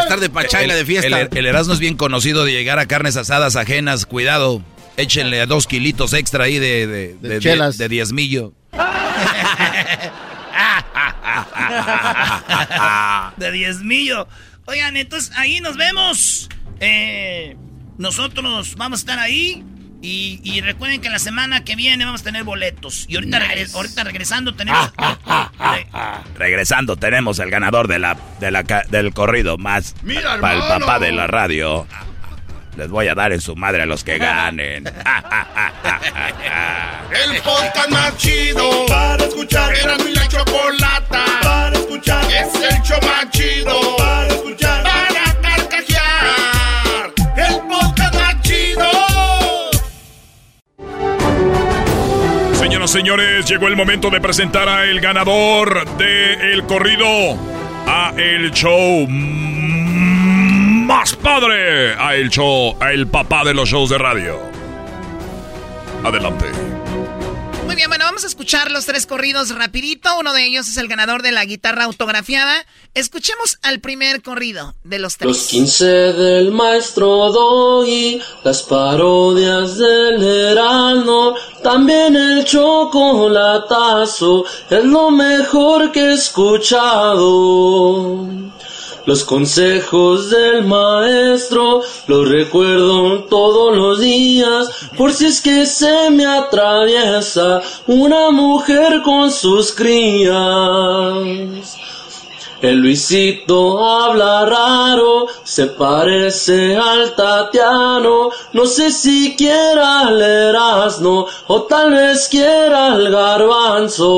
Estar de pachayla de fiesta. El, el Erasmo es bien conocido de llegar a carnes asadas ajenas. Cuidado, échenle dos kilitos extra ahí de, de, De de- chelas. de diezmillo. de diezmillo. Oigan, entonces ahí nos vemos. Eh, nosotros vamos a estar ahí. Y, y recuerden que la semana que viene vamos a tener boletos. Y ahorita, Nice. regre- ahorita regresando tenemos... Regresando, tenemos el ganador de la, de la ca- del corrido más Mira, para el papá de la radio. Les voy a dar en su madre a los que ganen. El podcast más chido para escuchar. Era mi la chocolata para escuchar. Es el show más chido para escuchar. Para carcajear. El podcast más chido. Señoras y señores, llegó el momento de presentar a el ganador de el corrido a el show más padre, a el show, a el papá de los shows de radio. Adelante. Muy bien, bueno, vamos a escuchar los tres corridos rapidito. Uno de ellos es el ganador de la guitarra autografiada. Escuchemos al primer corrido de los tres. Los 15 del maestro Doggy, las parodias del Heraldo, también el chocolatazo, es lo mejor que he escuchado. Los consejos del maestro los recuerdo todos los días, por si es que se me atraviesa una mujer con sus crías. El Luisito habla raro, se parece al Tatiano, no sé si quiera el Erasmo o tal vez quiera el Garbanzo.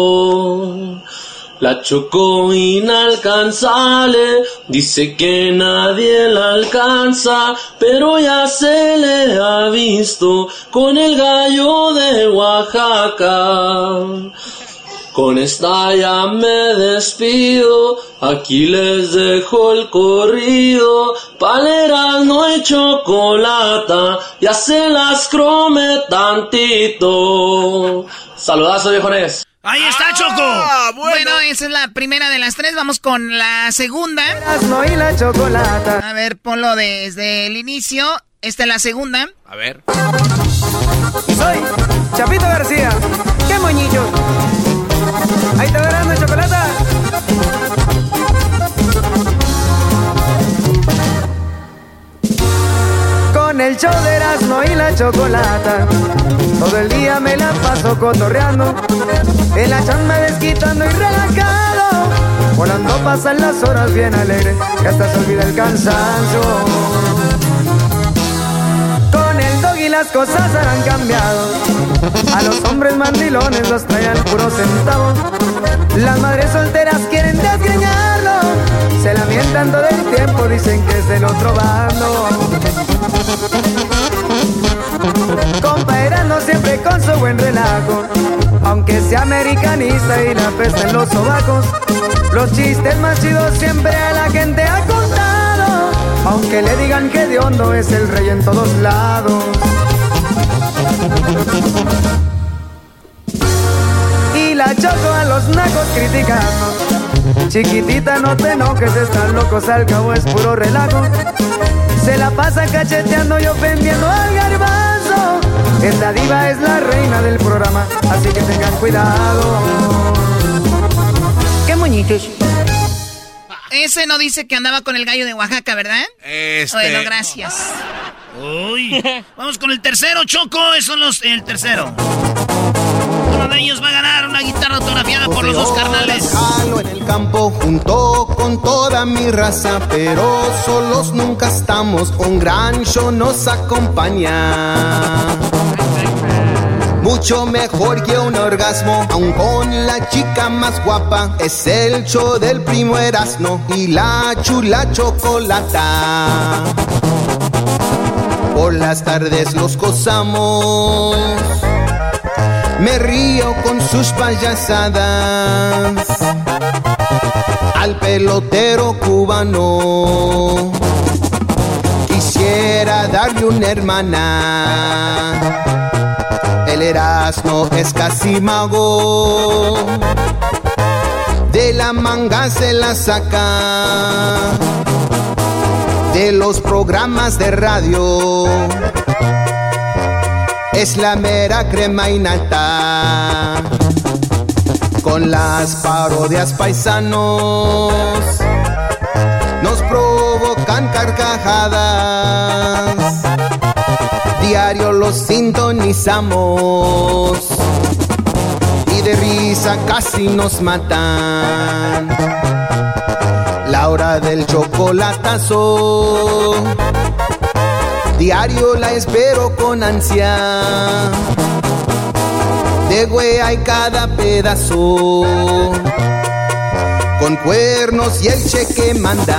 La chocó inalcanzable, dice que nadie la alcanza, pero ya se le ha visto con el gallo de Oaxaca. Con esta ya me despido, aquí les dejo el corrido, paleras no hay chocolata, ya se las crome tantito. Saludazo viejones. Ahí está, Choco. bueno. esa es la primera de las tres. Vamos con la segunda. No y la chocolata. A ver, ponlo desde el inicio. Esta es la segunda. A ver. Soy Chapito García. ¡Qué moñillo! Ahí te verán de chocolata. El show de Erasmo y la chocolata. Todo el día me la paso cotorreando. En la chamba desquitando y relajado. Volando pasan las horas bien alegre. Que hasta se olvida el cansancio. Con el dog y las cosas han cambiado. A los hombres mandilones los traen puro centavo. Las madres solteras quieren desgreñarlo. Se lamentan todo el tiempo, dicen que es del otro bando. Compa no siempre con su buen relajo. Aunque sea americanista y la pesta en los sobacos. Los chistes más chidos siempre a la gente ha contado. Aunque le digan que de hondo es el rey en todos lados. Y la choco a los nacos criticando. Chiquitita, no te enojes, están locos, al cabo es puro relajo. Se la pasa cacheteando y ofendiendo al garbanzo. Esta diva es la reina del programa, así que tengan cuidado. ¡Qué moñitos! Ese no dice que andaba con el gallo de Oaxaca, ¿verdad? Este... Bueno, gracias. Uy. Vamos con el tercero, Choco. Eso es los, el tercero. Uno de ellos va a ganar una guitarra autografiada por los dos carnales. en el campo junto con toda mi raza, pero solos nunca estamos. Un gran show nos acompaña. Mucho mejor que un orgasmo, aun con la chica más guapa. Es el show del primo Erasmo y la chula chocolata. Por las tardes los gozamos. Me río con sus payasadas. Al pelotero cubano. Quisiera darle una hermana. El Erasmo es casi mago. De la manga se la saca de los programas de radio. Es la mera crema y nata. Con las parodias paisanos nos provocan carcajadas. Diario los sintonizamos y de risa casi nos matan hora del chocolatazo. Diario la espero con ansia. De hay cada pedazo. Con cuernos y el cheque mandan.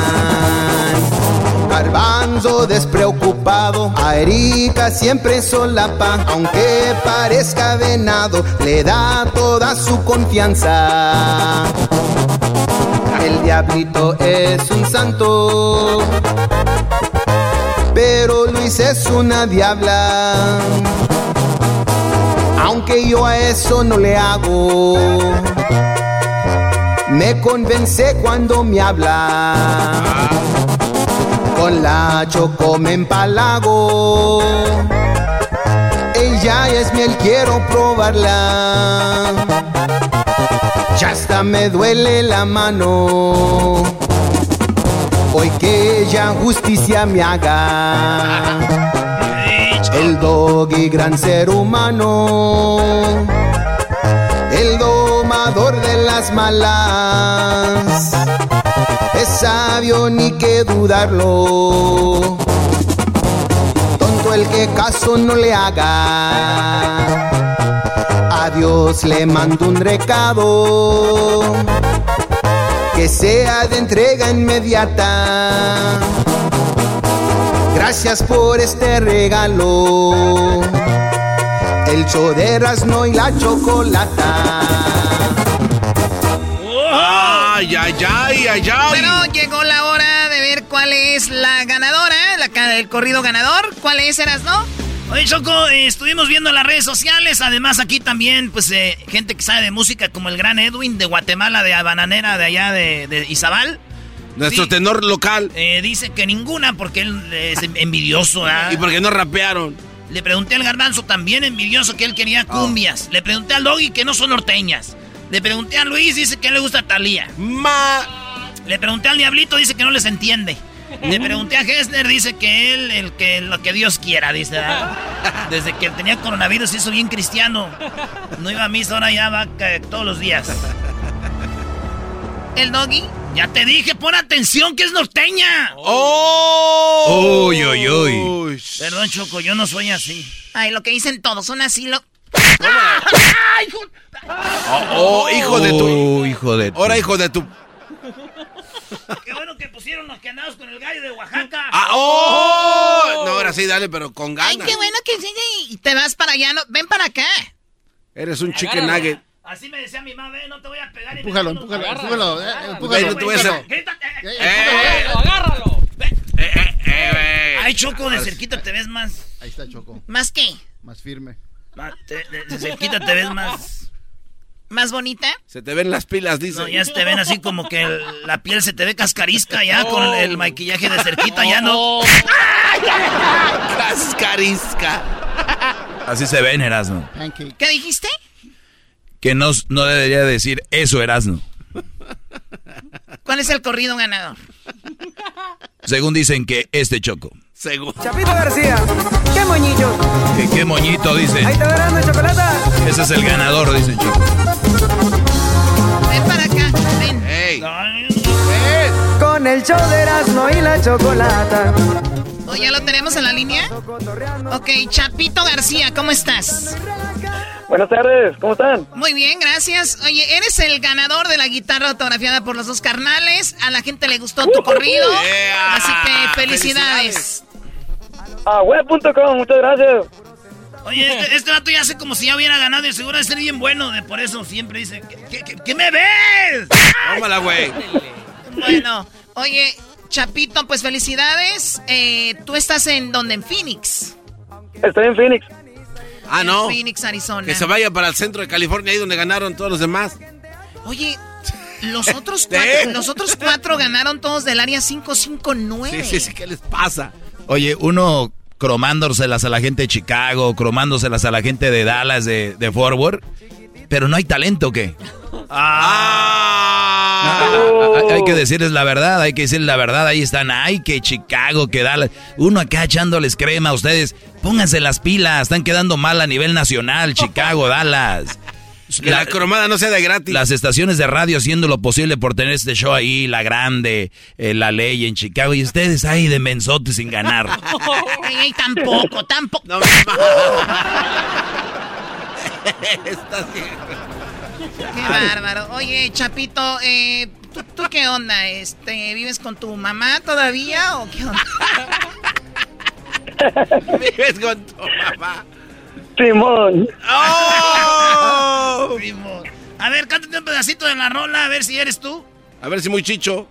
Garbanzo despreocupado, a Erika siempre solapa, aunque parezca venado, le da toda su confianza. El diablito es un santo, pero Luis es una diabla. Aunque yo a eso no le hago, me convence cuando me habla. Con la choco me empalago. Ella es miel, quiero probarla ya hasta me duele la mano. Hoy que ella justicia me haga. El doggy, gran ser humano. El domador de las malas. Es sabio ni que dudarlo. Tonto el que caso no le haga Dios le mando un recado. que sea de entrega inmediata. Gracias por este regalo. El show de Erasmo y la chocolata. Ay, ay, ay, ay, ay. Bueno, llegó la hora de ver cuál es la ganadora, la ca- el corrido ganador. ¿Cuál es, Erasno? Oye, Choco, eh, estuvimos viendo las redes sociales. Además, aquí también, pues, eh, gente que sabe de música, como el gran Edwin de Guatemala, de Bananera, de allá de, de Izabal. Nuestro Sí. tenor local. Eh, dice que ninguna, porque él es envidioso, ¿verdad? ¿Y por qué no rapearon? Le pregunté al garbanzo, también envidioso, que él quería cumbias. Le pregunté al Doggy, que no son norteñas. Le pregunté a Luis, dice que le gusta Talía. Ma. Le pregunté al Diablito, dice que no les entiende. Le pregunté a Hessner, dice que él, el que lo que Dios quiera, dice. ¿verdad? Desde que tenía coronavirus se hizo bien cristiano. No iba a misa, ahora ya va eh, todos los días. ¿El Doggy? Ya te dije, pon atención que es norteña. ¡Oh! Uy, uy, uy. Perdón, Choco, yo no soy así. Ay, lo que dicen todos, son así. Lo... Oh, oh, hijo de tu. Oh, hijo de tu- Ahora, hijo de tu. Que pusieron los que andamos con el gallo de Oaxaca. Ah, ¡Oh! No, ahora sí, dale, pero con Ay, ganas. qué bueno que sí. Y te vas para allá, no, ven para acá. Eres un chicken nugget. Así me decía mi mamá, ve, no te voy a pegar. Empújalo, empújalo, empújalo, eh, empújalo. Ven, tú ves a- Quítate. ¡Eh! agárralo. eh, Ay, Choco, de cerquita te ves más. Ahí está Choco. ¿Más qué? Más firme. de, de cerquita te ves más. ¿Más bonita? Se te ven las pilas, dice. No, ya se te ven así como que el- la piel se te ve cascarisca ya con el maquillaje de cerquita, ya no. Cascarisca. Así se ven, Erasmo. ¿Qué dijiste? Que no, no debería decir eso, Erasmo. ¿Cuál es el corrido ganador? Según dicen que este choco. Según. Chapito García, qué moñillo. Que qué moñito, Ahí dicen. te verán de chocolate. Ese es el ganador, dicen choco. Ven para acá, ven. ¡Ey! Con el show de Erasmo y la chocolata. ¿O ya lo tenemos en la línea? Ok, Chapito García, ¿cómo estás? Buenas tardes, ¿cómo están? Muy bien, gracias. Oye, eres el ganador de la guitarra autografiada por los dos carnales. A la gente le gustó tu corrido. Yeah. Así que felicidades. A web.com, muchas gracias. Oye, este, este vato ya hace como si ya hubiera ganado y seguro de ser bien bueno. De por eso siempre dice, ¿qué, qué- qué me ves? Tómala, güey. Bueno, oye, Chapito, pues felicidades. Eh, Tú estás en donde? En Phoenix. Estoy en Phoenix. Ah, no. Phoenix, Arizona. Que se vaya para el centro de California, ahí donde ganaron todos los demás. Oye, los otros cuatro, ¿Eh? los otros cuatro ganaron todos del área 559. Sí, sí, sí, ¿qué les pasa? Oye, uno cromándoselas a la gente de Chicago, cromándoselas a la gente de Dallas, de, de Forward. Pero no hay talento, ¿qué? Ah. Hay- Hay que decirles la verdad, hay que decirles la verdad. Ahí están, ay, que Chicago, que Dallas. Uno acá echándoles crema a ustedes. Pónganse las pilas, están quedando mal a nivel nacional, Chicago, Dallas. Que la, cromada no sea de gratis. Las estaciones de radio haciendo lo posible por tener este show ahí, La Grande, eh, La Ley en Chicago, y ustedes ahí de mensotes sin ganar. Ey, tampoco, tampoco. No, Estás bien. Qué bárbaro. Oye, Chapito, eh, ¿tú, tú qué onda? Este, ¿Vives con tu mamá todavía o qué onda? Vives con tu mamá. Simón. ¡Oh! Primo. A ver, cántate un pedacito de la rola, a ver si eres tú. A ver si muy chicho.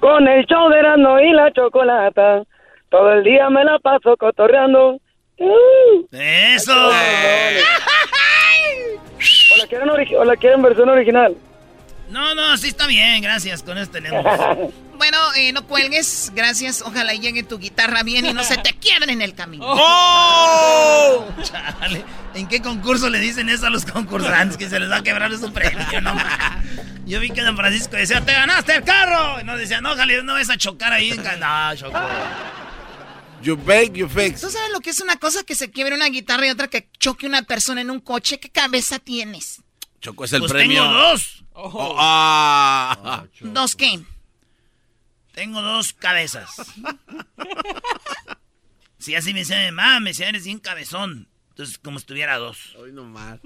Con el show de Erasmo y la chocolata. Todo el día me la paso cotorreando. Uh. Eso. ¿O la quieren, o la quieren versión original? No, no, sí está bien, gracias. Con eso tenemos. Bueno, eh, no cuelgues, gracias. Ojalá llegue tu guitarra bien y no se te quiebre en el camino. ¡Oh! Chale, ¿En qué concurso le dicen eso a los concursantes? Que se les va a quebrar su premio, no. Yo vi que Don Francisco decía, ¡te ganaste el carro! Y no decía, no, ojalá no vas a chocar ahí. en ca-". No, chocó. You bake, you fix. ¿Tú sabes lo que es una cosa que se quiebre una guitarra y otra que choque una persona en un coche? ¿Qué cabeza tienes? Choco es el Pues premio. tengo dos. Oh, ah. ¿Dos qué? Tengo dos cabezas. Si así me decía mi mamá, me decía, eres bien cabezón. Entonces, como si tuviera dos. Hoy nomás.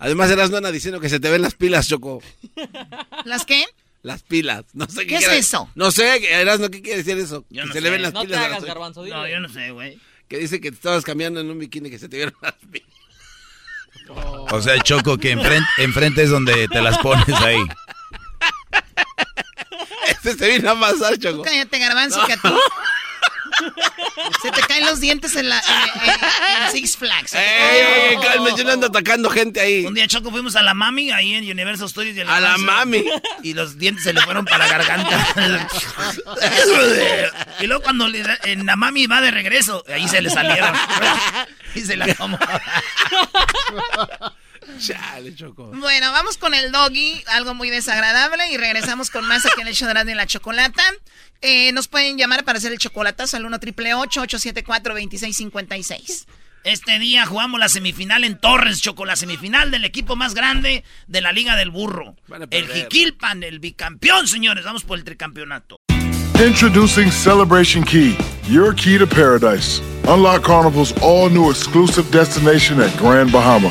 Además, eras nana diciendo que se te ven las pilas, Choco. ¿Las qué? Las pilas. No sé qué, ¿Qué es eso? No sé, Erasno, ¿qué quiere decir eso? Yo que no se sé. le ven las No te pilas. a hagas, Garbanzo, dile. No, yo no sé, güey. Que dice que te estabas cambiando en un bikini que se te vieron las pilas. O sea, Choco, que enfrente, enfrente es donde te las pones ahí. Este se vino a pasar, Choco. Cállate, garbanzo, que a ti. Se te caen los dientes en, la, en, en- en Six Flags. Te ¡Ey, oye, calma! Yo no ando atacando gente ahí. Un día, Choco, fuimos a la mami ahí en Universal Studios. y A la mami. Y los dientes se le fueron para la garganta. y luego cuando le da- en la mami va de regreso, ahí se le salieron. y se la tomó. Chale, Choco. Bueno, vamos con el doggy, algo muy desagradable, y regresamos con más aquí en el show de la Chocolata. Eh, nos pueden llamar para hacer el chocolatazo al 1 triple 874 2656 Este día jugamos la semifinal en Torres, Choco, la semifinal del equipo más grande de la Liga del Burro. El. Jiquilpan, el bicampeón, señores. Vamos por el tricampeonato. Introducing Celebration Key, your key to paradise. Unlock Carnival's all new exclusive destination at Grand Bahama,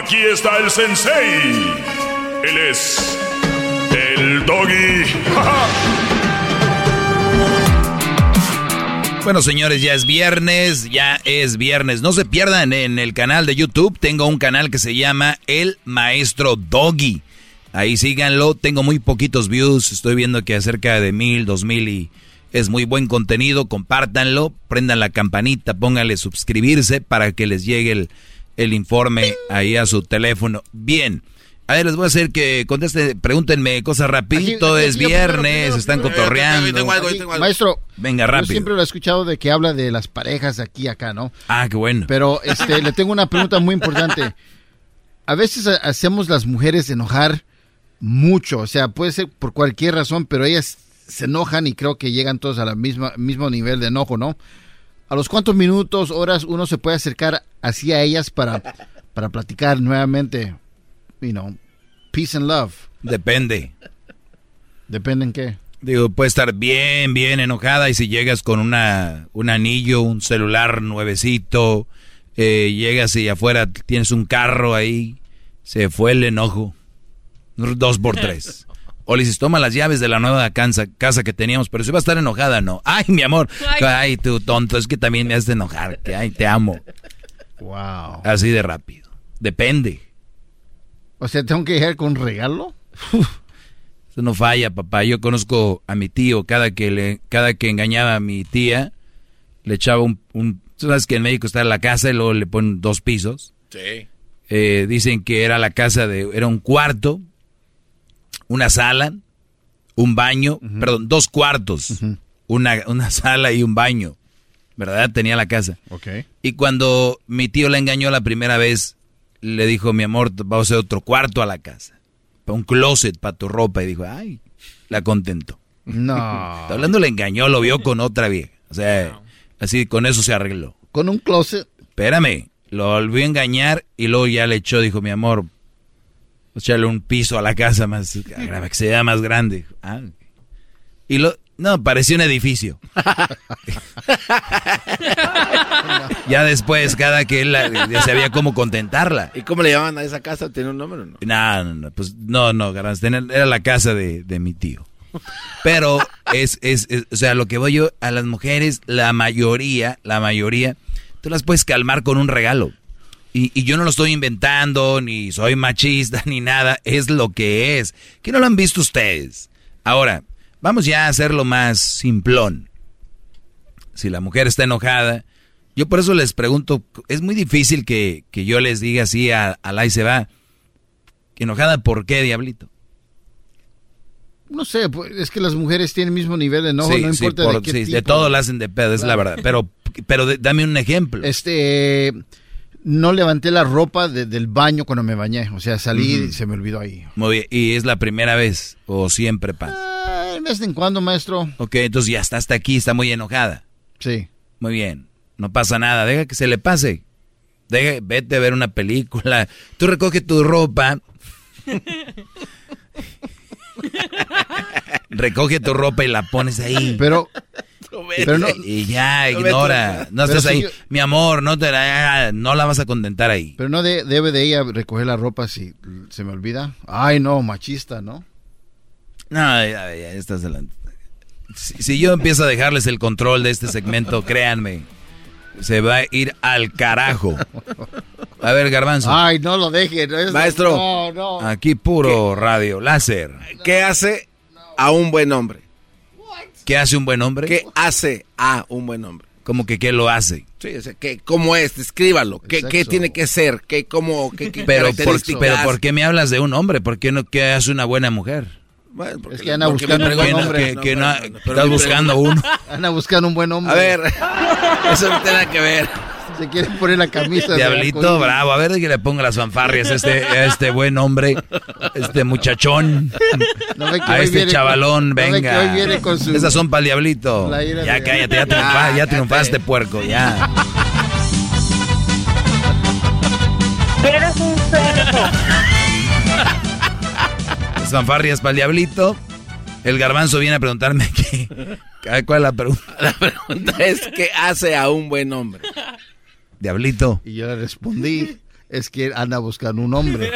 Aquí está el sensei. Él es. El doggy. Bueno, señores, ya es viernes, ya es viernes. No se pierdan en el canal de YouTube. Tengo un canal que se llama El Maestro Doggy. Ahí síganlo. Tengo muy poquitos views. Estoy viendo que acerca de mil, dos mil y es muy buen contenido. Compártanlo, prendan la campanita, pónganle suscribirse para que les llegue el, el informe ahí a su teléfono. Bien. A ver, les voy a hacer que contesten, pregúntenme cosas rapidito, Aquí- es aquí yo primero, viernes, primero, están primero. cotorreando. Maestro, Venga, yo rápido. siempre lo he escuchado de que habla de las parejas aquí y acá, ¿no? Ah, qué bueno. Pero este, le tengo una pregunta muy importante. A veces ha- hacemos las mujeres enojar mucho, o sea, puede ser por cualquier razón, pero ellas se enojan y creo que llegan todos a la misma mismo nivel de enojo, ¿no? ¿A los cuántos minutos, horas uno se puede acercar así a ellas para, para platicar nuevamente, you know, peace and love? Depende. ¿Depende en qué? Digo, puede estar bien, bien enojada y si llegas con una, un anillo, un celular nuevecito, eh, llegas y afuera tienes un carro ahí, se fue el enojo. Dos por tres. O le dices, toma las llaves de la nueva casa, casa que teníamos, pero si va a estar enojada, no. Ay, mi amor. Ay. Ay, tú tonto, es que también me haces enojar. Que, ay, te amo. Wow. Así de rápido. Depende. O sea, ¿tengo que llegar con un regalo? Eso no falla, papá. Yo conozco a mi tío, cada que le, cada que engañaba a mi tía, le echaba un, un tú sabes que en México está la casa y luego le ponen dos pisos. Sí. Eh, dicen que era la casa de, era un cuarto, una sala, un baño, perdón, dos cuartos, una, una sala y un baño, ¿verdad? Tenía la casa. Y cuando mi tío la engañó la primera vez, le dijo, mi amor, vamos a hacer otro cuarto a la casa. Un closet para tu ropa. Y dijo, ay, la contentó. No. Está hablando, le engañó, lo vio con otra vieja. O sea, así con eso se arregló. ¿Con un closet? Espérame, lo volvió a engañar y luego ya le echó, dijo, mi amor, echarle un piso a la casa más, que se vea más grande. Ah. Y lo, no, parecía un edificio. ya después, cada que él la- ya sabía cómo contentarla. ¿Y cómo le llaman a esa casa? ¿Tiene un nombre o no? No, no, no, pues no, no, era la casa de, de mi tío. Pero es, es, es- o sea, lo que voy yo a las mujeres, la mayoría, la mayoría, tú las puedes calmar con un regalo. Y, y yo no lo estoy inventando, ni soy machista, ni nada, es lo que es. Que no lo han visto ustedes. Ahora, vamos ya a hacerlo más simplón. Si la mujer está enojada, yo por eso les pregunto, es muy difícil que, que yo les diga así a, a la se va, enojada, ¿por qué, diablito? No sé, pues, es que las mujeres tienen el mismo nivel de enojo, Sí, no sí, importa por- de qué sí, tipo. de todo la hacen de pedo, es la verdad. Pero, pero de- dame un ejemplo. Este, no levanté la ropa de- del baño cuando me bañé, o sea, salí y se me olvidó ahí. Muy bien, ¿y es la primera vez o siempre pasa? Ah, de vez en cuando, maestro. Ok, entonces ya está hasta aquí, está muy enojada. Sí. Muy bien, no pasa nada, deja que se le pase. Deja, vete a ver una película. Tú recoge tu ropa. recoge tu ropa y la pones ahí. Pero, pero no, y ya, No, ignora. No si ahí. yo- Mi amor, no te la, no la vas a contentar ahí. Pero no de- debe de ella recoger la ropa si se me olvida. Ay, no, machista, ¿no? No, ya, ya, estás delante. Si, si yo empiezo a dejarles el control de este segmento, créanme, se va a ir al carajo. A ver, Garbanzo. Ay, no lo dejen. no es- Maestro. No, no. Aquí puro radio, láser. ¿Qué hace a un buen hombre? ¿Qué hace un buen hombre? ¿Qué hace a un buen hombre? Como que qué lo hace. Sí, o sea, que, ¿cómo es? Descríbalo. ¿Qué, qué tiene que ser? ¿Qué, cómo, qué, qué Pero por, pero ¿por qué me hablas de un hombre? ¿Por qué no qué hace una buena mujer? Bueno, porque- Es que anda buscando me un buen hombre. Que- que no, no- pero estás buscando uno. Anda buscando un buen hombre. A ver, eso no tiene nada que ver. Se quiere poner la camisa. Diablito bravo, a ver de que le ponga las fanfarrias a este, a este buen hombre, este muchachón, No que a este chavalón, con- no ve que venga. hoy viene con su- Esas son para el diablito. Ya de- cállate, ya, triunfa- Ah, ya cállate. triunfaste, puerco, ya. Eres un cerdo. Las fanfarrias para el diablito. El garbanzo viene a preguntarme qué. ¿Cuál es la pregunta? La pregunta es, ¿qué hace a un buen hombre? Diablito. Y yo le respondí, es que anda buscando un hombre.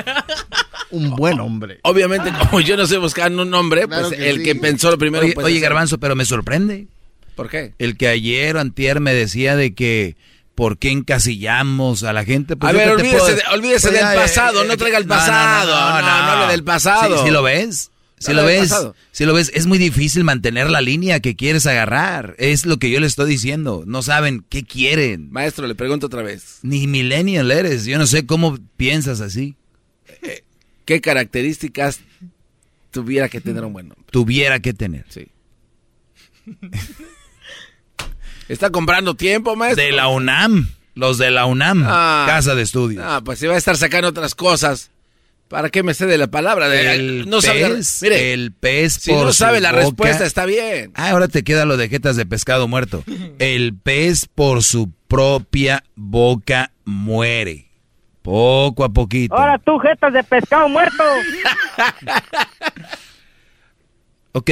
Un buen hombre. Obviamente, como yo no sé buscar un hombre, Claro pues que el sí. que pensó lo primero... Oye, pues, oye, garbanzo, pero me sorprende. ¿Por qué? El que ayer o antier me decía de que por qué encasillamos a la gente. Pues a ver, olvídese, puedo- de- olvídese Pues del eh, pasado, eh, no traiga el no, no, no, pasado, no, no, hable del pasado. Sí, sí lo ves. Si lo del ves, pasado. si lo ves, es muy difícil mantener la línea que quieres agarrar. Es lo que yo le estoy diciendo. No saben qué quieren. Maestro, le pregunto otra vez. Ni millennial eres. Yo no sé cómo piensas así. ¿Qué características tuviera que tener un buen hombre? Tuviera que tener. Sí. ¿Está comprando tiempo, maestro? De la UNAM. Los de la UNAM. Ah. Casa de estudios. Ah, pues si va a estar sacando otras cosas. ¿Para qué me cede la palabra? De- El no sabe, pez, mire, el pez si no sabe su la boca- respuesta, está bien. Ah, ahora te queda lo de jetas de pescado muerto. El pez por su propia boca muere. Poco a poquito. Ahora tú, jetas de pescado muerto. Ok.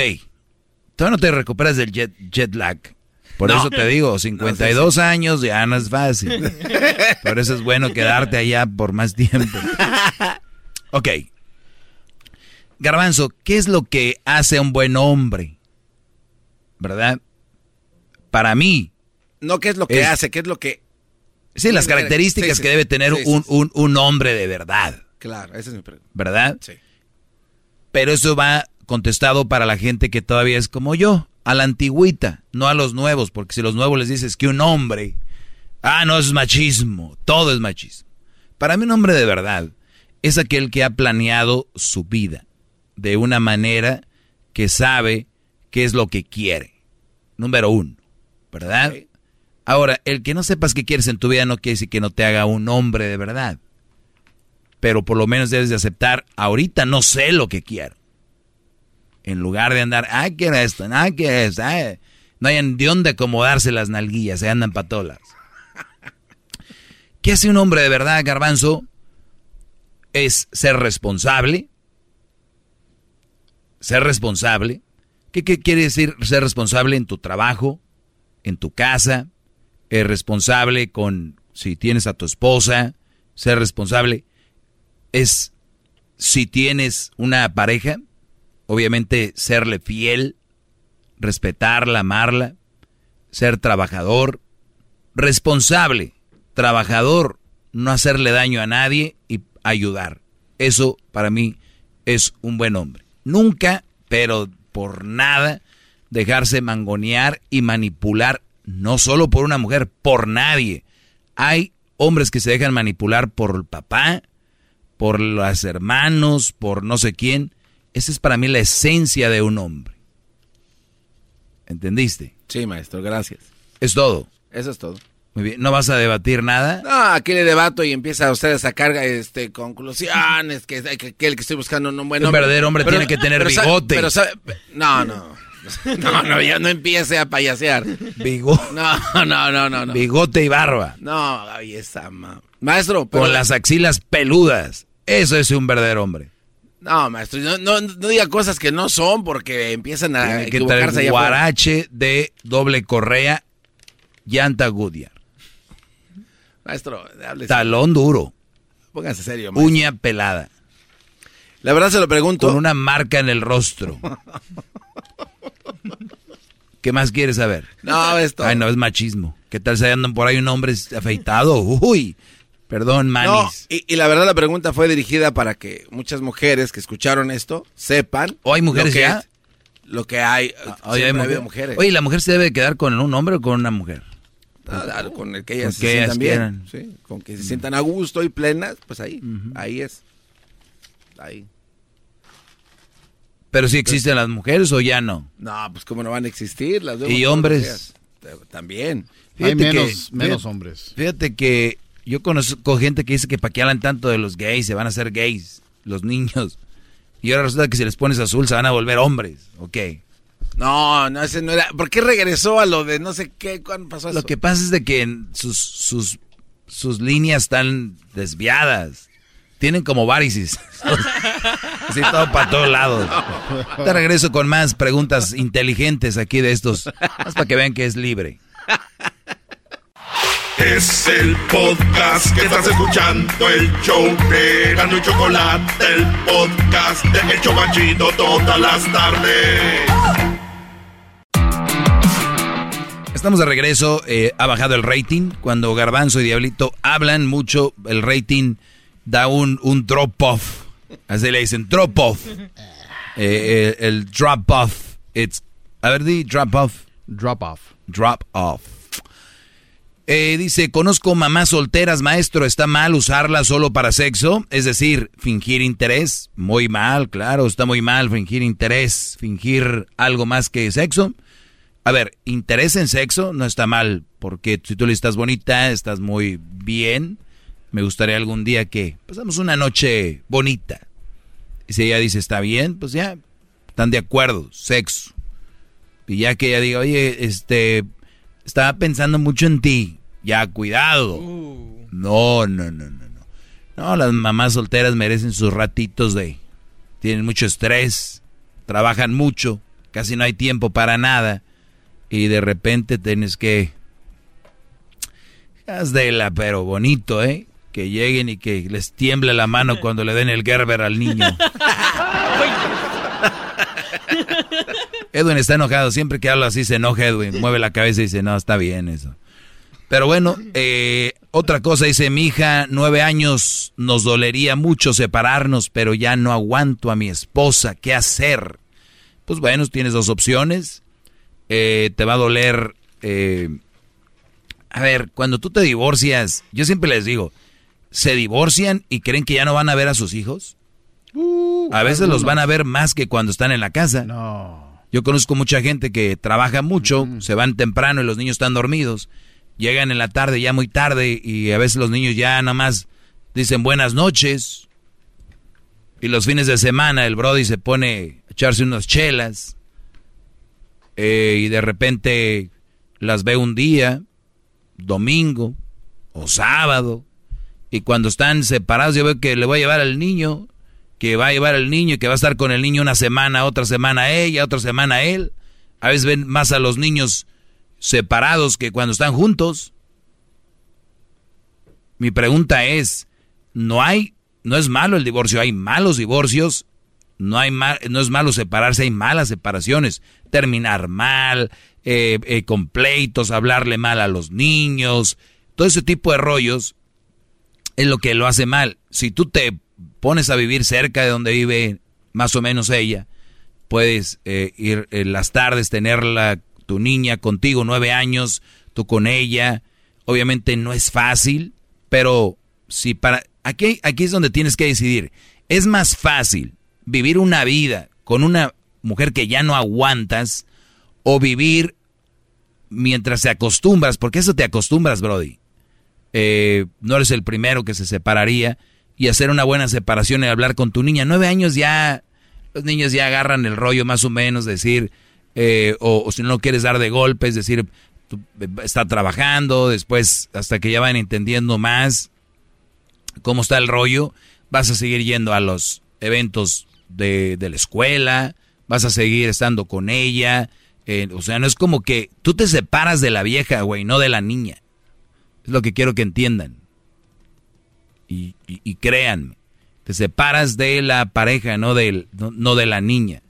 Todavía no te recuperas del jet, jet lag. Por No. eso te digo, 52 años ya no es fácil. Por eso es bueno quedarte allá por más tiempo. Ok. Garbanzo, ¿qué es lo que hace a un buen hombre? ¿Verdad? Para mí. No, ¿qué es lo que Es- hace? ¿Qué es lo que...? Sí, las características sí, que sí. debe tener Sí, un, un- un hombre de verdad. Claro, esa es mi pregunta. ¿Verdad? Sí. Pero eso va contestado para la gente que todavía es como yo, a la antigüita, no a los nuevos, porque si los nuevos les dices que un hombre, ah, no es machismo, todo es machismo. Para mí un hombre de verdad es aquel que ha planeado su vida de una manera que sabe qué es lo que quiere. Número uno, ¿verdad? Ahora, el que no sepas qué quieres en tu vida no quiere decir que no te haga un hombre de verdad. Pero por lo menos debes de aceptar, ahorita no sé lo que quiero. En lugar de andar, ah, quiero esto, ah, quiero esto, ah". no hay de dónde acomodarse las nalguillas, se andan patolas. ¿Qué hace un hombre de verdad, garbanzo? Es ser responsable. Ser responsable. ¿Qué, qué quiere decir ser responsable en tu trabajo, en tu casa? Es responsable con si tienes a tu esposa. Ser responsable es si tienes una pareja, obviamente serle fiel, respetarla, amarla, ser trabajador, responsable, trabajador, no hacerle daño a nadie y ayudar. Eso para mí es un buen hombre. Nunca, pero por nada, dejarse mangonear y manipular no solo por una mujer, por nadie. Hay hombres que se dejan manipular por el papá, por los hermanos, por no sé quién. Esa es para mí la esencia de un hombre. ¿Entendiste? Sí, maestro, gracias. Es todo. Eso es todo. Muy bien. ¿No vas a debatir nada? No, aquí le debato y empieza usted a sacar este, conclusiones, que, que, que el que estoy buscando no bueno. Un verdadero hombre tiene que tener pero bigote. pero no, no. No, no, ya no empiece a payasear. Bigote. No, no, no, no, no. Bigote y barba. No, ay, esa ma- Maestro, pero- Con las axilas peludas. Eso es un verdadero hombre. No, maestro, no, no, no diga cosas que no son porque empiezan a Tiene que equivocarse traer guarache de doble correa, llanta Goodyear. Maestro, hable Talón duro. Póngase serio, maestro. Uña pelada. La verdad se lo pregunto. Con una marca en el rostro. ¿Qué más quieres saber? No, esto. Ay, no, es machismo. ¿Qué tal si andan por ahí un hombre afeitado? Uy, perdón, No, manis. y, y la verdad la pregunta fue dirigida para que muchas mujeres que escucharon esto sepan. ¿O hay mujeres lo que ya? es- Lo que hay. Mujer- mujeres. Oye, ¿la mujer se debe quedar con un hombre o con una mujer? Ah, claro, con el que ellas Con se que ellas sientan bien. quieran. sí, con que se sientan a gusto y plenas, pues ahí, ahí es. Ahí. Pero si existen las mujeres o ya no. No, pues cómo no van a existir las ¿Y hombres? También. Hay menos, que- menos fíjate- hombres. Fíjate que yo conozco gente que dice que para qué hablan tanto de los gays, se van a hacer gays, los niños. Y ahora resulta que si les pones azul se van a volver hombres. Ok. No, no, ese no era. ¿Por qué regresó a lo de no sé qué? ¿Cuándo pasó eso? Lo que pasa es de que en sus, sus, sus líneas están desviadas. Tienen como varices. Así todo para todos lados. Te regreso con más preguntas inteligentes aquí de estos. Más para que vean que es libre. Es el podcast que estás escuchando, el show de Gano y Chocolate, el podcast de El Chobachito todas las tardes. Estamos de regreso. eh, ha bajado el rating. Cuando Garbanzo y Diablito hablan mucho, el rating da un, un drop off. Así le dicen, drop off. Eh, el, el drop off. It's, a ver, di drop off. Drop off. Drop off. Eh, dice, conozco mamás solteras, maestro, ¿está mal usarla solo para sexo? Es decir, fingir interés. Muy mal, claro, está muy mal fingir interés, fingir algo más que sexo. A ver, interés en sexo no está mal, porque si tú le estás bonita, estás muy bien. Me gustaría algún día que pasamos una noche bonita. Y si ella dice está bien, pues ya, están de acuerdo, sexo. Y ya que ella diga, oye, este, estaba pensando mucho en ti. Ya, cuidado. No, no, no, no, no. No, las mamás solteras merecen sus ratitos de... Tienen mucho estrés, trabajan mucho, casi no hay tiempo para nada. Y de repente tienes que... Haz de la, pero bonito, ¿eh? Que lleguen y que les tiemble la mano cuando le den el Gerber al niño. Edwin está enojado. Siempre que habla así se enoja Edwin. Mueve la cabeza y dice, no, está bien eso. Pero bueno, eh, otra cosa dice, mi hija, nueve años, nos dolería mucho separarnos, pero ya no aguanto a mi esposa. ¿Qué hacer? Pues bueno, tienes dos opciones. Eh, te va a doler... eh, a ver, cuando tú te divorcias, yo siempre les digo, ¿se divorcian y creen que ya no van a ver a sus hijos? a veces los van a ver más que cuando están en la casa. No. Yo conozco mucha gente que trabaja mucho, se van temprano y los niños están dormidos. Llegan en la tarde, ya muy tarde, y a veces los niños ya nada más dicen buenas noches. Y los fines de semana el Brody se pone a echarse unas chelas. Eh, y de repente las ve un día, domingo o sábado. Y cuando están separados, yo veo que le voy a llevar al niño, que va a llevar al niño que va a estar con el niño una semana, otra semana ella, otra semana él. A veces ven más a los niños separados que cuando están juntos. Mi pregunta es, no hay, no es malo el divorcio, hay malos divorcios, no hay ma- no es malo separarse, hay malas separaciones, terminar mal, eh, eh, con pleitos, hablarle mal a los niños, todo ese tipo de rollos es lo que lo hace mal. Si tú te pones a vivir cerca de donde vive más o menos ella, puedes eh, ir en las tardes, tenerla tu niña contigo, nueve años, tú con ella. Obviamente no es fácil, pero si para... Aquí, aquí es donde tienes que decidir. Es más fácil vivir una vida con una mujer que ya no aguantas o vivir mientras te acostumbras, porque eso te acostumbras, Brody. Eh, no eres el primero que se separaría y hacer una buena separación y hablar con tu niña. Nueve años ya, los niños ya agarran el rollo más o menos, decir, eh, o, si no quieres dar de golpes, decir, está trabajando, después hasta que ya van entendiendo más cómo está el rollo, vas a seguir yendo a los eventos de, de la escuela, vas a seguir estando con ella, eh, o sea, no es como que tú te separas de la vieja, güey, no de la niña. Es lo que quiero que entiendan. Y, y, créanme, te separas de la pareja, no, del, no, de la niña.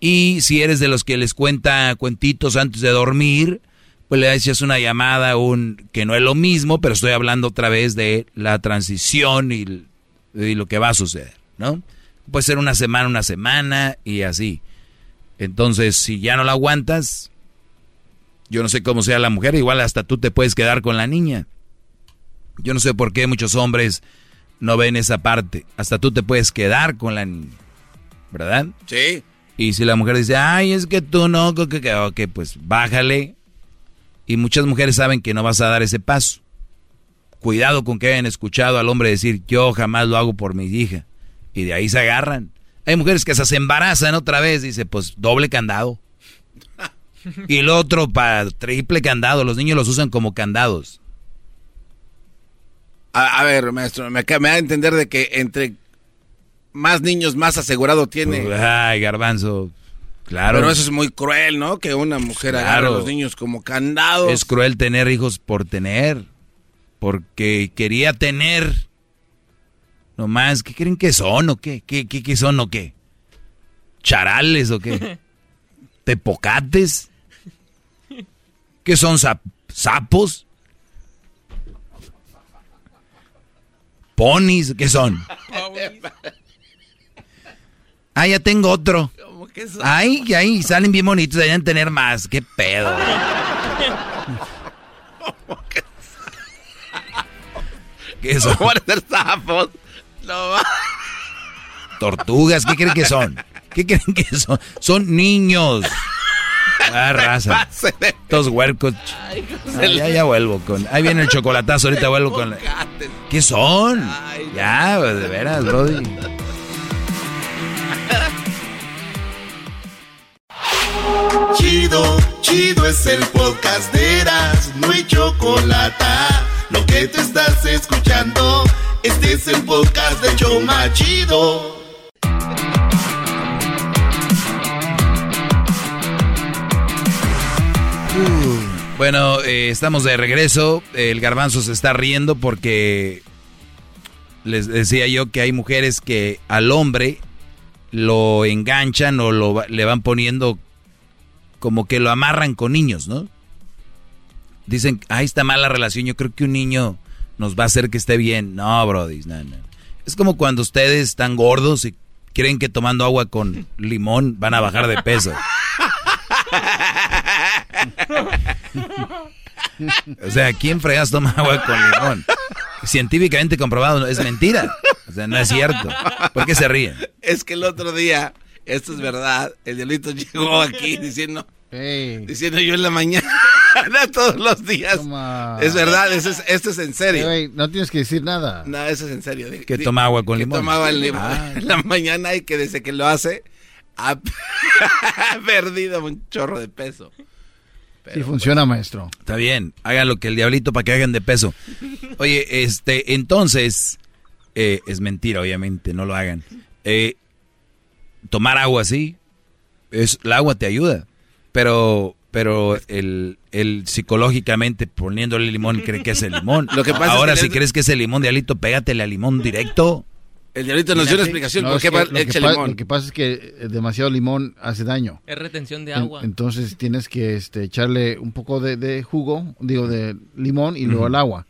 Y si eres de los que les cuenta cuentitos antes de dormir, pues le haces una llamada, un que no es lo mismo, pero estoy hablando otra vez de la transición y, y lo que va a suceder, ¿no? Puede ser una semana, una semana y así. Entonces, si ya no la aguantas, yo no sé cómo sea la mujer, igual hasta tú te puedes quedar con la niña. Yo no sé por qué muchos hombres no ven esa parte. Hasta tú te puedes quedar con la niña. ¿Verdad? Sí. Y si la mujer dice, ay, es que tú no, que, que, ok, pues bájale. Y muchas mujeres saben que no vas a dar ese paso. Cuidado con que hayan escuchado al hombre decir, yo jamás lo hago por mi hija. Y de ahí se agarran. Hay mujeres que se embarazan otra vez, dice, pues doble candado. y el otro para triple candado, los niños los usan como candados. A, ver, maestro, me, me da a entender de que entre más niños más asegurado tiene. Ay, garbanzo. Claro. Pero eso es muy cruel, ¿no? Que una mujer agarre a los niños como candados. Es cruel tener hijos por tener. Porque quería tener Nomás, ¿qué creen que son o qué? ¿Qué, qué, qué son o qué? ¿Charales o qué? ¿Tepocates? ¿Qué son sapos? ¿Ponis? ¿Qué son? Ah, ya tengo otro. ¿Cómo que son? Ay, ahí salen bien bonitos, deberían tener más. ¿Qué pedo? ¿Cómo que ¿Qué son? ¿Cómo ser Tortugas, ¿qué creen que son? ¿Qué creen que son? Son niños. Ah, raza. Estos huercos. ya, ya vuelvo con. Ahí viene el chocolatazo, ahorita vuelvo con. ¿Qué son? Ya, pues, de veras, Brody. Chido, chido es el podcast de Eras, no hay chocolate. Lo que te estás escuchando. Este es el podcast de Choma Chido. bueno, eh, estamos de regreso. El garbanzo se está riendo porque les decía yo que hay mujeres que al hombre lo enganchan o lo, le van poniendo como que lo amarran con niños, ¿no? Dicen, ahí está mala relación. Yo creo que un niño nos va a hacer que esté bien. No, Brody, no, no. Es como cuando ustedes están gordos y creen que tomando agua con limón van a bajar de peso. o sea, ¿quién fregas toma agua con limón? Científicamente comprobado, es mentira. O sea, no es cierto. ¿Por qué se ríen? Es que el otro día, esto es verdad, el diablito llegó aquí diciendo, diciendo yo en la mañana todos los días. Es verdad, esto es, en serio. no tienes que decir nada. No, eso es en serio. Que toma agua con limón. tomaba el limón ah. en la mañana y que desde que lo hace ha, perdido un chorro de peso. sí funciona, maestro. Está bien, hagan lo que el diablito para que hagan de peso. Oye, este, entonces, eh, es mentira, obviamente, no lo hagan. Eh, tomar agua así, es, el agua te ayuda, pero pero el, el psicológicamente poniéndole limón cree que es el limón. Lo que pasa Ahora, si crees que es el limón, Dialito, pégatele al limón directo. El Dialito nos dio una explicación por qué va echa limón. Lo que pasa es que demasiado limón hace daño. Es retención de agua. entonces tienes que este, echarle un poco de, jugo, digo, de limón y luego el agua.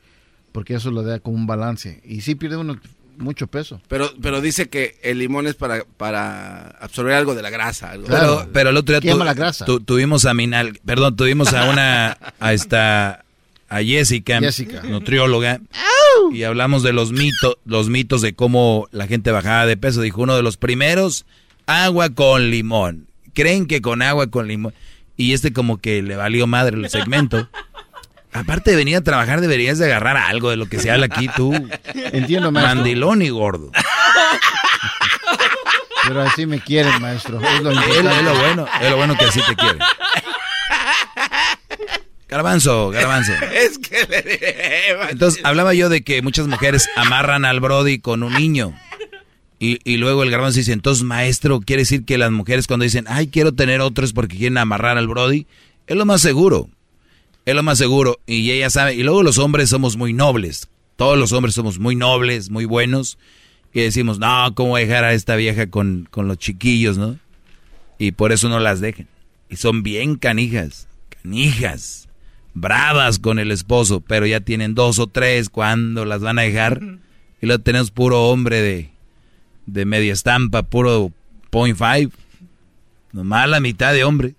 Porque eso lo da como un balance. Y sí pierde uno mucho peso. Pero, pero dice que el limón es para, para absorber algo de la grasa. algo. Pero, pero el otro día tu- la grasa. tu- tuvimos a Minal, perdón, tuvimos a una, a esta, a Jessica, Jessica. nutrióloga, y hablamos de los mitos, los mitos de cómo la gente bajaba de peso. Dijo uno de los primeros, agua con limón. Creen que con agua con limón. Y este como que le valió madre el segmento. Aparte de venir a trabajar, deberías de agarrar algo de lo que se habla aquí tú. Entiendo, maestro. Mandilón y gordo. Pero así me quieren, maestro. Es lo, Es lo, es lo bueno, es lo bueno que así te quieren. Garbanzo, garbanzo. Es que le Entonces, hablaba yo de que muchas mujeres amarran al Brody con un niño. Y, y luego el garbanzo dice, entonces, maestro, quiere decir que las mujeres cuando dicen, ay, quiero tener otros porque quieren amarrar al Brody, es lo más seguro. Es lo más seguro. Y ella sabe. Y luego los hombres somos muy nobles. Todos los hombres somos muy nobles, muy buenos. Y decimos, no, ¿cómo dejar a esta vieja con, con los chiquillos, no? Y por eso no las dejen. Y son bien canijas. Canijas. Bravas con el esposo. Pero ya tienen dos o tres. cuando las van a dejar? Y luego tenemos puro hombre de, de media estampa, puro point five. Nomás la mitad de hombre.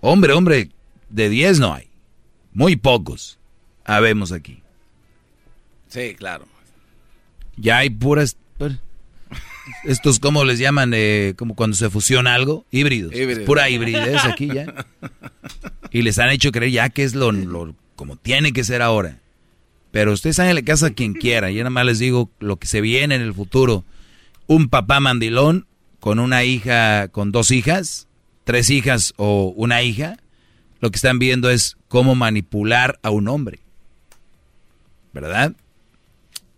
Hombre, hombre, de 10 no hay. Muy pocos. Habemos aquí. Sí, claro. Ya hay puras... Estos, ¿cómo les llaman? Eh, como cuando se fusiona algo. Híbridos. Híbridos. Pura hibridez aquí ya. Y les han hecho creer ya que es lo, lo- como tiene que ser ahora. Pero ustedes háganle caso a quien quiera. Yo nada más les digo lo que se viene en el futuro. Un papá mandilón con una hija, con dos hijas, tres hijas o una hija. Lo que están viendo es cómo manipular a un hombre. ¿Verdad?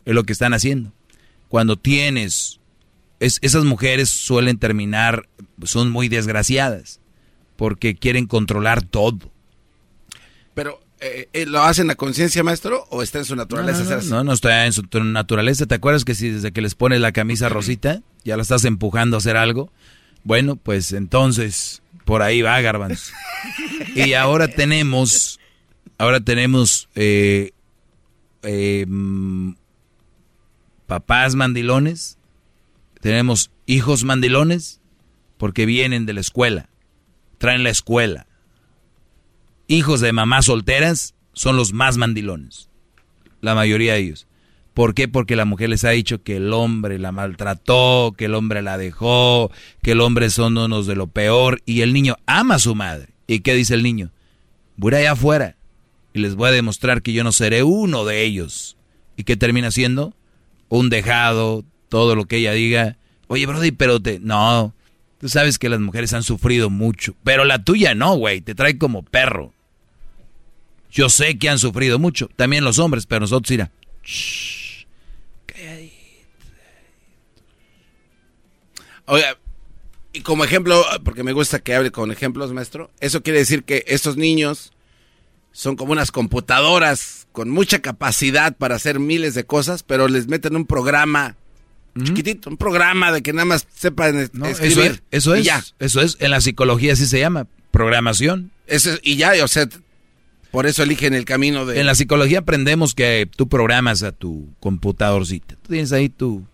Es lo que están haciendo. Cuando tienes... es- esas mujeres suelen terminar, son muy desgraciadas, porque quieren controlar todo. Pero, eh, eh, ¿lo hacen a conciencia, maestro? ¿O está en su naturaleza No, no, así? no, no está en su tu- naturaleza. ¿Te acuerdas que si desde que les pones la camisa rosita, ya la estás empujando a hacer algo? Bueno, pues entonces, por ahí va, Garbanzo. Y ahora tenemos, ahora tenemos eh, eh, mm, papás mandilones, tenemos hijos mandilones, porque vienen de la escuela, traen la escuela. Hijos de mamás solteras son los más mandilones, la mayoría de ellos. ¿Por qué? Porque la mujer les ha dicho que el hombre la maltrató, que el hombre la dejó, que el hombre son unos de lo peor y el niño ama a su madre. ¿Y qué dice el niño? Voy allá afuera y les voy a demostrar que yo no seré uno de ellos. ¿Y qué termina siendo? Un dejado, todo lo que ella diga. Oye, Brody, pero te... No, tú sabes que las mujeres han sufrido mucho, pero la tuya no, güey, te trae como perro. Yo sé que han sufrido mucho, también los hombres, pero nosotros, mira, Oiga, y como ejemplo, porque me gusta que hable con ejemplos, maestro, eso quiere decir que estos niños son como unas computadoras con mucha capacidad para hacer miles de cosas, pero les meten un programa chiquitito, un programa de que nada más sepan es- No, eso escribir. es, eso y es, ya. eso es, en la psicología así se llama, programación. Eso es- y ya, o sea, por eso eligen el camino de... En la psicología aprendemos que tú programas a tu computadorcita. Tú tienes ahí tu,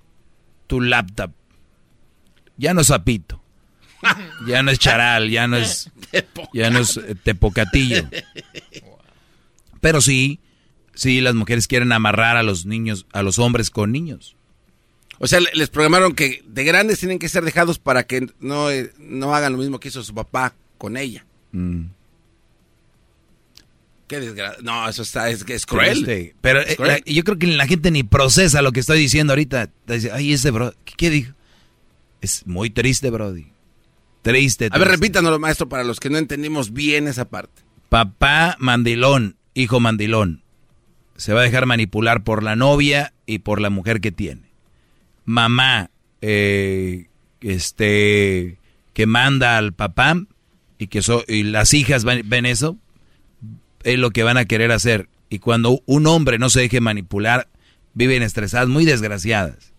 tu laptop. Ya no es sapito. Ya no es charal, ya no es, ya no es eh, tepocatillo. Pero sí, sí, las mujeres quieren amarrar a los niños, a los hombres con niños. O sea, le- les programaron que de grandes tienen que ser dejados para que no, eh, no hagan lo mismo que hizo su papá con ella. Mm. Qué desgracia. No, eso está, es, es cruel. Este, pero Es eh, la- yo creo que la gente ni procesa lo que estoy diciendo ahorita. Dice, ay, ese bro, ¿qué, qué dijo? Es muy triste, Brody. Triste. A ver, triste. repítanoslo, maestro, para los que no entendimos bien esa parte. Papá mandilón, hijo mandilón. Se va a dejar manipular por la novia y por la mujer que tiene. Mamá, eh, este, que manda al papá y que so- y las hijas ven, ven eso, es lo que van a querer hacer. Y cuando un hombre no se deje manipular, viven estresadas, muy desgraciadas.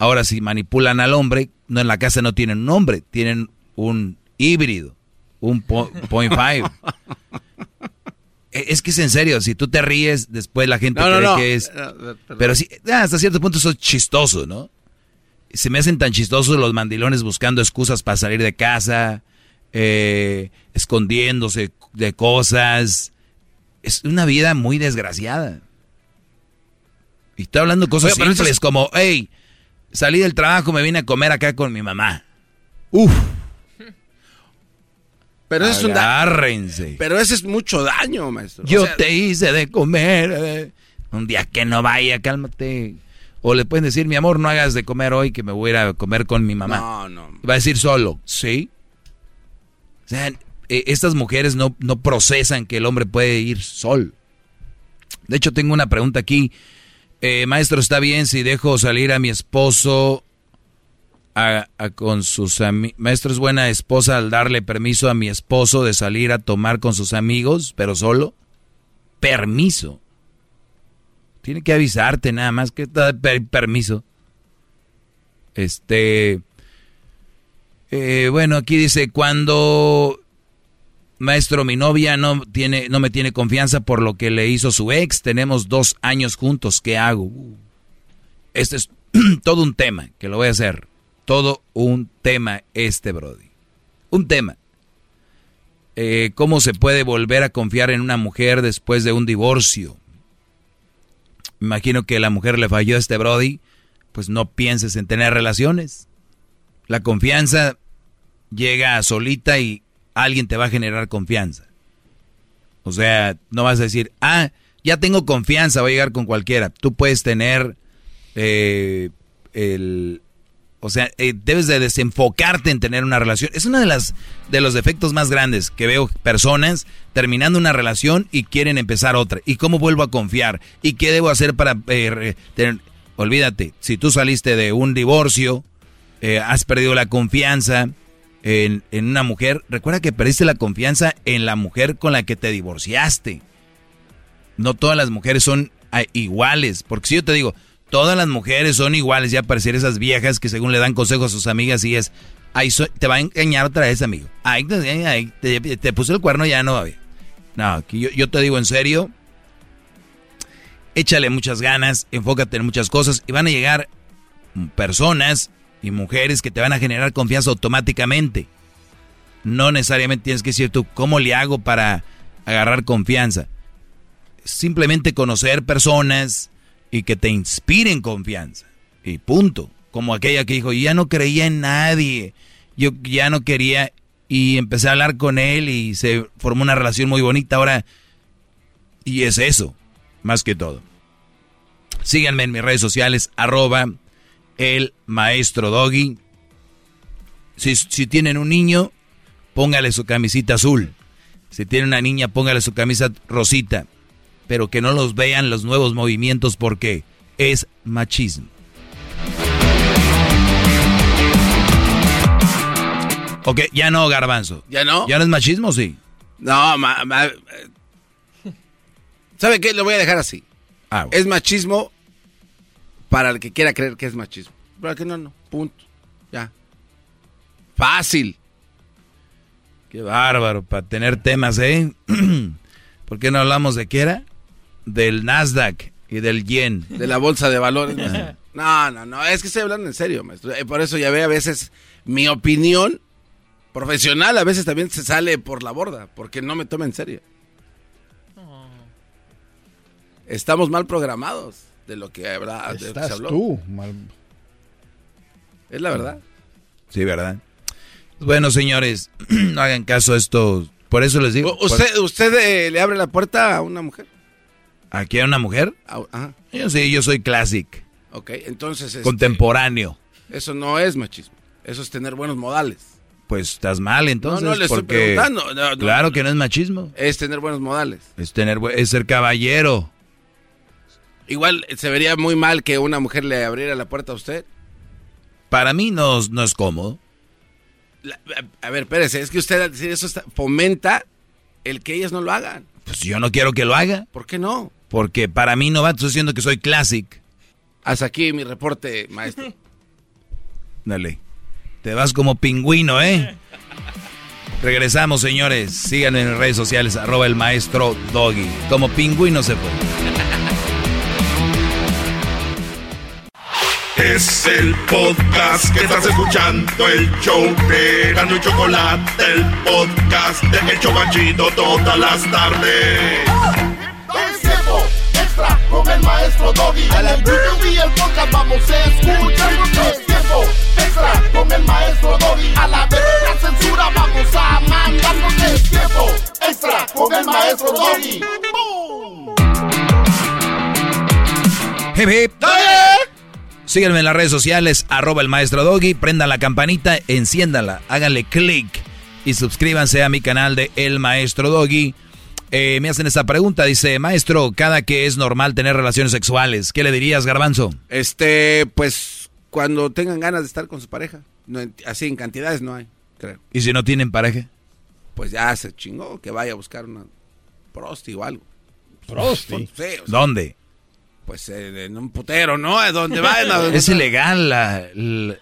Ahora, si manipulan al hombre, no en la casa no tienen un hombre, tienen un híbrido, un po- point five. e- es que es en serio, si tú te ríes, después la gente No, cree no. que es... Pero sí, ah, hasta cierto punto eso es chistoso, ¿no? Se me hacen tan chistosos los mandilones buscando excusas para salir de casa, eh, escondiéndose de cosas. Es una vida muy desgraciada. Y estoy hablando de cosas Oye, simples es- como, hey, salí del trabajo, me vine a comer acá con mi mamá. Uf. Pero eso es un. Pero ese es mucho daño, maestro. O Yo sea, te hice de comer. eh. Un día que no vaya, cálmate. O le pueden decir, mi amor, no hagas de comer hoy que me voy a ir a comer con mi mamá. No, no. Va a decir solo, ¿sí? O sea, eh, estas mujeres no, no procesan que el hombre puede ir sol. De hecho, tengo una pregunta aquí. Eh, maestro, ¿está bien si dejo salir a mi esposo a- a con sus amigos? Maestro, ¿es buena esposa al darle permiso a mi esposo de salir a tomar con sus amigos, pero solo? Permiso. Tiene que avisarte nada más que da per- permiso. Este... eh, bueno, aquí dice, cuando... Maestro, mi novia no, tiene, no me tiene confianza por lo que le hizo su ex. Tenemos dos años juntos. ¿Qué hago? Uh. Este es todo un tema que lo voy a hacer. Todo un tema este, Brody. Un tema. Eh, ¿Cómo se puede volver a confiar en una mujer después de un divorcio? Imagino que la mujer le falló a este Brody. Pues no pienses en tener relaciones. La confianza llega solita y alguien te va a generar confianza. O sea, no vas a decir, ah, ya tengo confianza, voy a llegar con cualquiera. Tú puedes tener eh, el... O sea, eh, debes de desenfocarte en tener una relación. Es uno de, las, de los defectos más grandes que veo personas terminando una relación y quieren empezar otra. ¿Y cómo vuelvo a confiar? ¿Y qué debo hacer para eh, tener... Olvídate, si tú saliste de un divorcio, eh, has perdido la confianza en, una mujer, recuerda que perdiste la confianza en la mujer con la que te divorciaste. No todas las mujeres son ah, iguales, porque si yo te digo, todas las mujeres son iguales, ya parecer esas viejas que según le dan consejos a sus amigas y es, so- te va a engañar otra vez, amigo. Ay, te, puso el cuerno, ya no va. No, yo, yo te digo en serio, échale muchas ganas, enfócate en muchas cosas y van a llegar personas y mujeres que te van a generar confianza automáticamente. No necesariamente tienes que decir tú, ¿cómo le hago para agarrar confianza? Simplemente conocer personas y que te inspiren confianza. Y punto. Como aquella que dijo, ya no creía en nadie. Yo ya no quería y empecé a hablar con él y se formó una relación muy bonita ahora. Y es eso, más que todo. Síganme en mis redes sociales, arroba el maestro Doggy. Si, si tienen un niño, póngale su camisita azul. Si tienen una niña, póngale su camisa rosita. Pero que no los vean los nuevos movimientos porque es machismo. Ok, ya no, garbanzo. ¿Ya no? ¿Ya no es machismo, sí? No, ma- ma- eh, ¿sabe qué? Lo voy a dejar así. Ah, Es machismo para el que quiera creer que es machismo. Para el que no, no. Punto. Ya. Fácil. Qué bárbaro, para tener temas, ¿eh? ¿Por qué no hablamos de qué era? Del Nasdaq y del yen. De la bolsa de valores. maestro. No, no, no. Es que estoy hablando en serio, maestro. Eh, Por eso ya ve a veces mi opinión profesional a veces también se sale por la borda. Porque no me toma en serio. Estamos mal programados de lo que, habrá, de lo que se Estás habló. tú. mal- Es la verdad. Sí, ¿verdad? Bueno, señores, no hagan caso a esto. Por eso les digo. ¿Usted, usted eh, le abre la puerta a una mujer? ¿Aquí a una mujer? Ah, Ajá. Yo sí, yo soy classic. Ok, entonces... este, Contemporáneo. Eso no es machismo. Eso es tener buenos modales. Pues estás mal entonces. No, no, le estoy porque preguntando. No, no. claro que no es machismo. Es tener buenos modales. Es tener es ser caballero. Igual se vería muy mal que una mujer le abriera la puerta a usted. Para mí no, no es cómodo. La- a, a ver, espérese, es que usted al decir eso está- fomenta el que ellas no lo hagan. Pues yo no quiero que lo haga. ¿Por qué no? Porque para mí no va, estoy diciendo que soy classic. Hasta aquí mi reporte, maestro. Dale. Te vas como pingüino, ¿eh? Regresamos, señores. Síganme en redes sociales, arroba el maestro Doggy. Como pingüino se fue. Es el podcast que estás escuchando, el show de Gano y Chocolate, el podcast de El Chobachito todas las tardes. Es tiempo extra con el maestro Doggy. El y el podcast vamos a escuchar. Es tiempo extra con el maestro Doggy. A la vez la censura vamos a mandar. Porque es tiempo extra con el maestro Doggy. Hip, hip. Síganme en las redes sociales, arroba el maestro Doggy, prendan la campanita, enciéndanla, háganle clic y suscríbanse a mi canal de El Maestro Doggy. Eh, me hacen esta pregunta, dice, maestro, cada que es normal tener relaciones sexuales, ¿qué le dirías, garbanzo? Este, pues, cuando tengan ganas de estar con su pareja. No, así en cantidades no hay, creo. ¿Y si no tienen pareja? Pues ya se chingó, que vaya a buscar una prosti o algo. ¿Prosti? Sí, o sea, ¿Dónde? Pues eh, en un putero, ¿no? A donde vayan. a donde- Es ilegal la-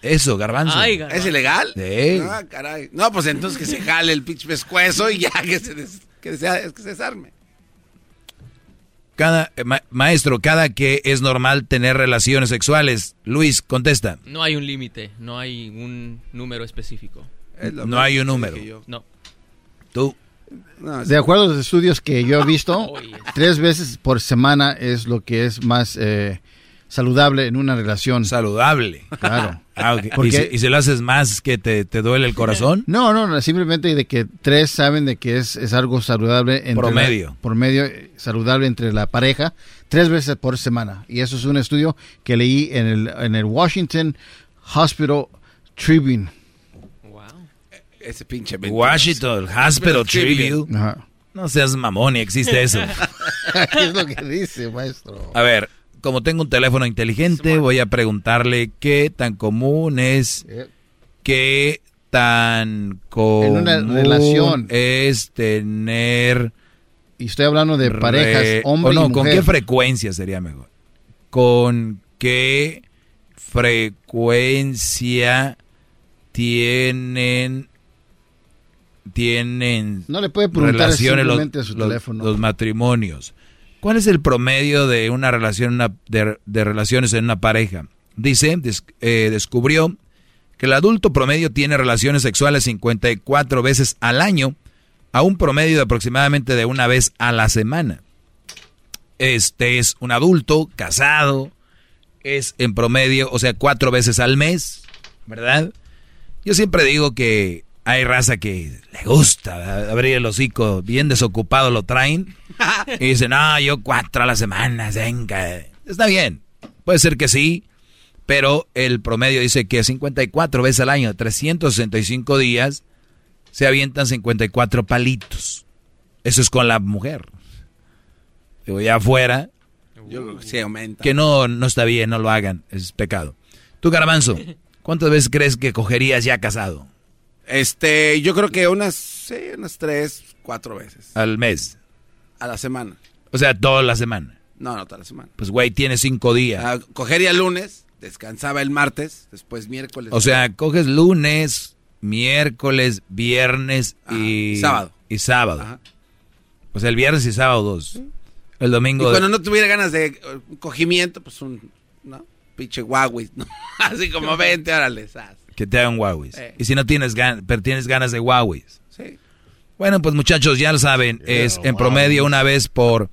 eso, garbanzo. ¿Es ilegal? Sí. Ah, caray. No, pues entonces que se jale el pinche pescuezo y ya que se, des- que se, que se desarme. Cada, eh, ma- maestro, cada que es normal tener relaciones sexuales. Luis, contesta. No hay un límite, no hay un número específico. No hay un número. No. Tú. De acuerdo a los estudios que yo he visto, tres veces por semana es lo que es más eh, saludable en una relación. Saludable. Claro. Ah. ¿Y, si, y si lo haces más que te, te duele el corazón? No, no, no, simplemente de que tres saben de que es, es algo saludable. Entre Promedio. la- promedio eh, saludable entre la pareja, tres veces por semana. Y eso es un estudio que leí en el, en el Washington Hospital Tribune. Ese pinche Washington Hospital Tribune. Ajá. No seas mamón, ni existe eso. es lo que dice, maestro. A ver, como tengo un teléfono inteligente, voy a preguntarle qué tan común es, qué tan común una relación. es tener... Y estoy hablando de parejas, re- hombre o no, y ¿con mujer. qué frecuencia sería mejor? ¿Con qué frecuencia tienen tienen No le puede preguntar relaciones los, su los- matrimonios? ¿Cuál es el promedio de una relación una- de, de relaciones en una pareja? Dice, des- eh, descubrió que el adulto promedio tiene relaciones sexuales 54 veces al año, a un promedio de aproximadamente de una vez a la semana. Este es un adulto casado, es en promedio, o sea, cuatro veces al mes, ¿verdad? Yo siempre digo que hay raza que le gusta abrir el hocico, bien desocupado lo traen, y dicen, no, yo cuatro a la semana, venga. Está bien, puede ser que sí, pero el promedio dice que 54 veces al año, 365 días, se avientan 54 palitos. Eso es con la mujer. Digo, ya afuera, Yo aumenta. que no, no está bien, no lo hagan, es pecado. Tú, Garbanzo, ¿cuántas veces crees que cogerías ya casado? Este, yo creo que unas, sí, unas tres, cuatro veces. Al mes. A la semana. O sea, toda la semana. No, no, toda la semana. Pues, güey, tiene cinco días. Ah, cogería el lunes, descansaba el martes, después miércoles. O sea, coges lunes, miércoles, viernes y sábado. Y sábado. O sea, el viernes y sábado dos. El y domingo. cuando no tuviera ganas de eh, cogimiento, pues un, ¿no? Pinche Huawei, ¿no? Así como 20, órale, sas. Que te hagan Huawei. Eh. Y si no tienes ganas, pero tienes ganas de Huawei. Sí. Bueno, pues muchachos, ya lo saben, es en promedio una vez por...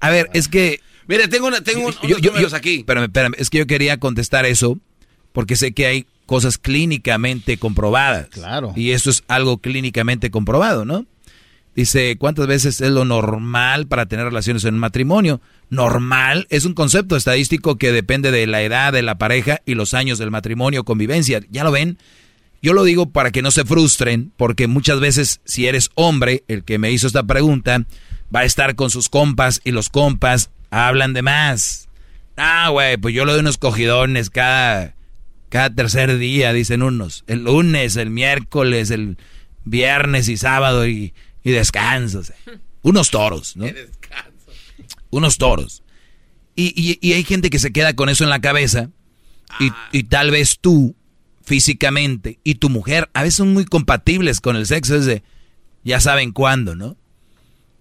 A ver, es que... Mire, tengo, una, tengo un- Yo- unos yo- números yo- aquí. Espérame, espérame, es que yo quería contestar eso porque sé que hay cosas clínicamente comprobadas. Claro. Y eso es algo clínicamente comprobado, ¿no? Dice, ¿cuántas veces es lo normal para tener relaciones en un matrimonio? Normal es un concepto estadístico que depende de la edad de la pareja y los años del matrimonio convivencia. ¿Ya lo ven? Yo lo digo para que no se frustren, porque muchas veces si eres hombre, el que me hizo esta pregunta, va a estar con sus compas y los compas hablan de más. Ah, güey, pues yo le doy unos cogidones cada, cada tercer día, dicen unos. El lunes, el miércoles, el viernes y sábado y, y descanso. o sea, Unos toros, ¿no? Unos toros. Y, y- y hay gente que se queda con eso en la cabeza y, y tal vez tú físicamente y tu mujer a veces son muy compatibles con el sexo. Es de, Ya saben cuándo, ¿no?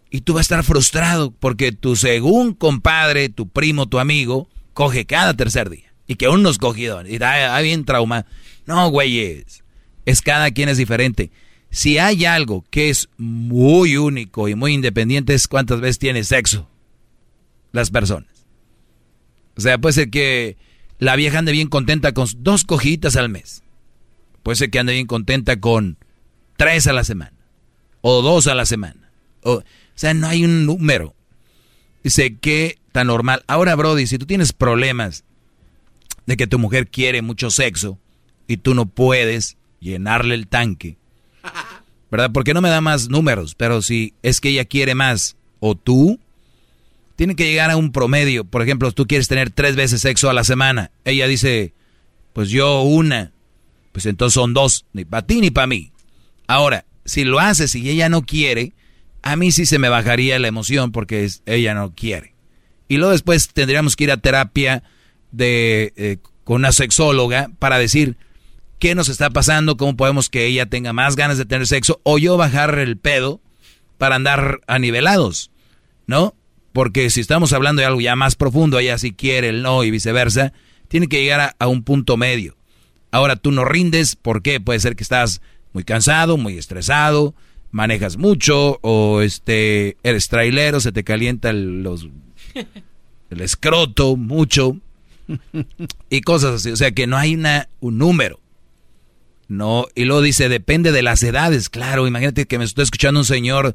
Y tú vas a estar frustrado porque tu según compadre, tu primo, tu amigo, coge cada tercer día. Y que uno escogido. Y da, da bien trauma. No, güeyes. Es cada quien es diferente. Si hay algo que es muy único y muy independiente es cuántas veces tiene sexo las personas. O sea, puede ser que la vieja ande bien contenta con dos cojitas al mes. Puede ser que ande bien contenta con tres a la semana. O dos a la semana. O, sea, no hay un número. Dice que tan normal. Ahora, Brody, si tú tienes problemas de que tu mujer quiere mucho sexo y tú no puedes llenarle el tanque, ¿verdad? Porque no me da más números, pero si es que ella quiere más o tú, tiene que llegar a un promedio. Por ejemplo, tú quieres tener tres veces sexo a la semana. Ella dice, pues yo una. Pues entonces son dos, ni para ti ni para mí. Ahora, si lo haces y ella no quiere, a mí sí se me bajaría la emoción porque ella no quiere. Y luego después tendríamos que ir a terapia de, eh, con una sexóloga para decir qué nos está pasando, cómo podemos que ella tenga más ganas de tener sexo o yo bajar el pedo para andar anivelados, ¿no? Porque si estamos hablando de algo ya más profundo, ella sí quiere el no y viceversa, tiene que llegar a, un punto medio. Ahora tú no rindes, ¿por qué? Puede ser que estás muy cansado, muy estresado, manejas mucho o este eres trailero, se te calienta el, los, el escroto mucho y cosas así. O sea que no hay una, un número. No, y luego dice, depende de las edades, claro. Imagínate que me estoy escuchando un señor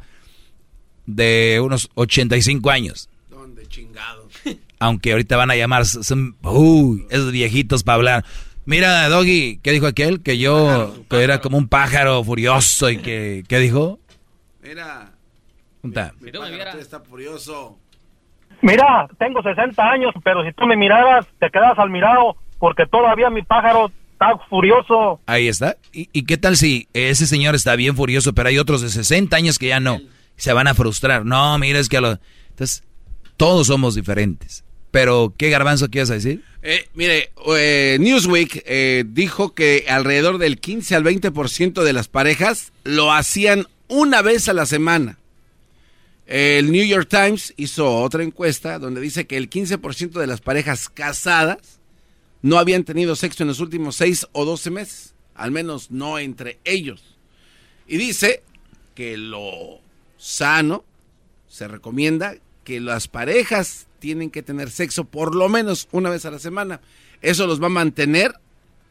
de unos 85 años. ¿Dónde chingado? Aunque ahorita van a llamar, son, uy, esos viejitos para hablar. Mira, Doggy, ¿qué dijo aquel? Que yo, que era como un pájaro furioso y que, ¿qué dijo? Mira. está furioso. Mira, tengo 60 años, pero si tú me miraras, te quedas al mirado, porque todavía mi pájaro está furioso. Ahí está. ¿Y, qué tal si ese señor está bien furioso, pero hay otros de 60 años que ya no? Se van a frustrar. No, mira, es que a lo... Entonces, todos somos diferentes. Pero, ¿qué garbanzo quieres decir? Eh, mire, eh, Newsweek eh, dijo que alrededor del 15 al 20% de las parejas lo hacían una vez a la semana. El New York Times hizo otra encuesta donde dice que el 15% de las parejas casadas no habían tenido sexo en los últimos 6 o 12 meses, al menos no entre ellos. Y dice que lo sano se recomienda que las parejas tienen que tener sexo por lo menos una vez a la semana. Eso los va a mantener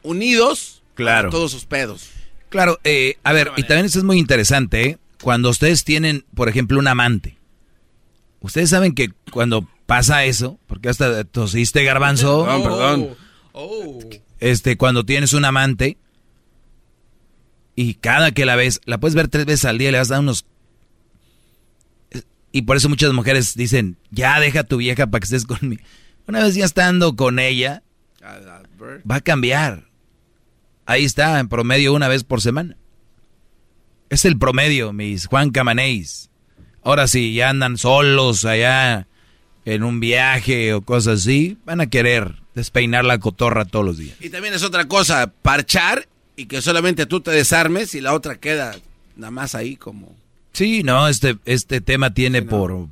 unidos claro. todos sus pedos. Claro, eh, a ver, y también eso es muy interesante, ¿eh? Cuando ustedes tienen, por ejemplo, un amante, ustedes saben que cuando pasa eso, porque hasta tosiste garbanzo. Perdón, perdón. Oh. Este, cuando tienes un amante y cada que la ves, la puedes ver tres veces al día, le vas a dar unos... Y por eso muchas mujeres dicen, ya deja a tu vieja para que estés conmigo. Una vez ya estando con ella, va a cambiar. Ahí está, en promedio una vez por semana. Es el promedio, mis Juan Camanéis. Ahora sí, ya andan solos allá en un viaje o cosas así, van a querer despeinar la cotorra todos los días. Y también es otra cosa, parchar y que solamente tú te desarmes y la otra queda nada más ahí como... Sí, no, este, este tema tiene por...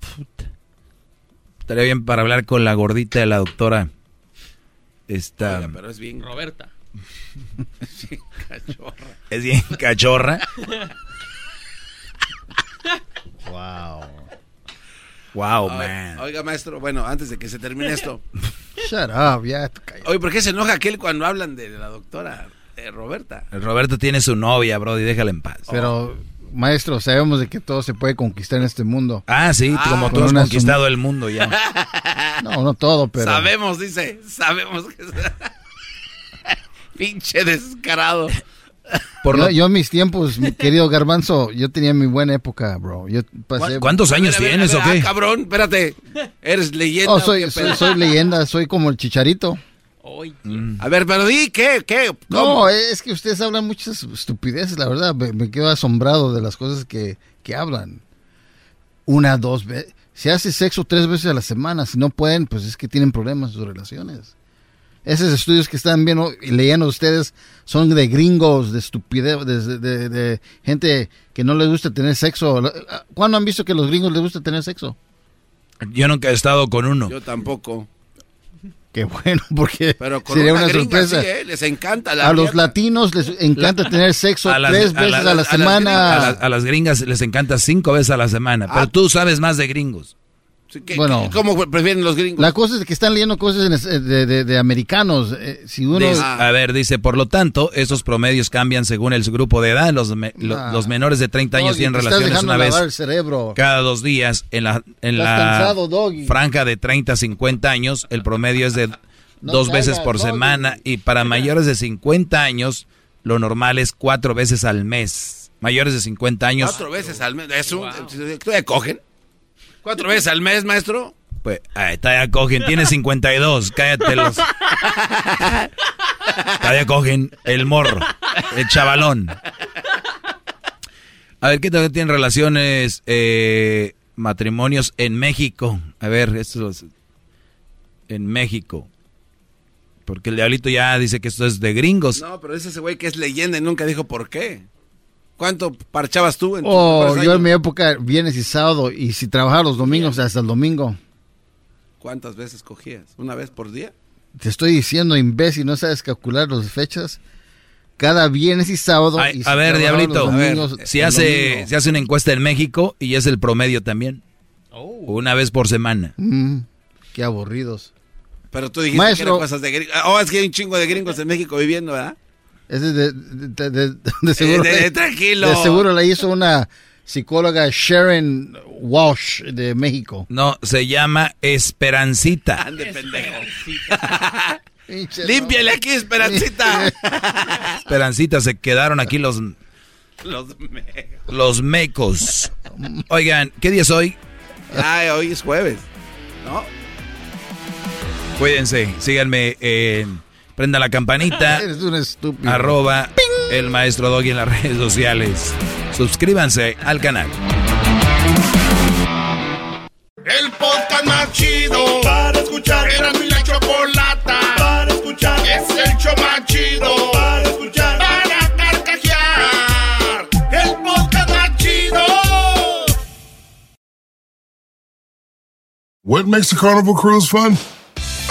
Estaría bien para hablar con la gordita de la doctora. Esta... pero es bien... Roberta. es bien cachorra. Es bien cachorra. wow. Wow, man. Oiga, maestro, bueno, antes de que se termine esto. Shut up, ya. Oye, ¿por qué se enoja aquel cuando hablan de la doctora eh, Roberta? Roberto tiene su novia, bro, y déjala en paz. Pero, maestro, sabemos de que todo se puede conquistar en este mundo. Ah, sí, como tú has conquistado el mundo ya. No, no todo, pero. Sabemos, dice, sabemos que. Pinche descarado. Por yo, en mis tiempos, mi querido Garbanzo, yo tenía mi buena época, bro. Yo pasé... ¿Cuántos años tienes o qué? Ah, cabrón, espérate. Eres leyenda. Oh, soy, soy, leyenda, soy como el chicharito. Mm. A ver, pero di, ¿qué? ¿Qué? No, es que ustedes hablan muchas estupideces, la verdad. Me, quedo asombrado de las cosas que, que hablan. Una, dos veces. Se hace sexo tres veces a la semana. Si no pueden, pues es que tienen problemas en sus relaciones. Esos estudios que están viendo y leyendo ustedes son de gringos, de estupidez, de, de- de gente que no les gusta tener sexo. ¿Cuándo han visto que a los gringos les gusta tener sexo? Yo nunca he estado con uno. Yo tampoco. Qué bueno, porque Pero con sería una, una, sorpresa. sí, ¿eh? Les encanta la A los latinos les encanta tener sexo las- tres a veces la- a la, a las semana. A, la- a las gringas les encanta cinco veces a la semana. Ah. Pero tú sabes más de gringos. ¿Qué- Bueno. qué- ¿Cómo prefieren los gringos? La cosa es que están leyendo cosas es- de, de- de americanos. Eh, si uno... Dice- a ver, dice, por lo tanto, esos promedios cambian según el grupo de edad. Los, me- lo- Ah. los menores de 30 años Doggy, tienen relaciones una vez cada dos días. En la, en la cansado, franja de 30 a 50 años, el promedio es de No dos veces por Doggy. semana. Y para mayores de 50 años, lo normal es cuatro veces al mes. Mayores de 50 años, Cuatro veces al mes. ¿Es un, ¿Todavía cogen? ¿Cuatro veces al mes, maestro? pues, ahí está, ya cogen. Tiene 52, cállate los... Todavía cogen el morro, el chavalón. A ver, ¿qué tal tienen relaciones, eh, matrimonios en México? A ver, esto es en México. Porque el diablito ya dice que esto es de gringos. No, pero es ese güey que es leyenda y nunca dijo por qué. ¿Cuánto parchabas tú en tus Oh, yo en mi época, viernes y sábado, y si trabajaba los domingos, hasta el domingo. ¿Cuántas veces cogías? ¿Una vez por día? Te estoy diciendo, imbécil, no sabes calcular las fechas. Cada viernes y sábado. Ay, y si a ver, diablito, domingos, si el hace, se hace una encuesta en México y es el promedio también. Una vez por semana. Mm, qué aburridos. Pero tú dijiste Maestro. que eran cosas de gringos. Oh, es que hay un chingo de gringos en México viviendo, ¿verdad? Ese de, de, de- de seguro. Eh, de- tranquilo. De seguro la hizo una psicóloga Sharon Walsh de México. No, se llama Esperancita. Ande, pendejo. Límpiale aquí, Esperancita. Esperancita, se quedaron aquí los, Los me- los mecos. Oigan, ¿qué día es hoy? Ay, hoy es jueves. ¿No? Cuídense, síganme en Prenda la campanita. Eres un estúpido. Arroba el maestro Doggy en las redes sociales. Suscríbanse al canal. El podcast más chido para escuchar. Era mi la chocolata para escuchar. Es el show más chido para escuchar. Para carcajear. El podcast más chido. What makes a carnival cruise fun?